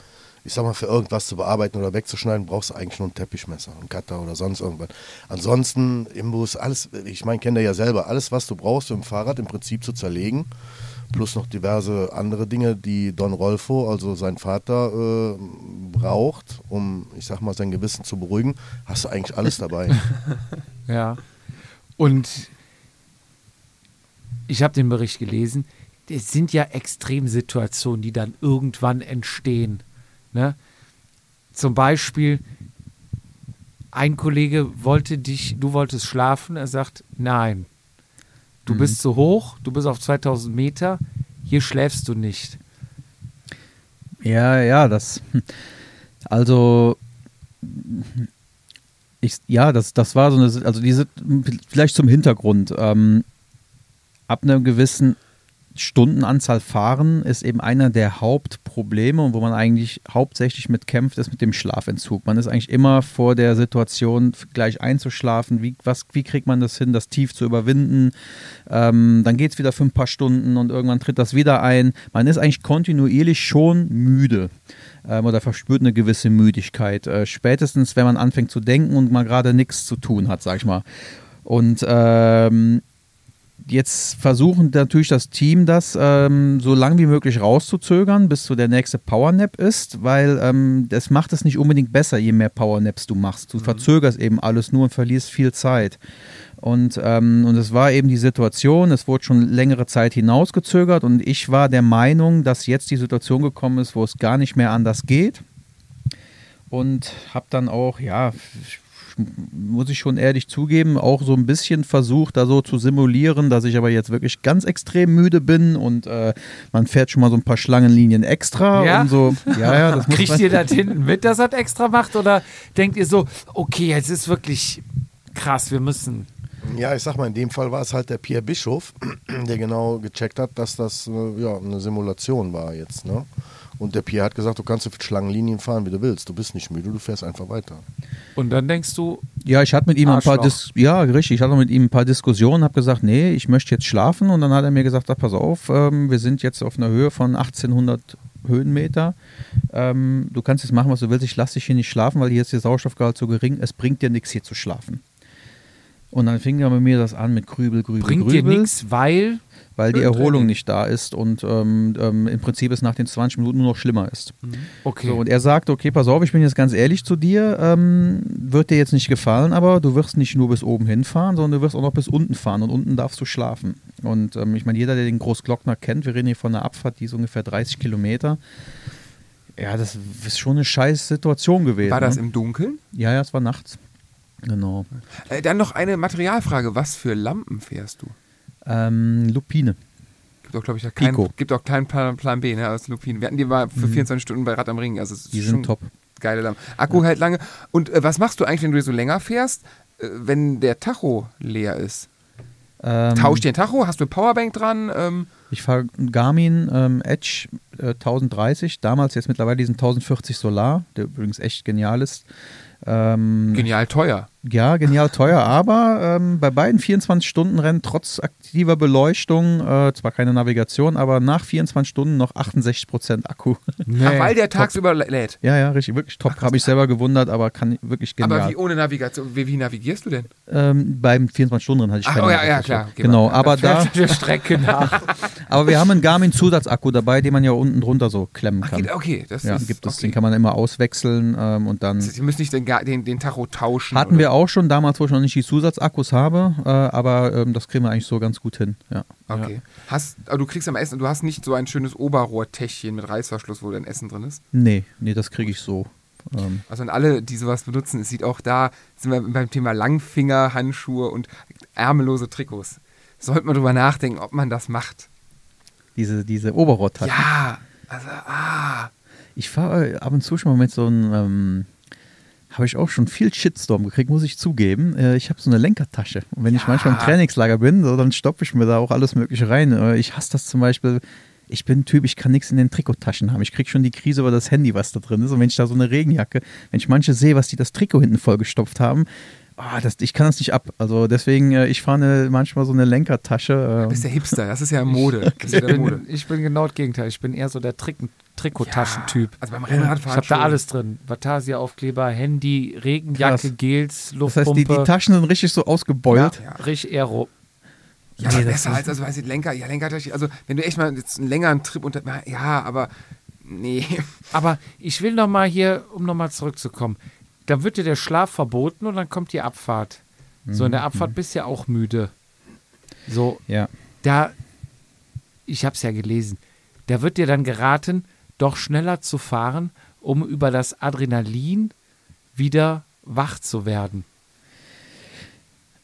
Speaker 5: Ich sag mal, für irgendwas zu bearbeiten oder wegzuschneiden, brauchst du eigentlich nur ein Teppichmesser, ein Cutter oder sonst irgendwas. Ansonsten im Bus, alles, ich meine, kennt ihr ja selber, alles, was du brauchst, um ein Fahrrad im Prinzip zu zerlegen, plus noch diverse andere Dinge, die Don Rolfo, also sein Vater, äh, braucht, um, ich sag mal, sein Gewissen zu beruhigen, hast du eigentlich alles dabei. [LAUGHS]
Speaker 1: Ja. Und ich habe den Bericht gelesen. Es sind ja Extremsituationen, die dann irgendwann entstehen. Ne? Zum Beispiel, ein Kollege wollte dich, du wolltest schlafen, er sagt, nein, du bist zu hoch, du bist auf 2000 Meter, hier schläfst du nicht.
Speaker 4: Ja, ja, das. Also. Ich, ja, das, das war so eine. Also, diese. Vielleicht zum Hintergrund. Ähm, ab einer gewissen Stundenanzahl fahren ist eben einer der Hauptprobleme und wo man eigentlich hauptsächlich mit kämpft, ist mit dem Schlafentzug. Man ist eigentlich immer vor der Situation, gleich einzuschlafen. Wie, was, wie kriegt man das hin, das Tief zu überwinden? Ähm, dann geht es wieder für ein paar Stunden und irgendwann tritt das wieder ein. Man ist eigentlich kontinuierlich schon müde ähm, oder verspürt eine gewisse Müdigkeit. Äh, spätestens, wenn man anfängt zu denken und mal gerade nichts zu tun hat, sag ich mal. Und ähm, jetzt versuchen natürlich das Team das ähm, so lang wie möglich rauszuzögern, bis so der nächste Powernap ist, weil ähm, das macht es nicht unbedingt besser, je mehr Powernaps du machst. Du verzögerst eben alles nur und verlierst viel Zeit. Und, ähm, und es war eben die Situation, es wurde schon längere Zeit hinausgezögert und ich war der Meinung, dass jetzt die Situation gekommen ist, wo es gar nicht mehr anders geht. Und habe dann auch, ja, muss ich schon ehrlich zugeben, auch so ein bisschen versucht, da so zu simulieren, dass ich aber jetzt wirklich ganz extrem müde bin und äh, man fährt schon mal so ein paar Schlangenlinien extra
Speaker 1: Ja?
Speaker 4: und so. Ja, ja, das [LAUGHS] muss
Speaker 1: Kriegt
Speaker 4: man,
Speaker 1: ihr das hinten mit, dass das extra macht? Oder denkt ihr so, okay, jetzt ist wirklich krass, wir müssen.
Speaker 5: Ja, ich sag mal, in dem Fall war es halt der Pierre Bischof, [CLEARS THROAT] der genau gecheckt hat, dass das äh, ja, eine Simulation war jetzt. Ne? Und der Pierre hat gesagt, du kannst so viele Schlangenlinien fahren, wie du willst. Du bist nicht müde, du fährst einfach weiter.
Speaker 1: Und dann denkst du,
Speaker 4: Ja, ich hatte mit ihm ein paar
Speaker 1: Arschloch.
Speaker 4: Dis ja, richtig, ich hatte mit ihm ein paar Diskussionen, habe gesagt, nee, ich möchte jetzt schlafen und dann hat er mir gesagt, ach, pass auf, ähm, wir sind jetzt auf einer Höhe von 1800 Höhenmeter. Ähm, du kannst jetzt machen, was du willst, ich lasse dich hier nicht schlafen, weil hier ist der Sauerstoffgehalt so gering, es bringt dir nichts hier zu schlafen. Und dann fing er bei mir das an mit Grübel, Grübel,
Speaker 1: bringt
Speaker 4: Grübel,
Speaker 1: dir nichts, weil
Speaker 4: weil die. Erholung nicht da ist und ähm, ähm, im Prinzip es nach den 20 Minuten nur noch schlimmer ist.
Speaker 1: Okay.
Speaker 4: So, und er sagt, okay, pass auf, ich bin jetzt ganz ehrlich zu dir, ähm, wird dir jetzt nicht gefallen, aber du wirst nicht nur bis oben hinfahren, sondern du wirst auch noch bis unten fahren und unten darfst du schlafen. Und ähm, ich meine, jeder, der den Großglockner kennt, wir reden hier von einer Abfahrt, die ist ungefähr 30 Kilometer. Ja, das ist schon eine scheiß Situation gewesen.
Speaker 2: War das
Speaker 4: ne?
Speaker 2: im Dunkeln?
Speaker 4: Ja, ja, es war nachts. Genau.
Speaker 2: Äh, dann noch eine Materialfrage. Was für Lampen fährst du?
Speaker 4: Ähm, Lupine.
Speaker 2: Gibt auch, glaube ich, ja kein,
Speaker 4: Pico.
Speaker 2: gibt auch keinen Plan, Plan B, ne, aus Lupinen. Wir hatten die mal für 24 Stunden bei Rad am Ring. Also es ist
Speaker 4: Mhm. Die
Speaker 2: schon
Speaker 4: sind top.
Speaker 2: geile Lampen. Akku hält lange. Und äh, was machst du eigentlich, wenn du so länger fährst, äh, wenn der Tacho leer ist?
Speaker 4: Ähm,
Speaker 2: Tausch den Tacho? Hast du eine Powerbank dran? Ähm,
Speaker 4: Ich fahre Garmin ähm, Edge äh, 1030, damals jetzt mittlerweile diesen 1040 Solar, der übrigens echt genial ist. Ähm,
Speaker 2: genial teuer.
Speaker 4: Ja, genial teuer, aber ähm, bei beiden 24-Stunden-Rennen trotz aktiver Beleuchtung, äh, zwar keine Navigation, aber nach 24 Stunden noch 68% Akku.
Speaker 2: Ach, weil der tagsüber lädt.
Speaker 4: ja, ja, richtig, wirklich top. Habe ich selber gewundert, aber kann wirklich genial.
Speaker 2: Aber wie ohne Navigation? Wie, wie navigierst du denn?
Speaker 4: ähm, beim 24-Stunden-Rennen hatte ich
Speaker 2: Ach,
Speaker 4: keine
Speaker 2: oh, ja, ja,
Speaker 4: Navigation.
Speaker 2: klar. Okay,
Speaker 4: Genau,
Speaker 2: warte.
Speaker 4: aber da,
Speaker 1: Der Strecke nach. [LAUGHS]
Speaker 4: aber wir haben einen Garmin-Zusatzakku dabei, den man ja unten drunter so klemmen
Speaker 2: Ach,
Speaker 4: kann.
Speaker 2: geht, okay, das
Speaker 4: Ja,
Speaker 2: ist,
Speaker 4: gibt es,
Speaker 2: okay.
Speaker 4: den kann man immer auswechseln ähm, und dann
Speaker 2: Sie müssen nicht den, den, den Tacho tauschen.
Speaker 4: hatten
Speaker 2: oder?
Speaker 4: Wir auch schon damals, wo ich noch nicht die Zusatzakkus habe, äh, aber ähm, das kriegen wir eigentlich so ganz gut hin. Ja.
Speaker 2: Okay. Hast, aber du kriegst am Essen, du hast nicht so ein schönes Oberrohrtäschchen mit Reißverschluss, wo dein Essen drin ist.
Speaker 4: Nee, nee, das kriege ich so. Ähm,
Speaker 2: Also an alle, die sowas benutzen, es sieht auch da, sind wir beim Thema Langfinger, Handschuhe und ärmellose Trikots. Sollte man drüber nachdenken, ob man das macht.
Speaker 4: diese, diese Oberrohrtasche.
Speaker 2: Ja, also, ah.
Speaker 4: Ich fahre äh, ab und zu schon mal mit so einem, ähm, habe ich auch schon viel Shitstorm gekriegt, muss ich zugeben. Äh, ich habe so eine Lenkertasche. Und wenn ich
Speaker 2: Ja.
Speaker 4: manchmal im Trainingslager bin, so, dann stopfe ich mir da auch alles Mögliche rein. Äh, ich hasse das zum Beispiel. Ich bin ein Typ, ich kann nichts in den Trikottaschen haben. Ich kriege schon die Krise über das Handy, was da drin ist. Und wenn ich da so eine Regenjacke, wenn ich manche sehe, was die das Trikot hinten vollgestopft haben, ah, das, ich kann das nicht ab. Also deswegen, äh, ich fahre manchmal so eine Lenkertasche.
Speaker 2: Du bist
Speaker 4: Äh,
Speaker 2: der Hipster, das ist ja Mode. Das ist
Speaker 1: Ich
Speaker 2: ja Mode.
Speaker 1: bin, ich bin genau das Gegenteil. Ich bin eher so der Trick Trikottaschentyp.
Speaker 2: Also beim
Speaker 1: Ich
Speaker 2: Rennradfahren
Speaker 1: habe da alles drin. Vatasia-Aufkleber, Handy, Regenjacke,
Speaker 4: Krass.
Speaker 1: Gels,
Speaker 4: das
Speaker 1: Luftpumpe.
Speaker 4: heißt, die, die Taschen sind richtig so ausgebeult.
Speaker 2: Ja.
Speaker 1: Richtig Aero.
Speaker 2: Ja, aber
Speaker 4: Nee, das
Speaker 2: besser als, also weiß ich, Lenker, ja, Lenkertasche, also wenn du echt mal jetzt einen längeren Trip unter, ja, aber nee.
Speaker 1: Aber ich will noch mal hier, um noch mal zurückzukommen. Da wird dir der Schlaf verboten und dann kommt die Abfahrt. So in der Abfahrt bist du ja auch müde. So,
Speaker 4: Ja.
Speaker 1: da, ich habe es ja gelesen, da wird dir dann geraten, doch schneller zu fahren, um über das Adrenalin wieder wach zu werden.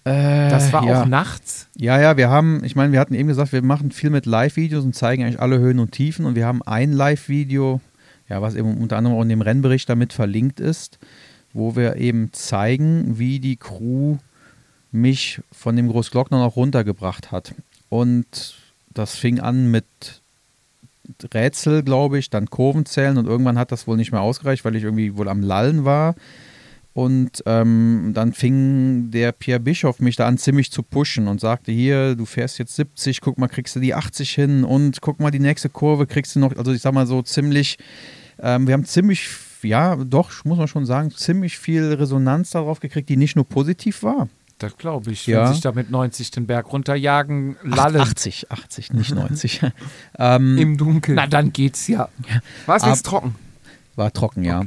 Speaker 1: Das war
Speaker 4: Äh, ja.
Speaker 1: auch nachts.
Speaker 4: Ja, ja, wir haben, ich meine, wir hatten eben gesagt, wir machen viel mit Live-Videos und zeigen eigentlich alle Höhen und Tiefen und wir haben ein Live-Video, ja, was eben unter anderem auch in dem Rennbericht damit verlinkt ist, wo wir eben zeigen, wie die Crew mich von dem Großglockner noch runtergebracht hat. Und das fing an mit Rätsel, glaube ich, dann Kurvenzählen und irgendwann hat das wohl nicht mehr ausgereicht, weil ich irgendwie wohl am Lallen war. Und ähm, dann fing der Pierre Bischoff mich da an, ziemlich zu pushen und sagte: Hier, du fährst jetzt 70, guck mal, kriegst du die 80 hin und guck mal, die nächste Kurve kriegst du noch. Also, ich sag mal so ziemlich, ähm, wir haben ziemlich, ja, doch, muss man schon sagen, ziemlich viel Resonanz darauf gekriegt, die nicht nur positiv war.
Speaker 1: Das glaube ich.
Speaker 4: Ja.
Speaker 1: Wenn sich da mit 90 den Berg runterjagen, lallen.
Speaker 4: 80, 80, nicht 90. [LAUGHS] ähm,
Speaker 2: Im Dunkeln.
Speaker 1: Na, dann geht's ja.
Speaker 2: War es jetzt trocken?
Speaker 4: War trocken, ja.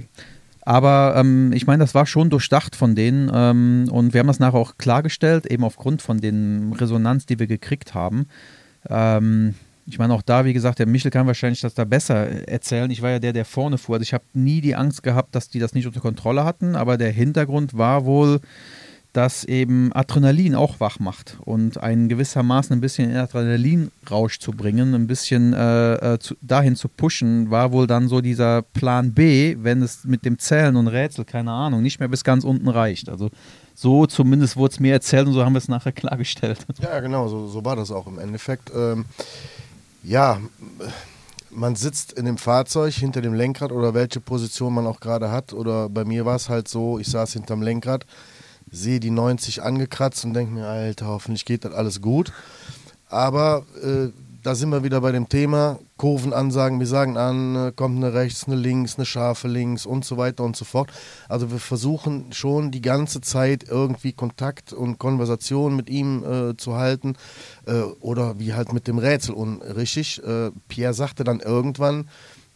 Speaker 4: Aber ähm, ich meine, das war schon durchdacht von denen ähm, und wir haben das nachher auch klargestellt, eben aufgrund von den Resonanz, die wir gekriegt haben. Ähm, ich meine, auch da, wie gesagt, der Michel kann wahrscheinlich das da besser erzählen. Ich war ja der, der vorne fuhr. Also ich habe nie die Angst gehabt, dass die das nicht unter Kontrolle hatten, aber der Hintergrund war wohl, dass eben Adrenalin auch wach macht und einen gewissermaßen ein bisschen in Adrenalinrausch zu bringen, ein bisschen äh, äh, zu, dahin zu pushen, war wohl dann so dieser Plan B, wenn es mit dem Zählen und Rätsel, keine Ahnung, nicht mehr bis ganz unten reicht. Also so zumindest wurde es mir erzählt und so haben wir es nachher klargestellt.
Speaker 5: Ja, genau, so, so war das auch im Endeffekt. Ähm, ja, man sitzt in dem Fahrzeug hinter dem Lenkrad oder welche Position man auch gerade hat. Oder bei mir war es halt so, ich saß hinterm Lenkrad, sehe die 90 angekratzt und denke mir, Alter, hoffentlich geht das alles gut. Aber äh, da sind wir wieder bei dem Thema Kurvenansagen. Wir sagen an, äh, kommt eine rechts, eine links, eine scharfe links und so weiter und so fort. Also wir versuchen schon die ganze Zeit irgendwie Kontakt und Konversation mit ihm äh, zu halten. Äh, oder wie halt mit dem Rätsel. Und richtig, äh, Pierre sagte dann irgendwann,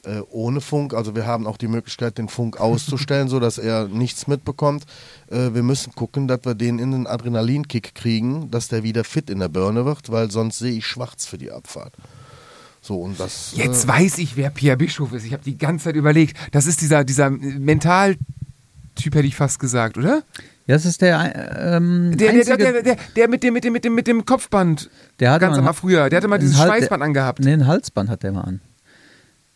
Speaker 5: äh, ohne Funk. Also wir haben auch die Möglichkeit, den Funk auszustellen, [LAUGHS] sodass er nichts mitbekommt. Äh, wir müssen gucken, dass wir den in den Adrenalinkick kriegen, dass der wieder fit in der Birne wird, weil sonst sehe ich schwarz für die Abfahrt. So, und das.
Speaker 2: Jetzt
Speaker 5: äh,
Speaker 2: weiß ich, wer Pierre Bischof ist. Ich habe die ganze Zeit überlegt. Das ist dieser, dieser Mentaltyp, hätte ich fast gesagt, oder?
Speaker 4: Ja, das ist der ähm,
Speaker 2: Der, der, der, der, der, der mit dem, mit dem, mit dem, mit dem Kopfband.
Speaker 4: der hatte
Speaker 2: ganz
Speaker 4: mal ein-
Speaker 2: früher. Der hatte mal dieses
Speaker 4: ein Hal-
Speaker 2: Schweißband angehabt.
Speaker 4: Nee, ein Halsband hat der mal an.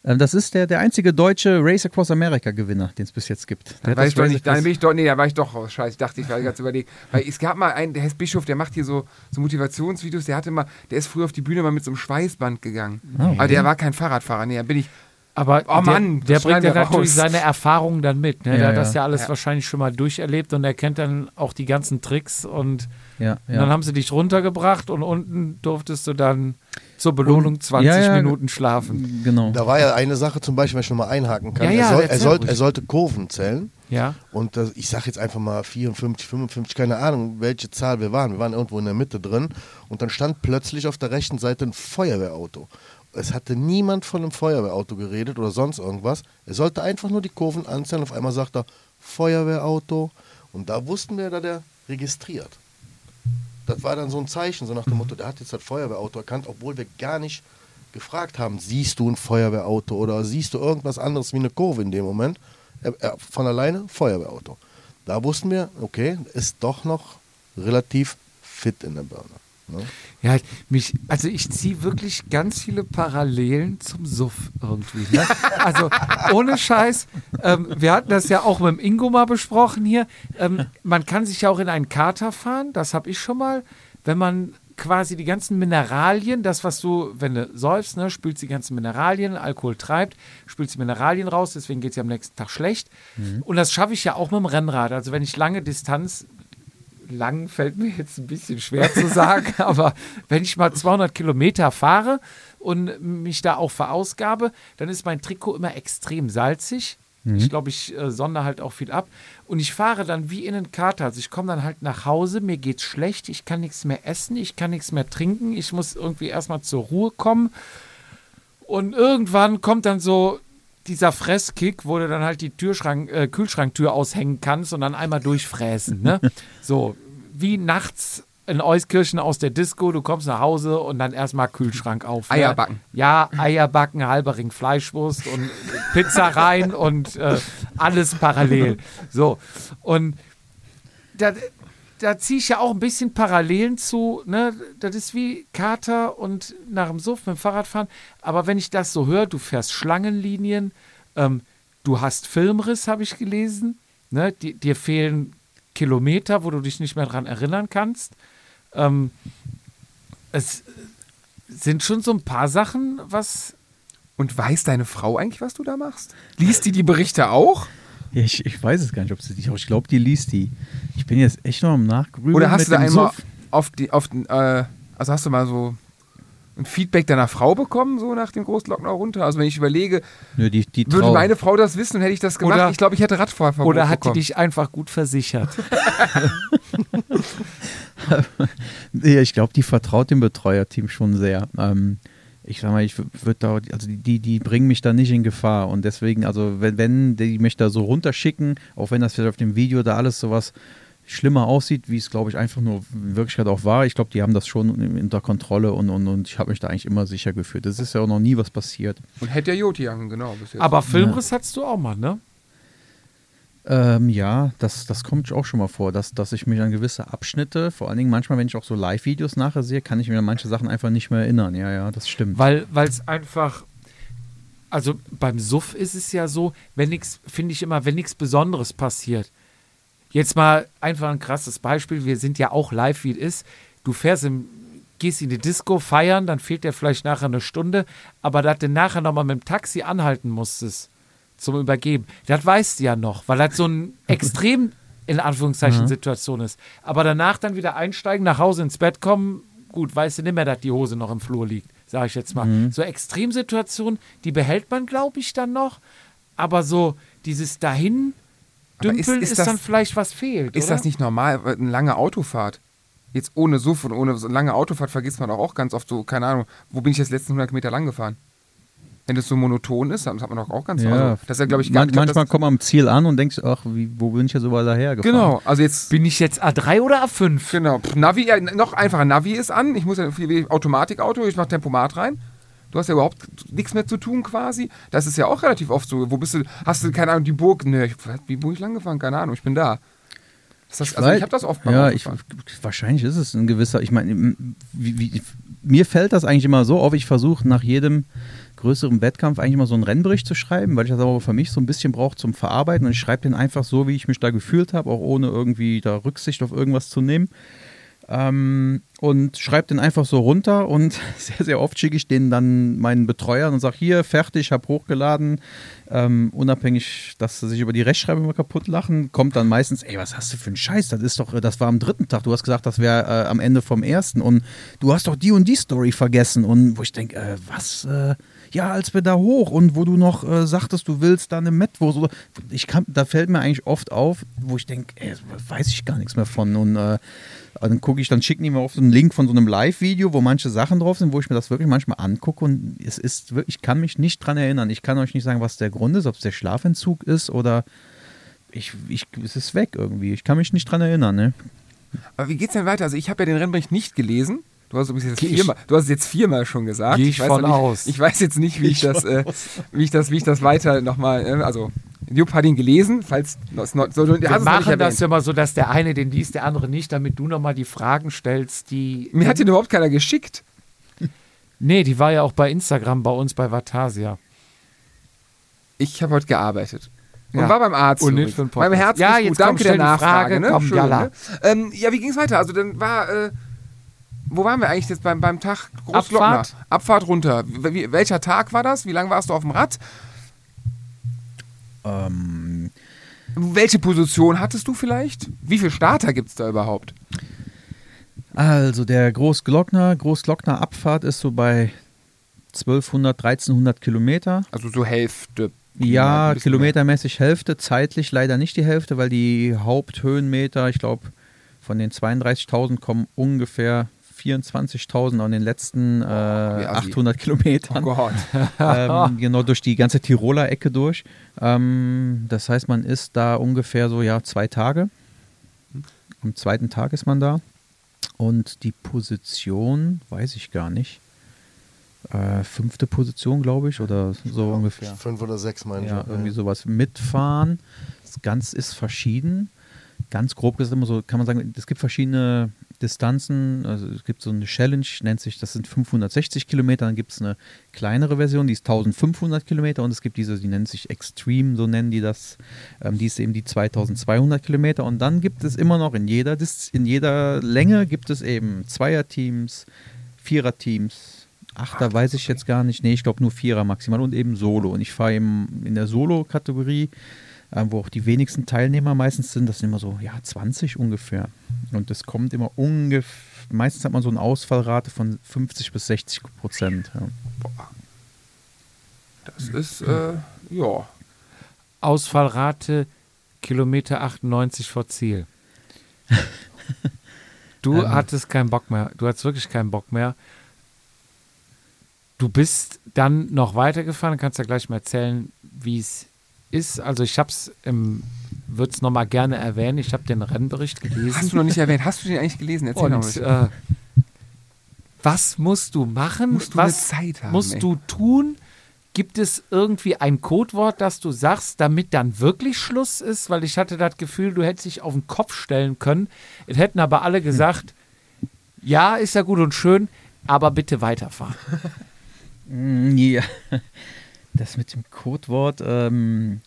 Speaker 4: Ähm, das ist der, der einzige deutsche Race Across America Gewinner, den es bis jetzt gibt.
Speaker 2: Dann
Speaker 4: das
Speaker 2: ich doch nicht, dann bin ich doch, nee, da war ich doch raus. Scheiße, ich dachte, ich war ganz überlegt. Weil es gab mal einen, der heißt Bischof, der macht hier so, so Motivationsvideos, der hatte mal, der ist früher auf die Bühne mal mit so einem Schweißband gegangen.
Speaker 4: Oh,
Speaker 2: Aber der war kein Fahrradfahrer, nee, da bin ich,
Speaker 1: Aber
Speaker 2: Oh
Speaker 1: der,
Speaker 2: Mann,
Speaker 1: der
Speaker 2: das
Speaker 1: bringt ja natürlich seine Erfahrungen dann mit. Ne?
Speaker 4: Ja,
Speaker 1: der hat
Speaker 4: ja.
Speaker 1: das ja alles
Speaker 2: Ja.
Speaker 1: wahrscheinlich schon mal durcherlebt und er kennt dann auch die ganzen Tricks und
Speaker 4: Ja,
Speaker 1: Und dann haben sie dich runtergebracht und unten durftest du dann zur Belohnung
Speaker 4: Und-
Speaker 1: 20
Speaker 4: ja, ja,
Speaker 1: Minuten schlafen.
Speaker 4: Genau.
Speaker 5: Da war ja eine Sache zum Beispiel, wenn ich nochmal einhaken kann.
Speaker 1: Ja, ja,
Speaker 5: er, soll, er,
Speaker 1: ruhig.
Speaker 5: er sollte Kurven zählen.
Speaker 1: Ja.
Speaker 5: Und das, ich sag jetzt einfach mal 54, 55, keine Ahnung, welche Zahl wir waren. Wir waren irgendwo in der Mitte drin. Und dann stand plötzlich auf der rechten Seite ein Feuerwehrauto. Es hatte niemand von einem Feuerwehrauto geredet oder sonst irgendwas. Er sollte einfach nur die Kurven anzählen. Auf einmal sagt er Feuerwehrauto. Und da wussten wir, dass er registriert. Das war dann so ein Zeichen, so nach dem Motto, der hat jetzt das Feuerwehrauto erkannt, obwohl wir gar nicht gefragt haben, siehst du ein Feuerwehrauto oder siehst du irgendwas anderes wie eine Kurve in dem Moment. Von alleine Feuerwehrauto. Da wussten wir, okay, ist doch noch relativ fit in der Birne. Ne?
Speaker 1: Ja, mich, also ich ziehe wirklich ganz viele Parallelen zum Suff irgendwie. Ne? Also ohne Scheiß, ähm, wir hatten das ja auch mit dem Ingo mal besprochen hier. Ähm, man kann sich ja auch in einen Kater fahren, das habe ich schon mal, wenn man quasi die ganzen Mineralien, das was du, wenn du säufst, ne, spülst die ganzen Mineralien, Alkohol treibt, spülst die Mineralien raus, deswegen geht es ja am nächsten Tag schlecht. Und das schaffe ich ja auch mit dem Rennrad. Also wenn ich lange Distanz lang fällt mir jetzt ein bisschen schwer zu sagen, [LAUGHS] aber wenn ich mal 200 Kilometer fahre und mich da auch verausgabe, dann ist mein Trikot immer extrem salzig. Ich glaube, ich äh, sonder halt auch viel ab. Und ich fahre dann wie in einen Kater. Also ich komme dann halt nach Hause, mir geht's schlecht, ich kann nichts mehr essen, ich kann nichts mehr trinken, ich muss irgendwie erstmal zur Ruhe kommen. Und irgendwann kommt dann so dieser Fresskick, wo du dann halt die Türschrank, äh, Kühlschranktür aushängen kannst und dann einmal durchfräsen. Ne? [LAUGHS] so, wie nachts in Euskirchen aus der Disco, du kommst nach Hause und dann erstmal Kühlschrank auf. Ne?
Speaker 2: Eier backen.
Speaker 1: Ja, Eier backen, halber Ring Fleischwurst und Pizza rein und äh, alles parallel. So, und da, da ziehe ich ja auch ein bisschen Parallelen zu, ne? Das ist wie Kater und nach dem Suff mit dem Fahrradfahren. Aber wenn ich das so höre, du fährst Schlangenlinien, ähm, du hast Filmriss, habe ich gelesen, ne? Die, dir fehlen Kilometer, wo du dich nicht mehr dran erinnern kannst. Ähm, es sind schon so ein paar Sachen, was
Speaker 2: Und weiß deine Frau eigentlich, was du da machst? Liest die die Berichte auch?
Speaker 4: Ja, ich, ich weiß es gar nicht, ob sie die, aber ich glaube, die liest die. Ich bin jetzt echt noch am Nachgrübeln
Speaker 2: Oder hast
Speaker 4: mit
Speaker 2: du da einmal
Speaker 4: Suff.
Speaker 2: auf die, auf den, äh, also hast du mal so ein Feedback deiner Frau bekommen, so nach dem Großglockner runter? Also wenn ich überlege,
Speaker 4: Nö, die, die
Speaker 2: würde
Speaker 4: Trau-
Speaker 2: meine Frau das wissen und hätte ich das gemacht,
Speaker 1: Oder-
Speaker 2: ich glaube, ich hätte Radfahrverbot
Speaker 1: oder hat die dich einfach gut versichert? [LAUGHS]
Speaker 4: Ja, ich glaube, die vertraut dem Betreuerteam schon sehr. Ähm, ich sag mal, ich würde da, also die- die, bringen mich da nicht in Gefahr. Und deswegen, also wenn, wenn die mich da so runterschicken, auch wenn das vielleicht auf dem Video da alles sowas schlimmer aussieht, wie es, glaube ich, einfach nur in Wirklichkeit auch war. Ich glaube, die haben das schon unter Kontrolle und, und, und ich habe mich da eigentlich immer sicher gefühlt. Das ist ja auch noch nie was passiert.
Speaker 2: Und hätte ja Joti angen, genau. bis jetzt.
Speaker 1: Aber Filmriss hattest du auch mal, ne?
Speaker 4: Ähm, ja, das, das kommt auch schon mal vor, dass, dass ich mich an gewisse Abschnitte, vor allen Dingen manchmal, wenn ich auch so Live-Videos nachher sehe, kann ich mir an manche Sachen einfach nicht mehr erinnern. Ja, ja, das stimmt.
Speaker 1: Weil es einfach, also beim Suff ist es ja so, wenn nichts, finde ich immer, wenn nichts Besonderes passiert. Jetzt mal einfach ein krasses Beispiel, wir sind ja auch live, wie es ist. Du fährst im, gehst in die Disco feiern, dann fehlt dir vielleicht nachher eine Stunde, aber dass du nachher nochmal mit dem Taxi anhalten musstest zum Übergeben, das weißt du ja noch, weil das so ein [LAUGHS] extrem, in Anführungszeichen, Situation ist. Aber danach dann wieder einsteigen, nach Hause ins Bett kommen, gut, weißt du nicht mehr, dass die Hose noch im Flur liegt, sage ich jetzt mal. So Extremsituationen, die behält man, glaube ich, dann noch, aber so dieses dahin
Speaker 2: Aber ist-
Speaker 1: dümpeln
Speaker 2: ist
Speaker 1: ist,
Speaker 2: das-
Speaker 1: dann vielleicht was fehlt,
Speaker 2: ist
Speaker 1: oder?
Speaker 2: das nicht normal? Eine lange Autofahrt. Jetzt ohne Suff und ohne so lange Autofahrt vergisst man auch ganz oft so, keine Ahnung, wo bin ich jetzt letzten 100 Meter lang gefahren? Wenn das so monoton ist, dann hat man doch auch ganz
Speaker 4: Ja.
Speaker 2: also, Das ist ja, glaube ich, gar
Speaker 4: Man,
Speaker 2: ich glaub,
Speaker 4: manchmal
Speaker 2: das,
Speaker 4: kommt man am Ziel an und denkt, ach, wie, wo bin ich jetzt überall dahergefahren?
Speaker 2: Genau, also jetzt
Speaker 1: Bin ich jetzt A3 oder A5?
Speaker 2: Genau. Pff, Navi, ja, noch einfacher. Navi ist an. Ich muss ja Automatikauto, ich mache Tempomat rein. Du hast ja überhaupt nichts mehr zu tun quasi. Das ist ja auch relativ oft so. Wo bist du? Hast du, keine Ahnung, die Burg? Ne, ich- wie bin ich lang gefahren? Keine Ahnung, ich bin da. Das heißt, also ich habe das oft beim
Speaker 4: Ja, ich, wahrscheinlich ist es ein gewisser, ich meine, mir fällt das eigentlich immer so auf, ich versuche nach jedem größeren Wettkampf eigentlich immer so einen Rennbericht zu schreiben, weil ich das aber für mich so ein bisschen brauche zum Verarbeiten und ich schreibe den einfach so, wie ich mich da gefühlt habe, auch ohne irgendwie da Rücksicht auf irgendwas zu nehmen. Ähm, und schreibe den einfach so runter und [LAUGHS] sehr, sehr oft schicke ich den dann meinen Betreuern und sage, hier, fertig, habe hochgeladen. Ähm, unabhängig, dass sie sich über die Rechtschreibung immer kaputt lachen, kommt dann meistens, ey, was hast du für einen Scheiß? Das ist doch, das war am dritten Tag. Du hast gesagt, das wäre äh, am Ende vom ersten und du hast doch die und die Story vergessen. Und wo ich denke, äh, was? Äh, ja, als wir da hoch und wo du noch äh, sagtest, du willst da eine Metwurst oder ich kann, da fällt mir eigentlich oft auf, wo ich denke, weiß ich gar nichts mehr von und äh, dann gucke ich, dann schicken die mir so einen Link von so einem Live-Video, wo manche Sachen drauf sind, wo ich mir das wirklich manchmal angucke und es ist wirklich, ich kann mich nicht dran erinnern. Ich kann euch nicht sagen, was der Grund ist, ob es der Schlafentzug ist oder ich, ich, es ist weg irgendwie. Ich kann mich nicht dran erinnern, ne?
Speaker 2: Aber wie geht's denn weiter? Also ich habe ja den Rennbericht nicht gelesen. Du hast, jetzt viermal, du hast es jetzt viermal schon gesagt.
Speaker 1: Gehe ich, ich von
Speaker 2: nicht,
Speaker 1: aus.
Speaker 2: Ich weiß jetzt nicht, wie ich, ich das, äh, wie ich das, wie ich das weiter nochmal, äh, also Jupp hat ihn gelesen, falls
Speaker 1: noch, so, Wir machen das ja mal so, dass der eine den liest, der andere nicht, damit du nochmal die Fragen stellst, die.
Speaker 2: Mir hat den überhaupt keiner geschickt.
Speaker 1: Nee, die war ja auch bei Instagram bei uns bei Vatasia.
Speaker 2: Ich habe heute gearbeitet. Und ja. war beim Arzt.
Speaker 1: Und nicht für den
Speaker 2: Beim Herz
Speaker 1: ja, jetzt
Speaker 2: Danke der Nachfrage.
Speaker 1: Frage,
Speaker 2: ne?
Speaker 1: komm,
Speaker 2: Schön, ne? ähm, ja, wie ging es weiter? Also dann war, äh, wo waren wir eigentlich jetzt beim, beim Tag
Speaker 1: Abfahrt?
Speaker 2: Abfahrt runter. Wie, welcher Tag war das? Wie lange warst du auf dem Rad?
Speaker 4: Ähm.
Speaker 2: Welche Position hattest du vielleicht? Wie viele Starter gibt es da überhaupt?
Speaker 4: Also der Großglockner, Großglockner Abfahrt ist so bei 1200, 1300 Kilometer.
Speaker 2: Also so Hälfte.
Speaker 4: Ja, kilometermäßig Hälfte, zeitlich leider nicht die Hälfte, weil die Haupthöhenmeter, ich glaube, von den 32.000 kommen ungefähr 24.000 an den letzten äh, 800 Kilometern.
Speaker 2: Oh Gott. [LAUGHS]
Speaker 4: ähm, genau durch die ganze Tiroler Ecke durch. Ähm, das heißt, man ist da ungefähr so, ja, zwei Tage. Am zweiten Tag ist man da. Und die Position, weiß ich gar nicht. Äh, fünfte Position, glaube ich, oder so ja, ungefähr.
Speaker 5: Fünf oder sechs, meine
Speaker 4: ich. Ja, irgendwie sowas. Mitfahren, das Ganze ist verschieden. Ganz grob gesagt, immer so kann man sagen, es gibt verschiedene Distanzen. Also es gibt so eine Challenge, nennt sich, das sind 560 Kilometer. Dann gibt es eine kleinere Version, die ist 1500 Kilometer. Und es gibt diese, die nennt sich Extreme, so nennen die das. Ähm, die ist eben die 2200 Kilometer. Und dann gibt es immer noch in jeder, in jeder Länge gibt es eben Zweierteams, Viererteams. Achter weiß ich jetzt gar nicht. Nee, ich glaube nur Vierer maximal und eben Solo. Und ich fahre eben in der Solo-Kategorie äh, wo auch die wenigsten Teilnehmer meistens sind. Das sind immer so, ja, 20 ungefähr. Und es kommt immer ungefähr, meistens hat man so eine Ausfallrate von 50 bis 60 Prozent. Ja.
Speaker 2: Das ist, äh, ja.
Speaker 1: Ausfallrate Kilometer 98 vor Ziel. [LAUGHS] Du ähm. hattest keinen Bock mehr. Du hattest wirklich keinen Bock mehr. Du bist dann noch weitergefahren. Kannst ja gleich mal erzählen, wie es ist, also ich habe es würde es nochmal gerne erwähnen. Ich habe den Rennbericht gelesen.
Speaker 2: Hast du noch nicht erwähnt? Hast du den eigentlich gelesen?
Speaker 1: Erzähl Und, äh, was musst du machen?
Speaker 2: Musst du
Speaker 1: was
Speaker 2: Zeit haben,
Speaker 1: musst ey. du tun? Gibt es irgendwie ein Codewort, das du sagst, damit dann wirklich Schluss ist? Weil ich hatte das Gefühl, du hättest dich auf den Kopf stellen können. Es hätten aber alle gesagt, hm. ja, ist ja gut und schön, aber bitte weiterfahren. [LAUGHS]
Speaker 4: ja das mit dem Codewort, ähm,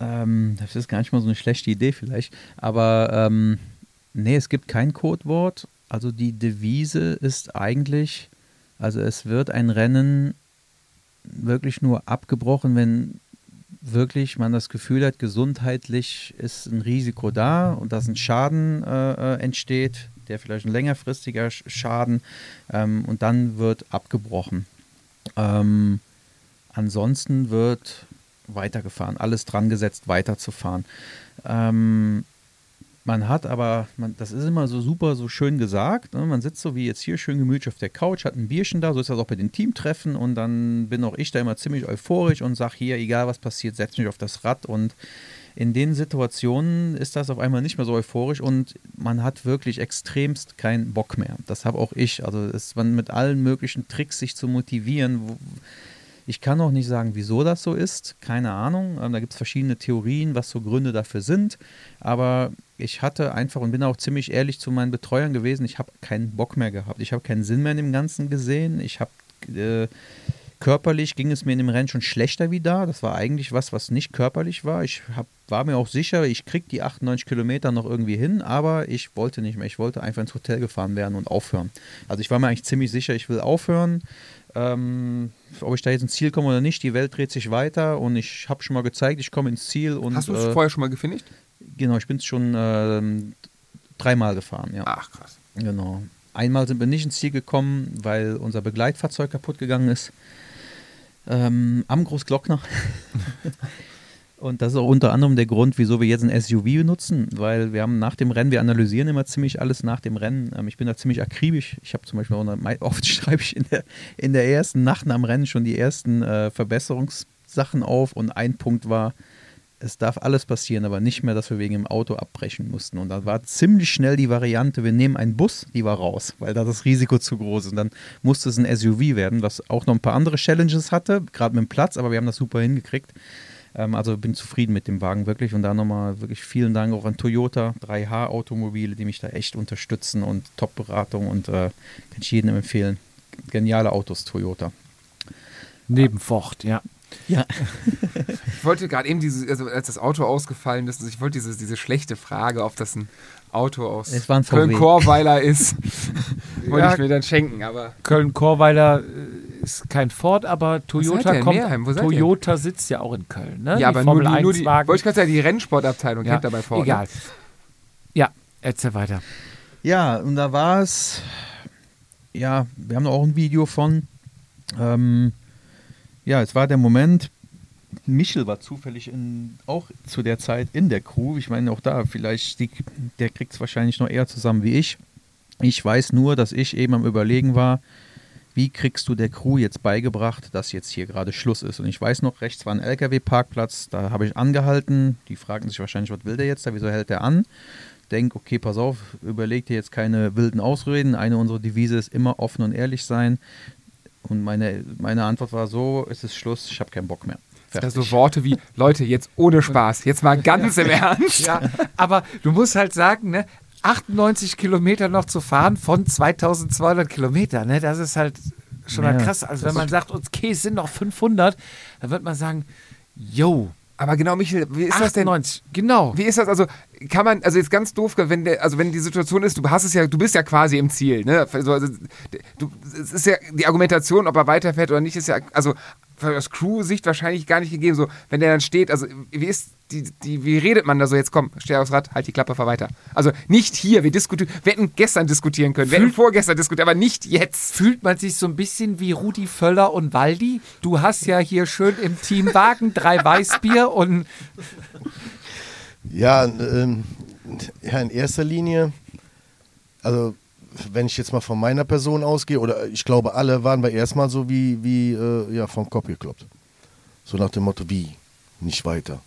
Speaker 4: ähm, das ist gar nicht mal so eine schlechte Idee vielleicht, aber ähm, nee, es gibt kein Codewort. Also die Devise ist eigentlich, also es wird ein Rennen wirklich nur abgebrochen, wenn wirklich man das Gefühl hat, gesundheitlich ist ein Risiko da und dass ein Schaden äh, äh entsteht, der vielleicht ein längerfristiger Schaden ähm, und dann wird abgebrochen. Ähm, Ansonsten wird weitergefahren, alles dran gesetzt, weiterzufahren. Ähm, man hat aber, man, das ist immer so super, so schön gesagt. Ne? Man sitzt so wie jetzt hier schön gemütlich auf der Couch, hat ein Bierchen da, so ist das auch bei den Teamtreffen und dann bin auch ich da immer ziemlich euphorisch und sage hier, egal was passiert, setz mich auf das Rad und in den Situationen ist das auf einmal nicht mehr so euphorisch und man hat wirklich extremst keinen Bock mehr. Das habe auch ich. Also ist man mit allen möglichen Tricks sich zu motivieren. Wo, ich kann auch nicht sagen, wieso das so ist. Keine Ahnung. Ähm, da gibt es verschiedene Theorien, was so Gründe dafür sind. Aber ich hatte einfach und bin auch ziemlich ehrlich zu meinen Betreuern gewesen. Ich habe keinen Bock mehr gehabt. Ich habe keinen Sinn mehr in dem Ganzen gesehen. Ich habe äh, körperlich ging es mir in dem Rennen schon schlechter wie da. Das war eigentlich was, was nicht körperlich war. Ich hab, war mir auch sicher, ich kriege die 98 Kilometer noch irgendwie hin, aber ich wollte nicht mehr. Ich wollte einfach ins Hotel gefahren werden und aufhören. Also ich war mir eigentlich ziemlich sicher, ich will aufhören. Ähm, ob ich da jetzt ins Ziel komme oder nicht, die Welt dreht sich weiter und ich habe schon mal gezeigt, ich komme ins Ziel. Und,
Speaker 2: Hast du es
Speaker 4: äh,
Speaker 2: vorher schon mal gefinisht?
Speaker 4: Genau, ich bin es schon ähm, dreimal gefahren, ja.
Speaker 2: Ach, krass.
Speaker 4: Genau. Einmal sind wir nicht ins Ziel gekommen, weil unser Begleitfahrzeug kaputt gegangen ist. Ähm, am Großglockner. [LAUGHS] Und das ist auch unter anderem der Grund, wieso wir jetzt ein SUV benutzen, weil wir haben nach dem Rennen, wir analysieren immer ziemlich alles nach dem Rennen. Ähm, ich bin da ziemlich akribisch. Ich habe zum Beispiel, auch eine, [LAUGHS] oft schreibe ich in der, in der ersten Nacht am Rennen schon die ersten äh, Verbesserungssachen auf und ein Punkt war, es darf alles passieren, aber nicht mehr, dass wir wegen dem Auto abbrechen mussten. Und da war ziemlich schnell die Variante, wir nehmen einen Bus, die war raus, weil da das Risiko zu groß ist. Und dann musste es ein SUV werden, was auch noch ein paar andere Challenges hatte, gerade mit dem Platz, aber wir haben das super hingekriegt. Ähm, also bin zufrieden mit dem Wagen wirklich. Und da nochmal wirklich vielen Dank auch an Toyota, 3H Automobile, die mich da echt unterstützen und Top-Beratung und äh, kann ich jedem empfehlen. Geniale Autos, Toyota.
Speaker 1: Neben Ford, ja.
Speaker 4: Ja.
Speaker 2: Ich wollte gerade eben, diese, also als das Auto ausgefallen ist, ich wollte diese, diese schlechte Frage, ob das ein Auto aus. Köln-Korweiler ist, [LAUGHS] wollte
Speaker 1: Ja.
Speaker 2: ich mir dann schenken, aber
Speaker 1: Köln-Korweiler äh, ist kein Ford, aber Toyota kommt. Toyota sitzt ja auch in Köln, ne?
Speaker 2: ja,
Speaker 1: die
Speaker 2: aber
Speaker 1: Formel
Speaker 2: nur die, nur
Speaker 1: 1
Speaker 2: die
Speaker 1: Wagen.
Speaker 2: wollte ich gerade sagen, die Rennsportabteilung
Speaker 1: ja,
Speaker 2: kennt dabei vor.
Speaker 1: Egal. Ja, erzähl weiter.
Speaker 4: Ja, und da war es, ja, wir haben auch ein Video von. Ähm, ja, es war der Moment, Michel war zufällig in, auch zu der Zeit in der Crew. Ich meine, auch da, vielleicht, die, der kriegt es wahrscheinlich noch eher zusammen wie ich. Ich weiß nur, dass ich eben am Überlegen war, wie kriegst du der Crew jetzt beigebracht, dass jetzt hier gerade Schluss ist. Und ich weiß noch, rechts war ein LKW-Parkplatz, da habe ich angehalten. Die fragten sich wahrscheinlich, was will der jetzt da, wieso hält der an? Denk, okay, pass auf, überleg dir jetzt keine wilden Ausreden. Eine unserer Devise ist immer offen und ehrlich sein. Und meine, meine Antwort war so, es ist Schluss, ich habe keinen Bock mehr. Fertig.
Speaker 2: Also Worte wie, [LAUGHS] Leute, jetzt ohne Spaß, jetzt mal ganz im Ernst.
Speaker 1: Ja, aber du musst halt sagen, ne, 98 Kilometer noch zu fahren von 2200 Kilometern, ne, das ist halt schon
Speaker 4: Ja,
Speaker 1: halt krass. Also wenn man sagt, okay, es sind noch 500, dann wird man sagen, yo,
Speaker 2: Aber genau, Michael, wie ist das denn?
Speaker 1: 98, genau.
Speaker 2: Wie ist das? Also kann man, also jetzt ganz doof, wenn der, also wenn die Situation ist, du hast es ja, du bist ja quasi im Ziel, ne? Also, also du, es ist ja die Argumentation, ob er weiterfährt oder nicht, ist ja, also aus Crew-Sicht wahrscheinlich gar nicht gegeben. So, wenn der dann steht, also wie ist die, die, wie redet man da so jetzt? Komm, steh aufs Rad, halt die Klappe, fahr weiter. Also nicht hier, wir diskutieren, wir hätten gestern diskutieren können, wir hätten vorgestern diskutiert, aber nicht jetzt.
Speaker 1: Fühlt man sich so ein bisschen wie Rudi Völler und Waldi? Du hast ja hier schön im Teamwagen drei Weißbier und
Speaker 5: Ja, ähm, ja, in erster Linie, also wenn ich jetzt mal von meiner Person ausgehe, oder ich glaube, alle waren wir erstmal so wie, wie äh, ja, vom Kopf gekloppt. So nach dem Motto, wie? Nicht weiter.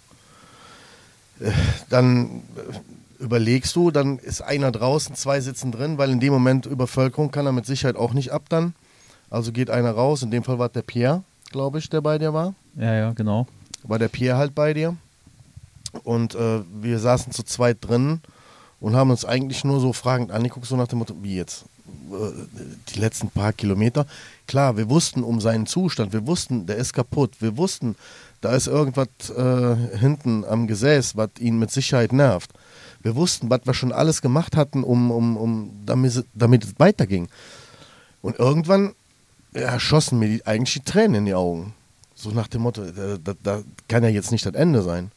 Speaker 5: Äh, dann äh, überlegst du, dann ist einer draußen, zwei sitzen drin, weil in dem Moment Übervölkerung kann er mit Sicherheit auch nicht ab dann. Also geht einer raus, in dem Fall war der Pierre, glaube ich, der bei dir war
Speaker 4: Ja, ja, genau.
Speaker 5: war der Pierre halt bei dir. Und äh, wir saßen zu zweit drin und haben uns eigentlich nur so fragend angeguckt, so nach dem Motto, wie jetzt? Äh, Die letzten paar Kilometer. Klar, wir wussten um seinen Zustand, wir wussten, der ist kaputt, wir wussten, da ist irgendwas äh, hinten am Gesäß, was ihn mit Sicherheit nervt. Wir wussten, was wir schon alles gemacht hatten, um, um, um damit, damit es weiterging. Und irgendwann ja, schossen mir die, eigentlich die Tränen in die Augen. So nach dem Motto, da, da, da kann ja jetzt nicht das Ende sein.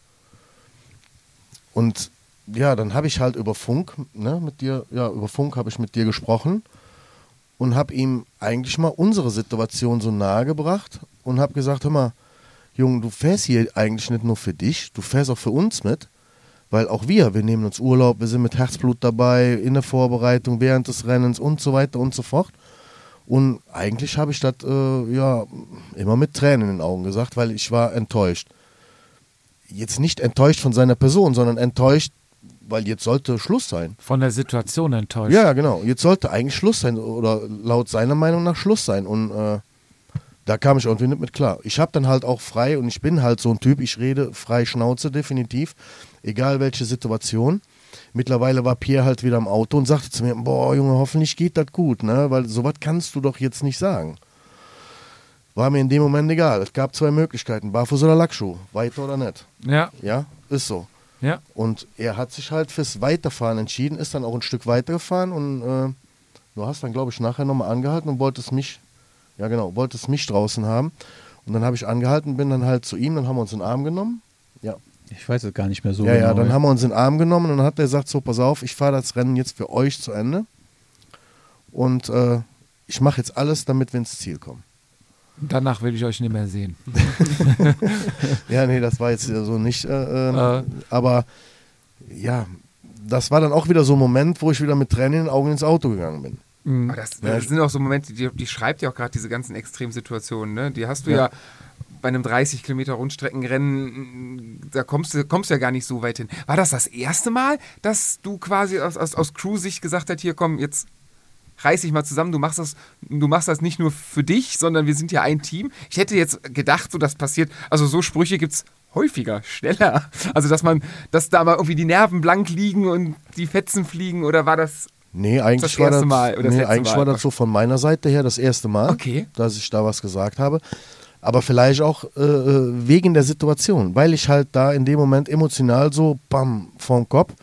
Speaker 5: Und ja, dann habe ich halt über Funk, ne, mit dir, ja, über Funk habe ich mit dir gesprochen und habe ihm eigentlich mal unsere Situation so nahe gebracht und habe gesagt, hör mal, Junge, du fährst hier eigentlich nicht nur für dich, du fährst auch für uns mit, weil auch wir, wir nehmen uns Urlaub, wir sind mit Herzblut dabei, in der Vorbereitung, während des Rennens und so weiter und so fort. Und eigentlich habe ich das äh, ja immer mit Tränen in den Augen gesagt, weil ich war enttäuscht. Jetzt nicht enttäuscht von seiner Person, sondern enttäuscht, weil jetzt sollte Schluss sein.
Speaker 1: von der Situation enttäuscht.
Speaker 5: Ja, genau. Jetzt sollte eigentlich Schluss sein oder laut seiner Meinung nach Schluss sein. Und äh, da kam ich irgendwie nicht mit klar. Ich habe dann halt auch frei und ich bin halt so ein Typ, ich rede frei Schnauze definitiv, egal welche Situation. Mittlerweile war Pierre halt wieder im Auto und sagte zu mir, boah Junge, hoffentlich geht das gut, ne? weil sowas kannst du doch jetzt nicht sagen. War mir in dem Moment egal. Es gab zwei Möglichkeiten, Barfuß oder Lackschuh, weiter oder nicht.
Speaker 1: Ja,
Speaker 5: Ja, ist so.
Speaker 1: Ja.
Speaker 5: Und er hat sich halt fürs Weiterfahren entschieden, ist dann auch ein Stück weitergefahren und äh, du hast dann, glaube ich, nachher nochmal angehalten und wolltest mich, ja genau, wolltest mich draußen haben. Und dann habe ich angehalten, bin dann halt zu ihm, dann haben wir uns in den Arm genommen. Ja,
Speaker 4: Ich weiß es gar nicht mehr so
Speaker 5: ja,
Speaker 4: genau.
Speaker 5: ja, dann haben wir uns in den Arm genommen und dann hat er gesagt, so, pass auf, ich fahre das Rennen jetzt für euch zu Ende. Und äh, ich mache jetzt alles, damit wir ins Ziel kommen.
Speaker 1: Danach will ich euch nicht mehr sehen. [LAUGHS]
Speaker 5: Ja, nee, das war jetzt so nicht. Äh,
Speaker 1: Äh.
Speaker 5: äh, aber ja, das war dann auch wieder so ein Moment, wo ich wieder mit Tränen in den Augen ins Auto gegangen bin.
Speaker 1: Mhm.
Speaker 2: Aber das, das sind auch so Momente, die, die schreibt ja auch gerade diese ganzen Extremsituationen. Ne? Die hast du ja.
Speaker 5: Ja.
Speaker 2: bei einem 30 Kilometer Rundstreckenrennen, da kommst du, kommst ja gar nicht so weit hin. War das das erste Mal, dass du quasi aus, aus, aus Crew-Sicht gesagt hast, hier komm, jetzt reiß dich mal zusammen, du machst das, du machst das nicht nur für dich, sondern wir sind ja ein Team. Ich hätte jetzt gedacht, so das passiert, also so Sprüche gibt es häufiger, schneller. Also dass man, dass da mal irgendwie die Nerven blank liegen und die Fetzen fliegen oder war das
Speaker 5: Nee, eigentlich
Speaker 2: Das
Speaker 5: war
Speaker 2: erste
Speaker 5: das,
Speaker 2: Mal oder das
Speaker 5: nee, eigentlich
Speaker 2: Mal?
Speaker 5: war das so von meiner Seite her das erste Mal,
Speaker 2: Okay.
Speaker 5: dass ich da was gesagt habe. Aber vielleicht auch äh, äh, wegen der Situation, weil ich halt da in dem Moment emotional so bam vom Kopf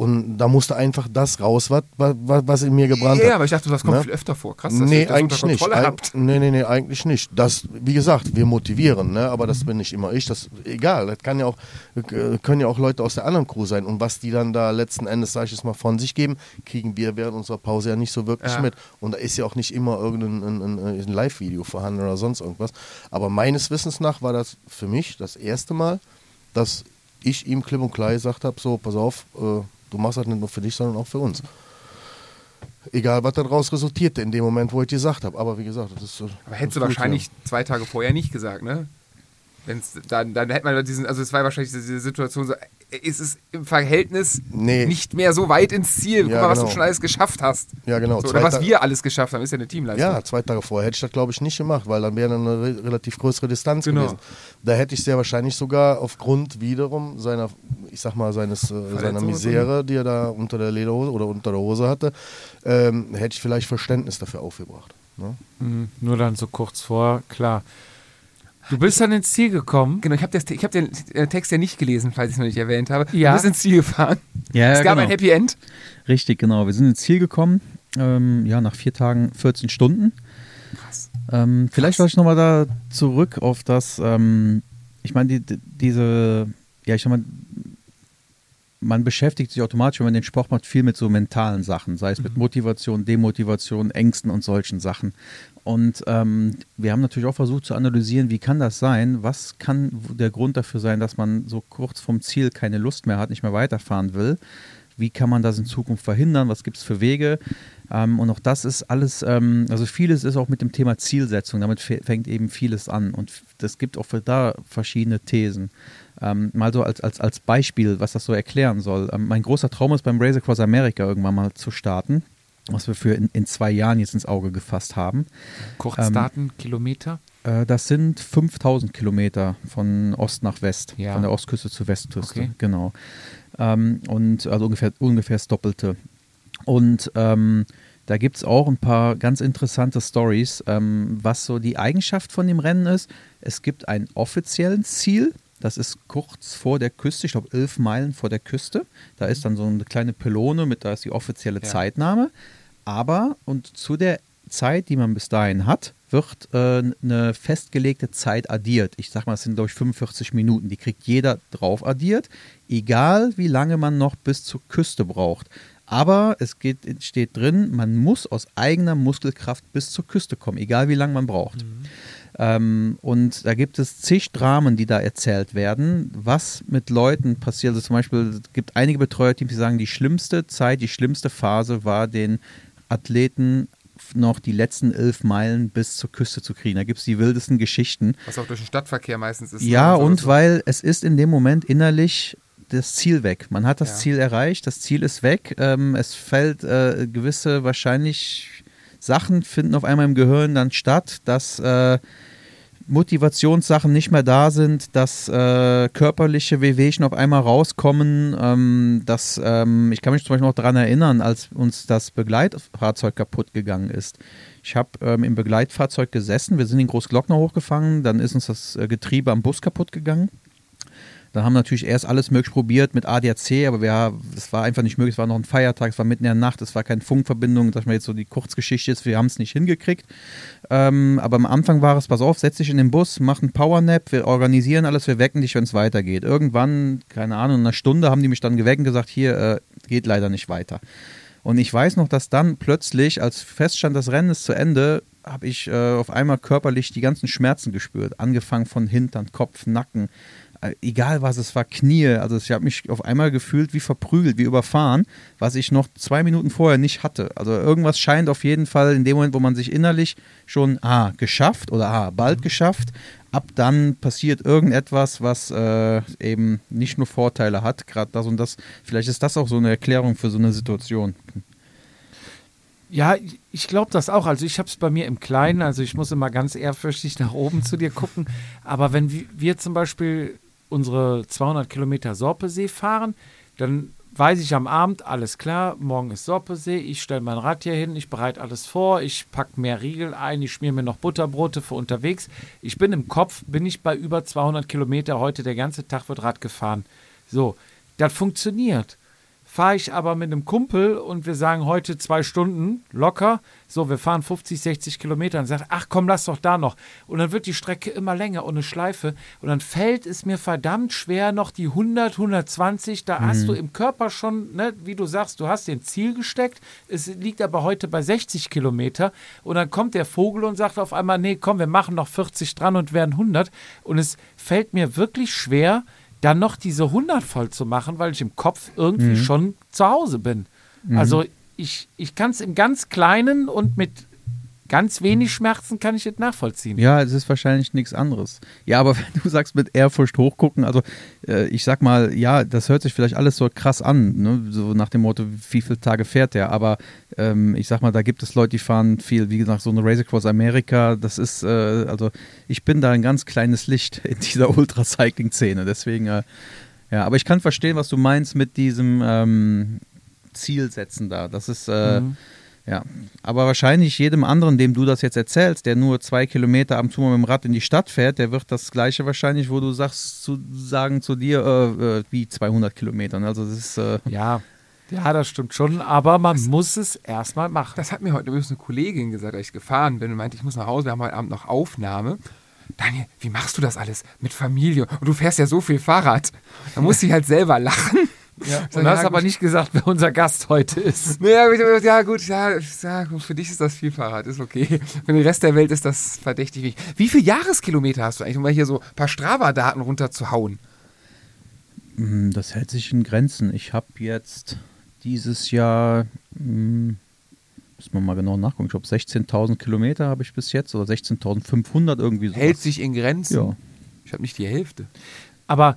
Speaker 5: und da musste einfach das raus, was, was, in mir gebrannt
Speaker 2: Ja,
Speaker 5: hat.
Speaker 2: aber ich dachte, das kommt
Speaker 5: Ne?
Speaker 2: viel öfter vor. Krass, dass
Speaker 5: nee,
Speaker 2: ihr das
Speaker 5: eigentlich
Speaker 2: unter
Speaker 5: nicht.
Speaker 2: Kontrolle
Speaker 5: Eig
Speaker 2: habt.
Speaker 5: nee, nee, nee, eigentlich nicht. Das, wie gesagt, wir motivieren, ne? aber das bin nicht immer ich. Das egal. Das kann ja auch, können ja auch Leute aus der anderen Crew sein. Und was die dann da letzten Endes, sag ich jetzt mal, von sich geben, kriegen wir während unserer Pause ja nicht so wirklich
Speaker 2: Ja.
Speaker 5: mit. Und da ist ja auch nicht immer irgendein ein, ein, ein Live-Video vorhanden oder sonst irgendwas. Aber meines Wissens nach war das für mich das erste Mal, dass ich ihm klipp und klar gesagt habe: so, pass auf, äh, du machst das nicht nur für dich, sondern auch für uns. Egal, was daraus resultierte in dem Moment, wo ich dir gesagt habe. Aber wie gesagt, das ist.
Speaker 2: Aber hättest du wahrscheinlich zwei Tage vorher nicht gesagt, ne? Wenn's, dann, dann hätte man diesen, also es war wahrscheinlich diese Situation so, ist es im Verhältnis
Speaker 5: Nee.
Speaker 2: nicht mehr so weit ins Ziel. Guck
Speaker 5: Ja,
Speaker 2: mal, was
Speaker 5: genau.
Speaker 2: du schon alles geschafft hast.
Speaker 5: Ja, genau.
Speaker 2: So, oder was
Speaker 5: Ta-
Speaker 2: wir alles geschafft haben, ist ja eine Teamleistung.
Speaker 5: Ja, zwei Tage vorher hätte ich das, glaube ich, nicht gemacht, weil dann wäre eine re relativ größere Distanz
Speaker 2: Genau.
Speaker 5: gewesen. Da hätte ich sehr wahrscheinlich sogar aufgrund wiederum seiner, ich sag mal, seines, äh, seiner Misere, die er da unter der Lederhose oder unter der Hose hatte, ähm, hätte ich vielleicht Verständnis dafür aufgebracht. Ne?
Speaker 1: Mhm. Nur dann so kurz vor, klar. Du bist dann ins Ziel gekommen.
Speaker 2: Genau, ich habe hab den äh, Text ja nicht gelesen, falls ich es noch nicht erwähnt habe.
Speaker 1: Ja.
Speaker 2: Du bist ins Ziel gefahren.
Speaker 4: Ja,
Speaker 2: es gab
Speaker 4: genau.
Speaker 2: ein Happy End.
Speaker 4: Richtig, genau. Wir sind ins Ziel gekommen. Ähm, ja, nach vier Tagen 14 Stunden.
Speaker 2: Krass.
Speaker 4: Ähm, vielleicht wollte ich nochmal da zurück auf das, ähm, ich meine, die, die, diese, ja, ich sag mal, man beschäftigt sich automatisch, wenn man den Sport macht, viel mit so mentalen Sachen, sei es mit Motivation, Demotivation, Ängsten und solchen Sachen. Und ähm, wir haben natürlich auch versucht zu analysieren, wie kann das sein? Was kann der Grund dafür sein, dass man so kurz vom Ziel keine Lust mehr hat, nicht mehr weiterfahren will? Wie kann man das in Zukunft verhindern? Was gibt es für Wege? Ähm, und auch das ist alles, ähm, also vieles ist auch mit dem Thema Zielsetzung. Damit fängt eben vieles an. Und es gibt auch für da verschiedene Thesen. Ähm, mal so als, als, als Beispiel, was das so erklären soll. Ähm, mein großer Traum ist, beim Race Across America irgendwann mal zu starten, was wir für in, in zwei Jahren jetzt ins Auge gefasst haben.
Speaker 1: Kurzdaten, Kilometer.
Speaker 4: Äh, das sind 5000 Kilometer von Ost nach West,
Speaker 1: Ja.
Speaker 4: von der Ostküste zur Westküste,
Speaker 1: Okay.
Speaker 4: genau. Ähm, und also ungefähr, ungefähr das Doppelte. Und ähm, da gibt es auch ein paar ganz interessante Stories, ähm, was so die Eigenschaft von dem Rennen ist. Es gibt ein offiziellen Ziel, das ist kurz vor der Küste, ich glaube elf Meilen vor der Küste. Da ist dann so eine kleine Pylone mit, da ist die offizielle
Speaker 2: Ja.
Speaker 4: Zeitnahme. Aber und zu der Zeit, die man bis dahin hat, wird äh, eine festgelegte Zeit addiert. Ich sag mal, es sind glaube ich 45 Minuten. Die kriegt jeder drauf addiert, egal wie lange man noch bis zur Küste braucht. Aber es geht, steht drin, man muss aus eigener Muskelkraft bis zur Küste kommen, egal wie lange man braucht. Ähm, und da gibt es zig Dramen, die da erzählt werden, was mit Leuten passiert. Also zum Beispiel es gibt einige Betreuerteams, die sagen, die schlimmste Zeit, die schlimmste Phase war den Athleten noch die letzten elf Meilen bis zur Küste zu kriegen. Da gibt es die wildesten Geschichten.
Speaker 2: Was auch durch den Stadtverkehr meistens ist.
Speaker 4: Ja,
Speaker 2: ne?
Speaker 4: und
Speaker 2: so.
Speaker 4: weil es ist in dem Moment innerlich das Ziel weg. Man hat das
Speaker 2: Ja.
Speaker 4: Ziel erreicht, das Ziel ist weg. Ähm, es fällt äh, gewisse wahrscheinlich Sachen finden auf einmal im Gehirn dann statt, dass äh, Motivationssachen nicht mehr da sind, dass äh, körperliche Wehwehchen auf einmal rauskommen, ähm, dass ähm, ich kann mich zum Beispiel noch daran erinnern, als uns das Begleitfahrzeug kaputt gegangen ist. Ich habe ähm, im Begleitfahrzeug gesessen, wir sind in Großglockner hochgefahren, dann ist uns das äh, Getriebe am Bus kaputt gegangen. Dann haben wir natürlich erst alles möglich probiert mit ADAC, aber wir, es war einfach nicht möglich. Es war noch ein Feiertag, es war mitten in der Nacht, es war keine Funkverbindung. Ich mal jetzt so die Kurzgeschichte ist, wir haben es nicht hingekriegt. Ähm, aber am Anfang war es, pass auf, setz dich in den Bus, mach einen Powernap, wir organisieren alles, wir wecken dich, wenn es weitergeht. Irgendwann, keine Ahnung, in einer Stunde haben die mich dann geweckt und gesagt, hier äh, geht leider nicht weiter. Und ich weiß noch, dass dann plötzlich, als feststand, das Rennen ist zu Ende, habe ich äh, auf einmal körperlich die ganzen Schmerzen gespürt. Angefangen von Hintern, Kopf, Nacken, egal was es war, Knie. Also ich habe mich auf einmal gefühlt wie verprügelt, wie überfahren, was ich noch zwei Minuten vorher nicht hatte. Also irgendwas scheint auf jeden Fall in dem Moment, wo man sich innerlich schon ah, geschafft oder ah, bald mhm. geschafft, ab dann passiert irgendetwas, was äh, eben nicht nur Vorteile hat, gerade das und das. Vielleicht ist das auch so eine Erklärung für so eine Situation.
Speaker 1: Ja, ich glaube das auch. Also ich habe es bei mir im Kleinen, also ich muss immer ganz ehrfürchtig nach oben zu dir gucken. Aber wenn wir zum Beispiel unsere 200 Kilometer Sorpesee fahren, dann weiß ich am Abend, alles klar, morgen ist Sorpesee, ich stelle mein Rad hier hin, ich bereite alles vor, ich packe mehr Riegel ein, ich schmier mir noch Butterbrote für unterwegs. Ich bin im Kopf, bin ich bei über 200 Kilometer, heute der ganze Tag wird Rad gefahren. So, das funktioniert. Fahre ich aber mit einem Kumpel und wir sagen heute zwei Stunden locker, so, wir fahren 50, 60 Kilometer und sagt, ach komm, lass doch da noch. Und dann wird die Strecke immer länger und eine Schleife. Und dann fällt es mir verdammt schwer, noch die 100, 120, da mhm. hast du im Körper schon, ne, wie du sagst, du hast den Ziel gesteckt. Es liegt aber heute bei 60 Kilometer. Und dann kommt der Vogel und sagt auf einmal, nee, komm, wir machen noch 40 dran und werden 100. Und es fällt mir wirklich schwer, dann noch diese 100 voll zu machen, weil ich im Kopf irgendwie mhm. schon zu Hause bin. Mhm. Also ich, ich kann es im ganz Kleinen und mit ganz wenig Schmerzen kann ich es nachvollziehen.
Speaker 4: Ja, es ist wahrscheinlich nichts anderes. Ja, aber [LAUGHS] wenn du sagst mit Ehrfurcht hochgucken, also äh, ich sag mal, ja, das hört sich vielleicht alles so krass an, ne? so nach dem Motto, wie viele Tage fährt der, aber ähm, ich sag mal, da gibt es Leute, die fahren viel, wie gesagt, so eine Race Across America, das ist, äh, also ich bin da ein ganz kleines Licht [LAUGHS] in dieser Ultracycling-Szene, deswegen, äh, ja, aber ich kann verstehen, was du meinst mit diesem ähm, Ziel setzen da, das ist, äh, mhm ja, aber wahrscheinlich jedem anderen, dem du das jetzt erzählst, der nur zwei Kilometer am Zuma mit dem Rad in die Stadt fährt, der wird das Gleiche wahrscheinlich, wo du sagst, zu sagen zu dir, äh, äh, wie 200 Kilometern. Also das ist
Speaker 1: äh ja. Ja, das stimmt schon, aber man das, muss es erstmal machen.
Speaker 2: Das hat mir heute übrigens eine Kollegin gesagt, als ich gefahren bin und meinte, ich muss nach Hause, wir haben heute Abend noch Aufnahme. Daniel, wie machst du das alles mit Familie? Und du fährst ja so viel Fahrrad. Da muss ich halt selber lachen.
Speaker 1: Ja, und hast ja, aber nicht gesagt, wer unser Gast heute ist. [LAUGHS]
Speaker 2: Ja, ja gut, ja, ja, für dich ist das viel Fahrrad, ist okay. Für den Rest der Welt ist das verdächtig wichtig. Wie viele Jahreskilometer hast du eigentlich, um mal hier so ein paar Strava-Daten runterzuhauen?
Speaker 4: Hm, das hält sich in Grenzen. Ich habe jetzt dieses Jahr, hm, muss man mal genau nachgucken, ich glaube 16.000 Kilometer habe ich bis jetzt oder 16.500 irgendwie so.
Speaker 2: Hält sich in Grenzen?
Speaker 4: Ja.
Speaker 2: Ich habe nicht die Hälfte.
Speaker 1: Aber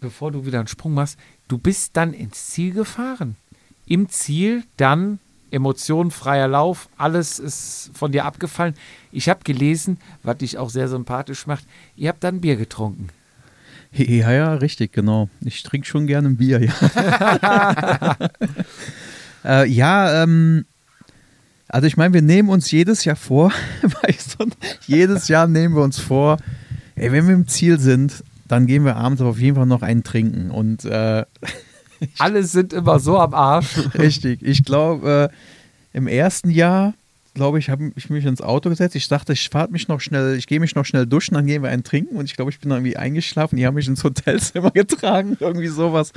Speaker 1: bevor du wieder einen Sprung machst, du bist dann ins Ziel gefahren. Im Ziel dann emotionenfreier Lauf, alles ist von dir abgefallen. Ich habe gelesen, was dich auch sehr sympathisch macht, ihr habt dann Bier getrunken.
Speaker 4: Ja, ja, richtig, genau. Ich trinke schon gerne ein Bier, ja. [LAUGHS] äh, ja, ähm, also ich meine, wir nehmen uns jedes Jahr vor, [LAUGHS] weißt du, jedes Jahr nehmen wir uns vor, ey, wenn wir im Ziel sind, dann gehen wir abends aber auf jeden Fall noch einen trinken. Und äh, [LAUGHS]
Speaker 1: alle sind immer so am Arsch.
Speaker 4: Richtig. Ich glaube, äh, im ersten Jahr glaube ich, habe ich mich ins Auto gesetzt. Ich dachte, ich fahre mich noch schnell, ich gehe mich noch schnell duschen, dann gehen wir einen trinken. Und ich glaube, ich bin irgendwie eingeschlafen. Die haben mich ins Hotelzimmer [LAUGHS] getragen, irgendwie sowas.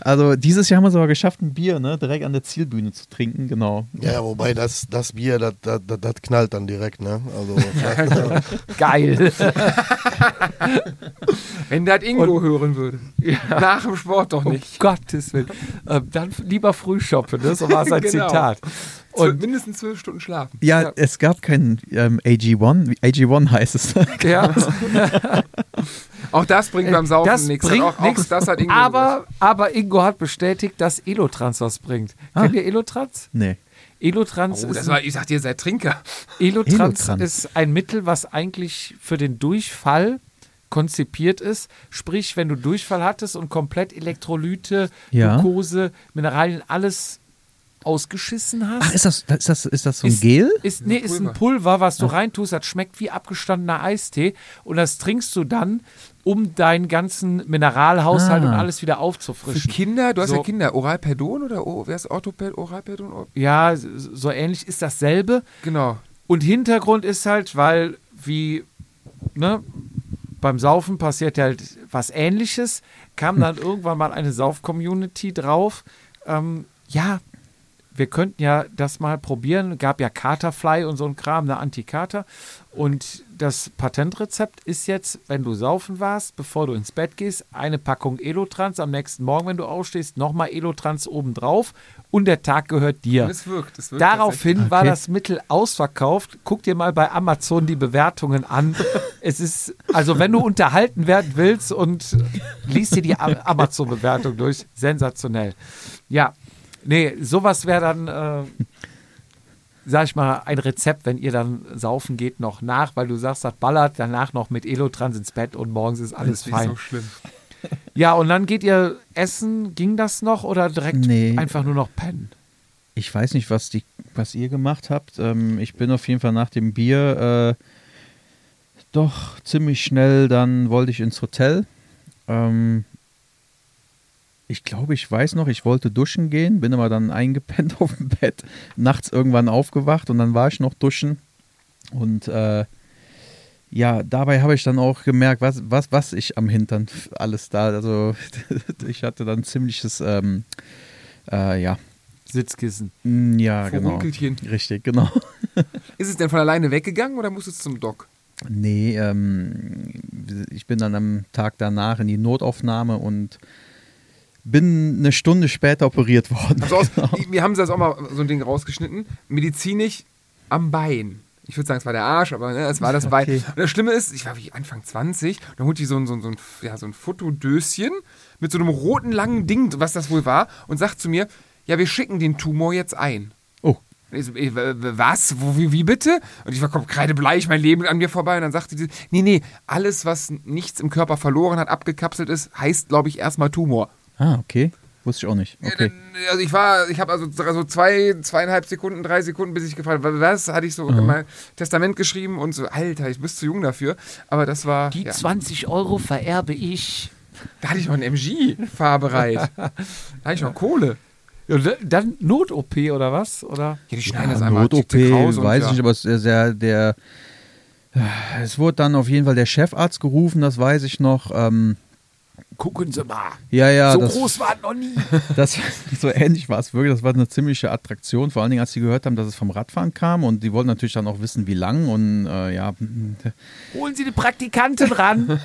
Speaker 4: Also dieses Jahr haben wir es aber geschafft, ein Bier ne, direkt an der Zielbühne zu trinken, genau.
Speaker 5: Ja, wobei das, das Bier, das, das, das knallt dann direkt, ne? Also, [LAUGHS]
Speaker 1: Geil. [LAUGHS]
Speaker 2: Wenn das Ingo Und, hören würde. Ja. Nach dem Sport doch nicht.
Speaker 1: Um Gottes Willen. Äh, dann lieber früh shoppen, ne? so war sein genau. Zitat.
Speaker 2: Und mindestens zwölf Stunden schlafen.
Speaker 4: Ja, ja. es gab kein ähm, AG1. AG1 heißt es. [LAUGHS] Ja. [LAUGHS]
Speaker 2: auch das bringt beim Saufen nichts.
Speaker 1: Auch, nix, das hat Ingo aber, aber Ingo hat bestätigt, dass Elotrans was bringt. Ah. Kennt ihr Elotrans?
Speaker 4: Nee.
Speaker 1: Elotrans
Speaker 2: oh, ist. War, ich sagte, ihr seid Trinker.
Speaker 1: Elotrans, Elotrans ist ein Mittel, was eigentlich für den Durchfall konzipiert ist. Sprich, wenn du Durchfall hattest und komplett Elektrolyte, ja. Glucose, Mineralien, alles ausgeschissen hast.
Speaker 4: Ach, ist das, ist das, ist das so ein
Speaker 1: Ist-
Speaker 4: Gel?
Speaker 1: Ist, nee, ist ein
Speaker 2: Pulver.
Speaker 1: Was du reintust, das schmeckt wie abgestandener Eistee und das trinkst du dann, um deinen ganzen Mineralhaushalt
Speaker 4: Ah.
Speaker 1: und alles wieder
Speaker 2: Für
Speaker 1: aufzufrischen.
Speaker 2: Kinder, du hast
Speaker 1: So.
Speaker 2: ja Kinder, Oralperdon oder O- wer ist Orthoped, Oralperdon? Or-
Speaker 1: Ja, so ähnlich ist dasselbe.
Speaker 2: Genau.
Speaker 1: Und Hintergrund ist halt, weil wie ne, beim Saufen passiert halt was Ähnliches, kam dann irgendwann mal eine Sauf-Community drauf. Ähm, ja, wir könnten ja das mal probieren. Gab ja Katerfly und so ein Kram, eine Antikater. Und das Patentrezept ist jetzt, wenn du saufen warst, bevor du ins Bett gehst, eine Packung Elotrans. Am nächsten Morgen, wenn du aufstehst, nochmal Elotrans obendrauf. Und der Tag gehört dir.
Speaker 2: Und es wirkt. Es wirkt
Speaker 1: Daraufhin war
Speaker 4: Okay.
Speaker 1: das Mittel ausverkauft. Guck dir mal bei Amazon die Bewertungen an. [LAUGHS] Es ist, also wenn du unterhalten werden willst und liest dir die [LAUGHS] Amazon-Bewertung durch, sensationell. Ja, nee, sowas wäre dann, äh, sag ich mal, ein Rezept, wenn ihr dann saufen geht, noch nach, weil du sagst, das ballert, danach noch mit Elotrans ins Bett und morgens ist alles
Speaker 2: Das ist nicht
Speaker 1: fein.
Speaker 2: so schlimm.
Speaker 1: Ja, und dann geht ihr essen, ging das noch oder direkt
Speaker 4: Nee.
Speaker 1: einfach nur noch pennen?
Speaker 4: Ich weiß nicht, was, die, was ihr gemacht habt. Ähm, ich bin auf jeden Fall nach dem Bier äh, doch ziemlich schnell, dann wollte ich ins Hotel. Ähm, ich glaube, ich weiß noch, ich wollte duschen gehen, bin aber dann [LAUGHS] eingepennt auf dem Bett, nachts irgendwann aufgewacht und dann war ich noch duschen. Und äh, ja, dabei habe ich dann auch gemerkt, was, was, was ich am Hintern [LAUGHS] alles da, also [LAUGHS] ich hatte dann ziemliches, ähm, äh, ja,
Speaker 1: Sitzkissen.
Speaker 4: Mm, Ja, genau. Richtig, genau.
Speaker 2: Ist es denn von alleine weggegangen oder musst du zum Doc?
Speaker 4: Nee, ähm, ich bin dann am Tag danach in die Notaufnahme und bin eine Stunde später operiert worden.
Speaker 2: Also aus, wir haben das auch mal so ein Ding rausgeschnitten. Medizinisch am Bein. Ich würde sagen, es war der Arsch, aber ne, es war das Bein.
Speaker 4: Okay.
Speaker 2: Und das Schlimme ist, ich war wie Anfang 20, da holt die so ein, so ein, so ein, ja, so ein Fotodöschen mit so einem roten langen Ding, was das wohl war, und sagt zu mir, ja, wir schicken den Tumor jetzt ein.
Speaker 4: Oh,
Speaker 2: Ich so, äh, was? Wo, wie, wie bitte? Und ich war kreidebleich, mein Leben an mir vorbei. Und dann sagte sie, nee, nee, alles, was nichts im Körper verloren hat, abgekapselt ist, heißt, glaube ich, erstmal Tumor.
Speaker 4: Ah, okay. Wusste ich auch nicht.
Speaker 2: Ja,
Speaker 4: Okay.
Speaker 2: dann, Also ich war, ich habe also so zwei, zweieinhalb Sekunden, drei Sekunden, bis ich gefragt habe, was, hatte ich so in mein Testament geschrieben und so, Alter, ich bin zu jung dafür. Aber das war,
Speaker 1: Die
Speaker 2: ja,
Speaker 1: 20 Euro vererbe ich.
Speaker 2: da hatte ich noch ein MG fahrbereit. [LAUGHS] da hatte ich noch Kohle.
Speaker 1: Ja, da- dann Not-OP oder was? Oder?
Speaker 2: Ja, die schneiden
Speaker 4: Ja,
Speaker 2: das einmal
Speaker 4: Not-OP, weiß
Speaker 2: ja.
Speaker 4: ich nicht, aber es ist sehr, der, es wurde dann auf jeden Fall der Chefarzt gerufen, das weiß ich noch. Ähm,
Speaker 1: Gucken Sie mal.
Speaker 4: ja, ja,
Speaker 1: so
Speaker 4: das,
Speaker 1: groß war es noch nie. [LAUGHS]
Speaker 4: Das, so ähnlich war es wirklich. Das war eine ziemliche Attraktion, vor allen Dingen, als sie gehört haben, dass es vom Radfahren kam. Und die wollten natürlich dann auch wissen, wie lang. Und äh, ja,
Speaker 1: Holen Sie die Praktikanten ran.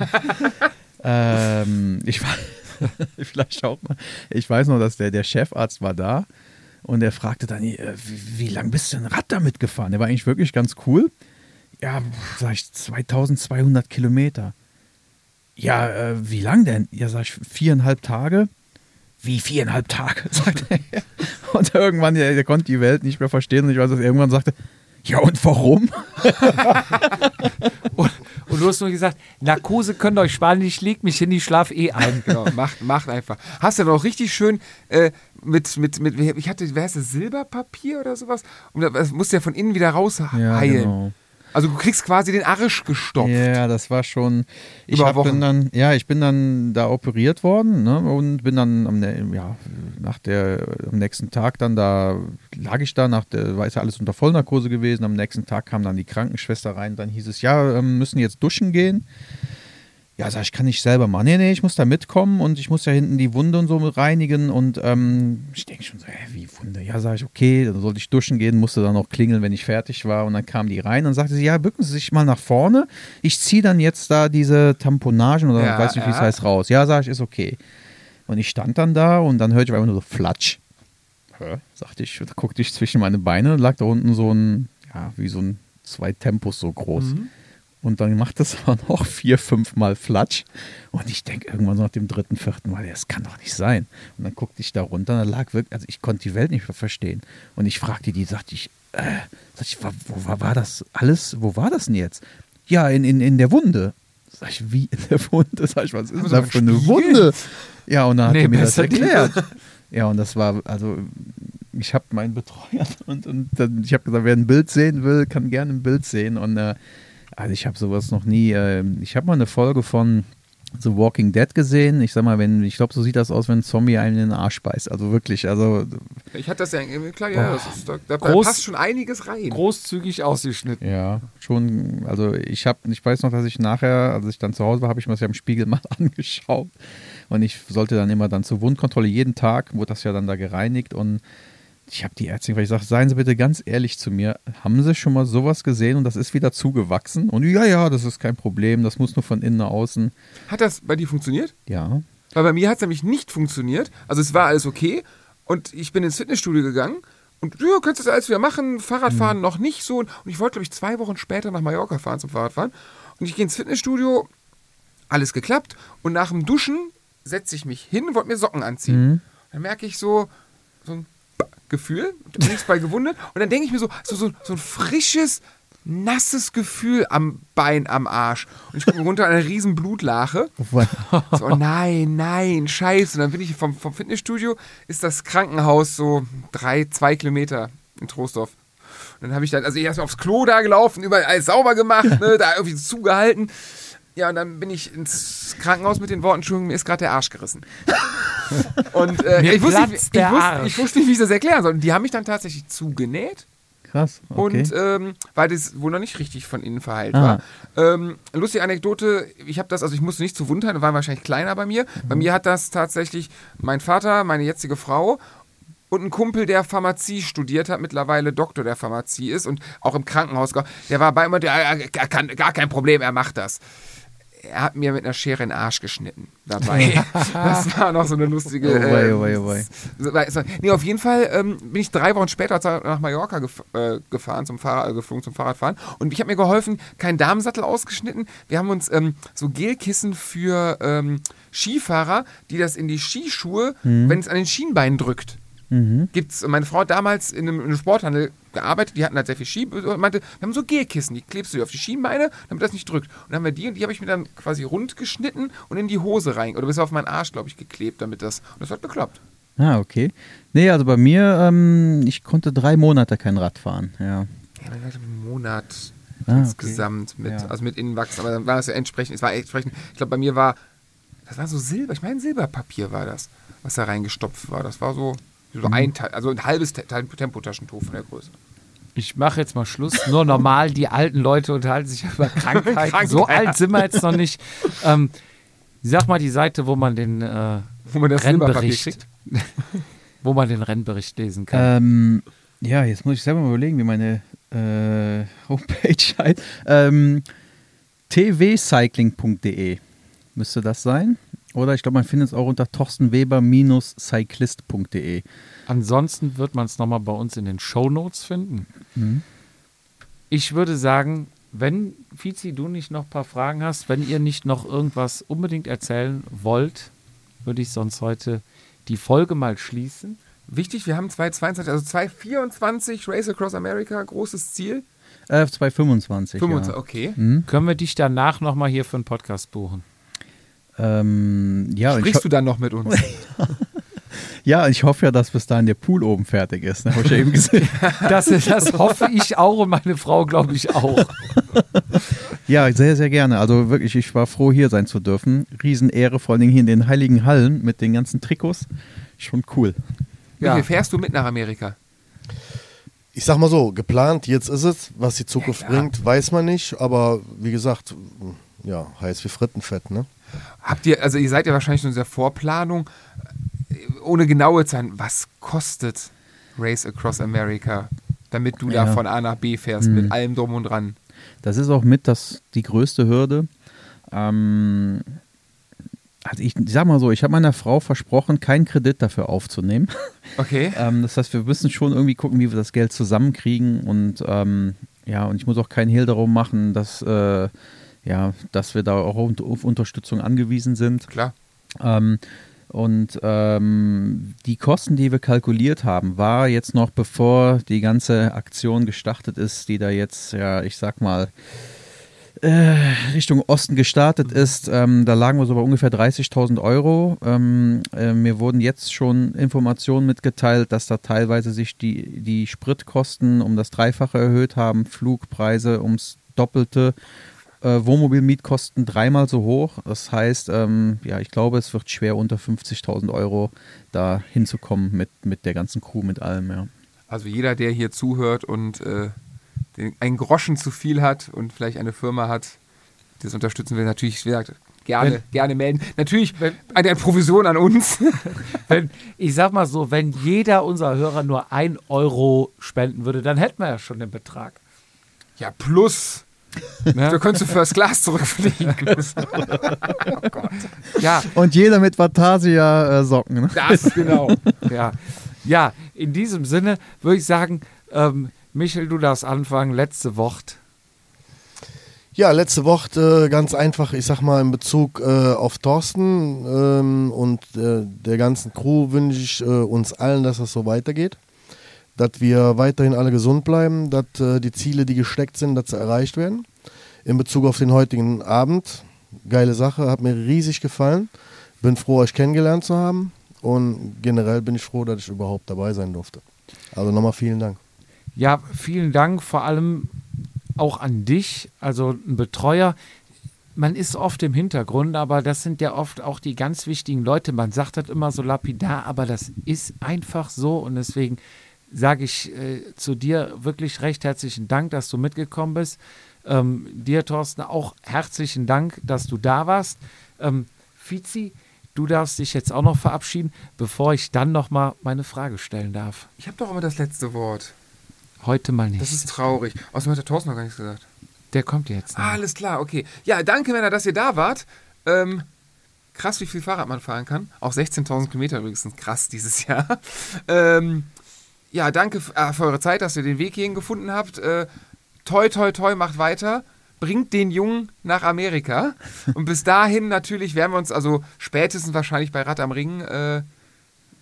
Speaker 1: [LAUGHS]
Speaker 4: ähm, ich war [LAUGHS] vielleicht auch mal. Ich weiß noch, dass der, der Chefarzt war da und er fragte dann, äh, wie, wie lang bist du denn Rad damit gefahren? Der war eigentlich wirklich ganz cool. Ja, sag ich, 2200 Kilometer. Ja, äh, wie lang denn? Ja, sag ich, viereinhalb Tage. Wie viereinhalb Tage, [LAUGHS] sagt er. Und irgendwann, der, der konnte die Welt nicht mehr verstehen und ich weiß, dass er irgendwann sagte, ja und warum? [LAUGHS]
Speaker 1: Und, und du hast nur gesagt, Narkose könnt ihr euch sparen, ich leg mich hin, ich schlaf eh ein.
Speaker 2: Genau, macht, macht einfach. Hast du doch richtig schön äh, mit, mit, mit, ich hatte, wer heißt das, Silberpapier oder sowas? Und das musst du ja von innen wieder rausheilen.
Speaker 4: genau.
Speaker 2: Also du kriegst quasi den Arsch gestopft.
Speaker 4: Ja, das war schon. Ich
Speaker 2: Über Wochen.
Speaker 4: bin dann, ja, ich bin dann da operiert worden ne, und bin dann am, ja, nach der, am nächsten Tag dann da lag ich da, nach der, war ja alles unter Vollnarkose gewesen. Am nächsten Tag kam dann die Krankenschwester rein. Dann hieß es, ja, ähm, müssen jetzt duschen gehen. Ja, sag ich, kann ich selber machen. Nee, nee, ich muss da mitkommen und ich muss ja hinten die Wunde und so reinigen. Und ähm, ich denke schon so, hä, wie Wunde? Ja, sag ich, okay, dann sollte ich duschen gehen, musste dann auch klingeln, wenn ich fertig war. Und dann kam die rein und sagte sie, ja, bücken Sie sich mal nach vorne. Ich ziehe dann jetzt da diese Tamponagen oder
Speaker 2: Ja,
Speaker 4: weiß nicht, wie es
Speaker 2: ja.
Speaker 4: heißt, raus. Ja, sag ich, ist okay. Und ich stand dann da und dann hörte ich einfach nur so Flatsch. Hä? Sagte ich, da guckte ich zwischen meine Beine und lag da unten so ein, ja, wie so ein zwei Tempos so groß. Und dann macht das [LAUGHS] aber noch vier, fünf Mal Flatsch. Und ich denke irgendwann so nach dem dritten, vierten Mal, ja, das kann doch nicht sein. Und dann guckte ich da runter und da lag wirklich, also ich konnte die Welt nicht mehr verstehen. Und ich fragte die, sagte ich, äh, sag ich, wo, wo war, das alles, wo war das denn jetzt? Ja, in, in, in der Wunde. Sag ich, wie in der Wunde? Sag ich, was ist
Speaker 2: Haben Sie
Speaker 4: da
Speaker 2: einen
Speaker 4: für eine? Wunde? Ja, und dann hat
Speaker 1: Nee,
Speaker 4: er mir das
Speaker 1: nicht.
Speaker 4: erklärt. [LAUGHS] Ja, und das war, also ich habe meinen Betreuer [LAUGHS] und, und dann, ich habe gesagt, wer ein Bild sehen will, kann gerne ein Bild sehen. Und äh, also ich habe sowas noch nie. Äh, ich habe mal eine Folge von The Walking Dead gesehen. Ich sag mal, wenn, ich glaube, so sieht das aus, wenn ein Zombie einen in den Arsch beißt. Also wirklich, also
Speaker 2: Ich hatte das ja, klar, ja, das ist, da, da
Speaker 1: Groß-
Speaker 2: passt schon einiges rein.
Speaker 1: Großzügig ausgeschnitten.
Speaker 4: ja, schon, also ich habe, ich weiß noch, dass ich nachher, als ich dann zu Hause war, habe ich mir das ja im Spiegel [LAUGHS] mal angeschaut. Und ich sollte dann immer dann zur Wundkontrolle jeden Tag, wurde das ja dann da gereinigt und ich habe die Ärztin, weil ich sage, seien Sie bitte ganz ehrlich zu mir, haben Sie schon mal sowas gesehen und das ist wieder zugewachsen? Und ja, ja, das ist kein Problem, das muss nur von innen nach außen.
Speaker 2: Hat das bei dir funktioniert?
Speaker 4: Ja,
Speaker 2: Weil bei mir hat es nämlich nicht funktioniert. Also es war alles okay und ich bin ins Fitnessstudio gegangen und ja, kannst du das alles wieder machen, Fahrradfahren noch nicht so. Und ich wollte, glaube ich, zwei Wochen später nach Mallorca fahren zum Fahrradfahren. Und ich gehe ins Fitnessstudio, alles geklappt und nach dem Duschen setze ich mich hin und wollte mir Socken anziehen. Dann merke ich so, so ein Gefühl, bin ich bei gewundert und dann denke ich mir so, so, so, so ein frisches, nasses Gefühl am Bein, am Arsch. Und ich gucke runter an eine riesen Blutlache. So, oh nein, nein, scheiße. Und dann bin ich vom, vom Fitnessstudio, ist das Krankenhaus so drei, zwei Kilometer in Troisdorf. Und dann habe ich dann, also erst mal aufs Klo da gelaufen, überall alles sauber gemacht, [LAUGHS] ne, da irgendwie zugehalten. Ja, und dann bin ich ins Krankenhaus mit den Worten, Entschuldigung, mir ist gerade der Arsch gerissen. [LAUGHS] Und äh, ich, wusste nicht, ich,
Speaker 1: der
Speaker 2: wusste, ich wusste nicht, wie ich das erklären soll. Und die haben mich dann tatsächlich zugenäht.
Speaker 4: krass. Okay.
Speaker 2: Und ähm, weil das wohl noch nicht richtig von innen verheilt
Speaker 4: Ah.
Speaker 2: war. Ähm, lustige Anekdote, ich habe das, also ich musste nicht zu Wundheim, war wahrscheinlich kleiner bei mir. Bei mir hat das tatsächlich mein Vater, meine jetzige Frau und ein Kumpel, der Pharmazie studiert hat, mittlerweile Doktor der Pharmazie ist und auch im Krankenhaus, der war bei immer, der, äh, kein, gar kein Problem, er macht das. Er hat mir mit einer Schere den Arsch geschnitten dabei. das war noch so eine lustige.
Speaker 4: Oh wei,
Speaker 2: äh,
Speaker 4: oh wei, oh wei.
Speaker 2: so, Nee, auf jeden Fall ähm, bin ich drei Wochen später nach Mallorca gef äh, gefahren, zum Fahrrad, äh, geflogen zum Fahrradfahren. Und ich habe mir geholfen, keinen Damensattel ausgeschnitten. Wir haben uns ähm, so Gelkissen für ähm, Skifahrer, die das in die Skischuhe, wenn es an den Schienbeinen drückt. Gibt's, meine Frau hat damals in einem, in einem Sporthandel gearbeitet, die hatten halt sehr viel Ski und meinte, wir haben so Gelkissen, die klebst du dir auf die Schienbeine, damit das nicht drückt. Und dann haben wir die und die habe ich mir dann quasi rund geschnitten und in die Hose rein, oder bis auf meinen Arsch, glaube ich, geklebt, damit das, und das hat geklappt.
Speaker 4: Ah, okay. Nee, also bei mir, ähm, ich konnte drei Monate kein Rad fahren. Ja.
Speaker 2: Ja, man hatte einen Monat
Speaker 4: Ah, okay.
Speaker 2: insgesamt mit,
Speaker 4: Ja.
Speaker 2: also mit Innenwachsen, aber dann war es ja entsprechend, es war entsprechend, ich glaube bei mir war, das war so Silber, ich meine Silberpapier war das, was da reingestopft war. Das war so, so
Speaker 4: Mhm.
Speaker 2: ein Teil, also ein halbes Te- Tempotaschentuch von der Größe.
Speaker 1: Ich mache jetzt mal Schluss. Nur normal, die alten Leute unterhalten sich über [LAUGHS] Krankheiten. So alt sind wir jetzt noch nicht. Ähm, sag mal die Seite, wo man den äh,
Speaker 2: Wo man
Speaker 1: Rennbericht, [LAUGHS] wo man den Rennbericht lesen kann.
Speaker 4: Ähm, ja, jetzt muss ich selber mal überlegen, wie meine äh, Homepage heißt. Ähm, twcycling.de müsste das sein. Oder ich glaube, man findet es auch unter torstenweber-cyclist.de.
Speaker 1: Ansonsten wird man es nochmal bei uns in den Shownotes finden.
Speaker 4: Mhm.
Speaker 1: Ich würde sagen, wenn, Fizi, du nicht noch ein paar Fragen hast, wenn ihr nicht noch irgendwas unbedingt erzählen wollt, würde ich sonst heute die Folge mal schließen.
Speaker 2: Wichtig, wir haben 222, also 224 Race Across America, großes Ziel.
Speaker 4: Äh, 225.
Speaker 2: 25,
Speaker 4: ja.
Speaker 2: okay.
Speaker 1: Können wir dich danach nochmal hier für einen Podcast buchen?
Speaker 4: Ähm, ja, und ich,
Speaker 2: Sprichst du dann noch mit uns? [LAUGHS]
Speaker 4: ja, ich hoffe ja, dass bis dahin der Pool oben fertig ist. Ne? Habe ich ja eben gesehen. [LAUGHS]
Speaker 1: Das, das hoffe ich auch und meine Frau, glaube ich, auch. [LAUGHS]
Speaker 4: Ja, sehr, sehr gerne. Also wirklich, ich war froh, hier sein zu dürfen. Riesenehre, vor allen Dingen hier in den heiligen Hallen mit den ganzen Trikots. Schon cool.
Speaker 2: Wie
Speaker 1: Ja.
Speaker 2: viel fährst du mit nach Amerika?
Speaker 5: Ich sag mal so, geplant, jetzt ist es. Was die Zukunft
Speaker 2: Ja,
Speaker 5: bringt, weiß man nicht. Aber wie gesagt, ja, heiß wie Frittenfett, ne?
Speaker 2: Habt ihr, also ihr seid ja wahrscheinlich schon in der Vorplanung, ohne genaue Zahlen, was kostet Race Across America, damit du da
Speaker 4: Ja.
Speaker 2: von A nach B fährst,
Speaker 4: Mhm.
Speaker 2: mit allem drum und dran?
Speaker 4: Das ist auch mit das, die größte Hürde. Ähm, also ich, ich sag mal so, ich habe meiner Frau versprochen, keinen Kredit dafür aufzunehmen. [LAUGHS]
Speaker 2: Okay.
Speaker 4: Ähm, das heißt, wir müssen schon irgendwie gucken, wie wir das Geld zusammenkriegen und ähm, ja, und ich muss auch keinen Hehl darum machen, dass, äh, ja, dass wir da auch auf Unterstützung angewiesen sind.
Speaker 2: Klar.
Speaker 4: Ähm, und ähm, die Kosten, die wir kalkuliert haben, war jetzt noch bevor die ganze Aktion gestartet ist, die da jetzt, ja, ich sag mal, äh, Richtung Osten gestartet ist, ähm, da lagen wir so bei ungefähr 30.000 Euro. Ähm, äh, mir wurden jetzt schon Informationen mitgeteilt, dass da teilweise sich die, die Spritkosten um das Dreifache erhöht haben, Flugpreise ums Doppelte, äh, Wohnmobilmietkosten dreimal so hoch. Das heißt, ähm, ja, ich glaube, es wird schwer unter 50.000 Euro da hinzukommen mit, mit der ganzen Crew, mit allem, ja.
Speaker 2: Also jeder, der hier zuhört und äh, den, einen Groschen zu viel hat und vielleicht eine Firma hat, die das unterstützen will, natürlich, wie gesagt, gerne,
Speaker 1: Wenn-
Speaker 2: gerne melden. Natürlich eine Provision an uns. [LAUGHS]
Speaker 1: Wenn, ich sag mal so, wenn jeder unserer Hörer nur ein Euro spenden würde, dann hätten wir ja schon den Betrag.
Speaker 2: ja, plus.
Speaker 1: Ne?
Speaker 2: Du könntest du First Class zurückfliegen. [LAUGHS] oh Gott.
Speaker 1: Ja,
Speaker 4: Und jeder mit Vatasia-Socken. Ne?
Speaker 2: Das, genau. [LAUGHS]
Speaker 1: ja. Ja, in diesem Sinne würde ich sagen, ähm, Michel, du darfst anfangen. Letzte Wort.
Speaker 5: Ja, letzte Woche äh, ganz einfach, ich sag mal in Bezug äh, auf Thorsten ähm, und äh, der ganzen Crew wünsche ich äh, uns allen, dass das so weitergeht. Dass wir weiterhin alle gesund bleiben, dass äh, die Ziele, die gesteckt sind, dass sie erreicht werden. In Bezug auf den heutigen Abend, geile Sache, hat mir riesig gefallen. Bin froh, euch kennengelernt zu haben und generell bin ich froh, dass ich überhaupt dabei sein durfte. Also nochmal vielen Dank.
Speaker 1: Ja, vielen Dank vor allem auch an dich, also ein Betreuer. Man ist oft im Hintergrund, aber das sind ja oft auch die ganz wichtigen Leute. Man sagt das immer so lapidar, aber das ist einfach so und deswegen sage ich äh, zu dir wirklich recht herzlichen Dank, dass du mitgekommen bist. Ähm, dir, Thorsten, auch herzlichen Dank, dass du da warst. Ähm, Fizi, du darfst dich jetzt auch noch verabschieden, bevor ich dann nochmal meine Frage stellen darf.
Speaker 2: Ich habe doch immer das letzte Wort.
Speaker 1: Heute mal nicht.
Speaker 2: Das ist traurig. Außerdem hat der Thorsten noch gar nichts gesagt.
Speaker 1: Der kommt jetzt.
Speaker 2: Ah, alles klar, okay. Ja, danke, Männer, dass ihr da wart. Ähm, krass, wie viel Fahrrad man fahren kann. Auch 16.000 Kilometer übrigens krass dieses [LAUGHS] Jahr. Ähm, ja, danke äh, für eure Zeit, dass ihr den Weg hierhin gefunden habt. Äh, toi, toi, toi, macht weiter. Bringt den Jungen nach Amerika. [LAUGHS] Und bis dahin natürlich werden wir uns, also spätestens wahrscheinlich bei Rad am Ring, äh,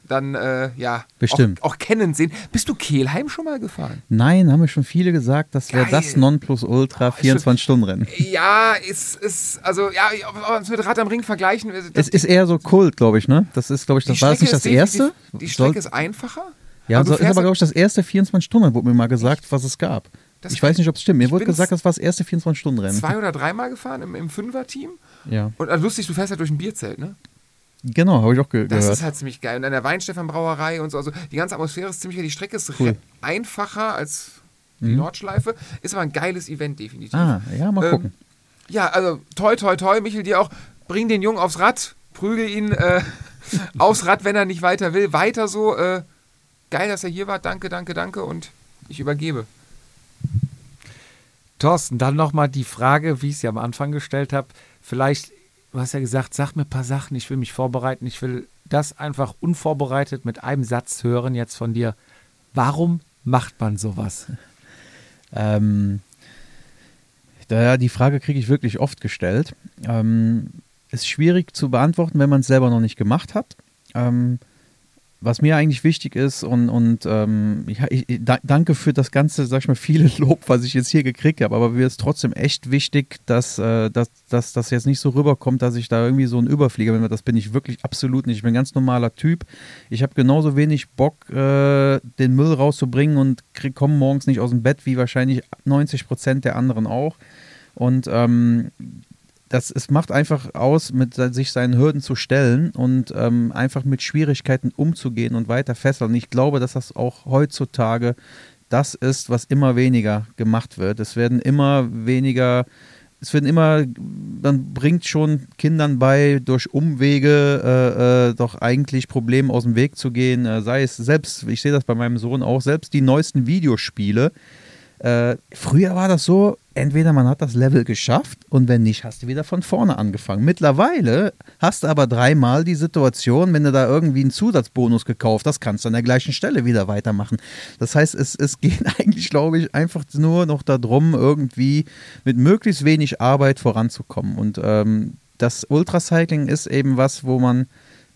Speaker 2: dann, äh, ja,
Speaker 4: Bestimmt.
Speaker 2: Auch, auch kennen sehen. Bist du Kehlheim schon mal gefahren?
Speaker 4: Nein, haben mir schon viele gesagt, das wäre das Nonplusultra
Speaker 2: Oh, ist
Speaker 4: 24-Stunden-Rennen.
Speaker 2: Ja, ist, ist, also, ja, ob wir uns mit Rad am Ring vergleichen. das-
Speaker 4: Es ist eher so Kult, glaube ich, ne? Das ist, glaube ich,
Speaker 2: die
Speaker 4: das war das nicht das erste?
Speaker 2: Die
Speaker 4: Soll-
Speaker 2: Strecke ist einfacher.
Speaker 4: Ja,
Speaker 2: aber
Speaker 4: so, ist aber, glaube ich, das erste 24-Stunden, wurde mir mal gesagt, was es gab.
Speaker 2: Das
Speaker 4: ich weiß nicht, ob es stimmt. Mir wurde gesagt, das war das erste 24-Stunden-Rennen.
Speaker 2: zwei oder dreimal gefahren im, im Fünfer-Team.
Speaker 4: Ja,
Speaker 2: Und also lustig, du fährst halt durch ein Bierzelt, ne?
Speaker 4: genau, habe ich auch ge
Speaker 2: Das
Speaker 4: gehört.
Speaker 2: ist halt ziemlich geil. Und an der Weinstefan-Brauerei und so. Also die ganze Atmosphäre ist ziemlich geil. Die Strecke ist
Speaker 4: Cool.
Speaker 2: einfacher als die
Speaker 4: Mhm.
Speaker 2: Nordschleife. Ist aber ein geiles Event, definitiv.
Speaker 4: ah, ja, mal
Speaker 2: Ähm,
Speaker 4: gucken.
Speaker 2: Ja, also toi, toi, toi, Michel, dir auch. Bring den Jungen aufs Rad, prügel ihn äh, [LAUGHS] aufs Rad, wenn er nicht weiter will. Weiter so. Äh, geil, dass er hier war. Danke, danke, danke. Und ich übergebe.
Speaker 1: Thorsten, dann nochmal die Frage, wie ich sie am Anfang gestellt habe. Vielleicht, du hast ja gesagt, sag mir ein paar Sachen, ich will mich vorbereiten. Ich will das einfach unvorbereitet mit einem Satz hören jetzt von dir. Warum macht man sowas? [LAUGHS]
Speaker 4: Ähm, da, die Frage kriege ich wirklich oft gestellt. Ähm, ist schwierig zu beantworten, wenn man es selber noch nicht gemacht hat. Ähm, was mir eigentlich wichtig ist und, und ähm, ja, ich, ich, da, danke für das ganze, sag ich mal, viele [LAUGHS] Lob, was ich jetzt hier gekriegt habe, aber mir ist trotzdem echt wichtig, dass, äh, dass, dass das jetzt nicht so rüberkommt, dass ich da irgendwie so ein Überflieger bin. Das bin ich wirklich absolut nicht. Ich bin ein ganz normaler Typ. Ich habe genauso wenig Bock, äh, den Müll rauszubringen und komme morgens nicht aus dem Bett, wie wahrscheinlich 90 Prozent der anderen auch. Und ähm, das, es macht einfach aus, mit sich seinen Hürden zu stellen und ähm, einfach mit Schwierigkeiten umzugehen und weiter fesseln. Ich glaube, dass das auch heutzutage das ist, was immer weniger gemacht wird. Es werden immer weniger, es werden immer, man bringt schon Kindern bei, durch Umwege äh, äh, doch eigentlich Probleme aus dem Weg zu gehen. Äh, sei es selbst, ich sehe das bei meinem Sohn auch, selbst die neuesten Videospiele. Äh, früher war das so, entweder man hat das Level geschafft und wenn nicht, hast du wieder von vorne angefangen. Mittlerweile hast du aber dreimal die Situation, wenn du da irgendwie einen Zusatzbonus gekauft hast, kannst du an der gleichen Stelle wieder weitermachen. Das heißt, es, es [LAUGHS] geht eigentlich, glaube ich, einfach nur noch darum, irgendwie mit möglichst wenig Arbeit voranzukommen. Und ähm, das Ultracycling ist eben was, wo man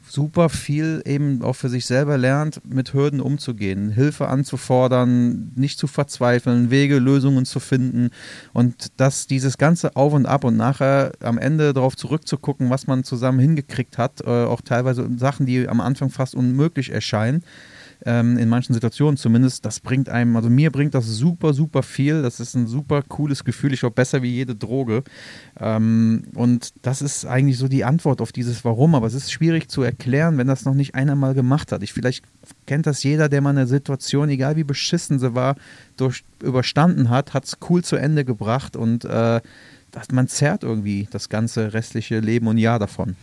Speaker 4: super viel eben auch für sich selber lernt, mit Hürden umzugehen, Hilfe anzufordern, nicht zu verzweifeln, Wege, Lösungen zu finden und dass dieses ganze Auf und Ab und nachher am Ende darauf zurückzugucken, was man zusammen hingekriegt hat, äh, auch teilweise Sachen, die am Anfang fast unmöglich erscheinen, ähm, in manchen Situationen zumindest, das bringt einem, also mir bringt das super, super viel. Das ist ein super cooles Gefühl. Ich glaube, besser wie jede Droge. Ähm, und das ist eigentlich so die Antwort auf dieses Warum. Aber es ist schwierig zu erklären, wenn das noch nicht einer mal gemacht hat. Ich vielleicht kennt das jeder, der mal eine Situation, egal wie beschissen sie war, durch, überstanden hat, hat es cool zu Ende gebracht und äh, man zerrt irgendwie das ganze restliche Leben und Jahr davon.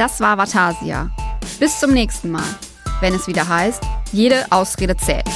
Speaker 3: Das war Vatasia. Bis zum nächsten Mal, wenn es wieder heißt, jede Ausrede zählt.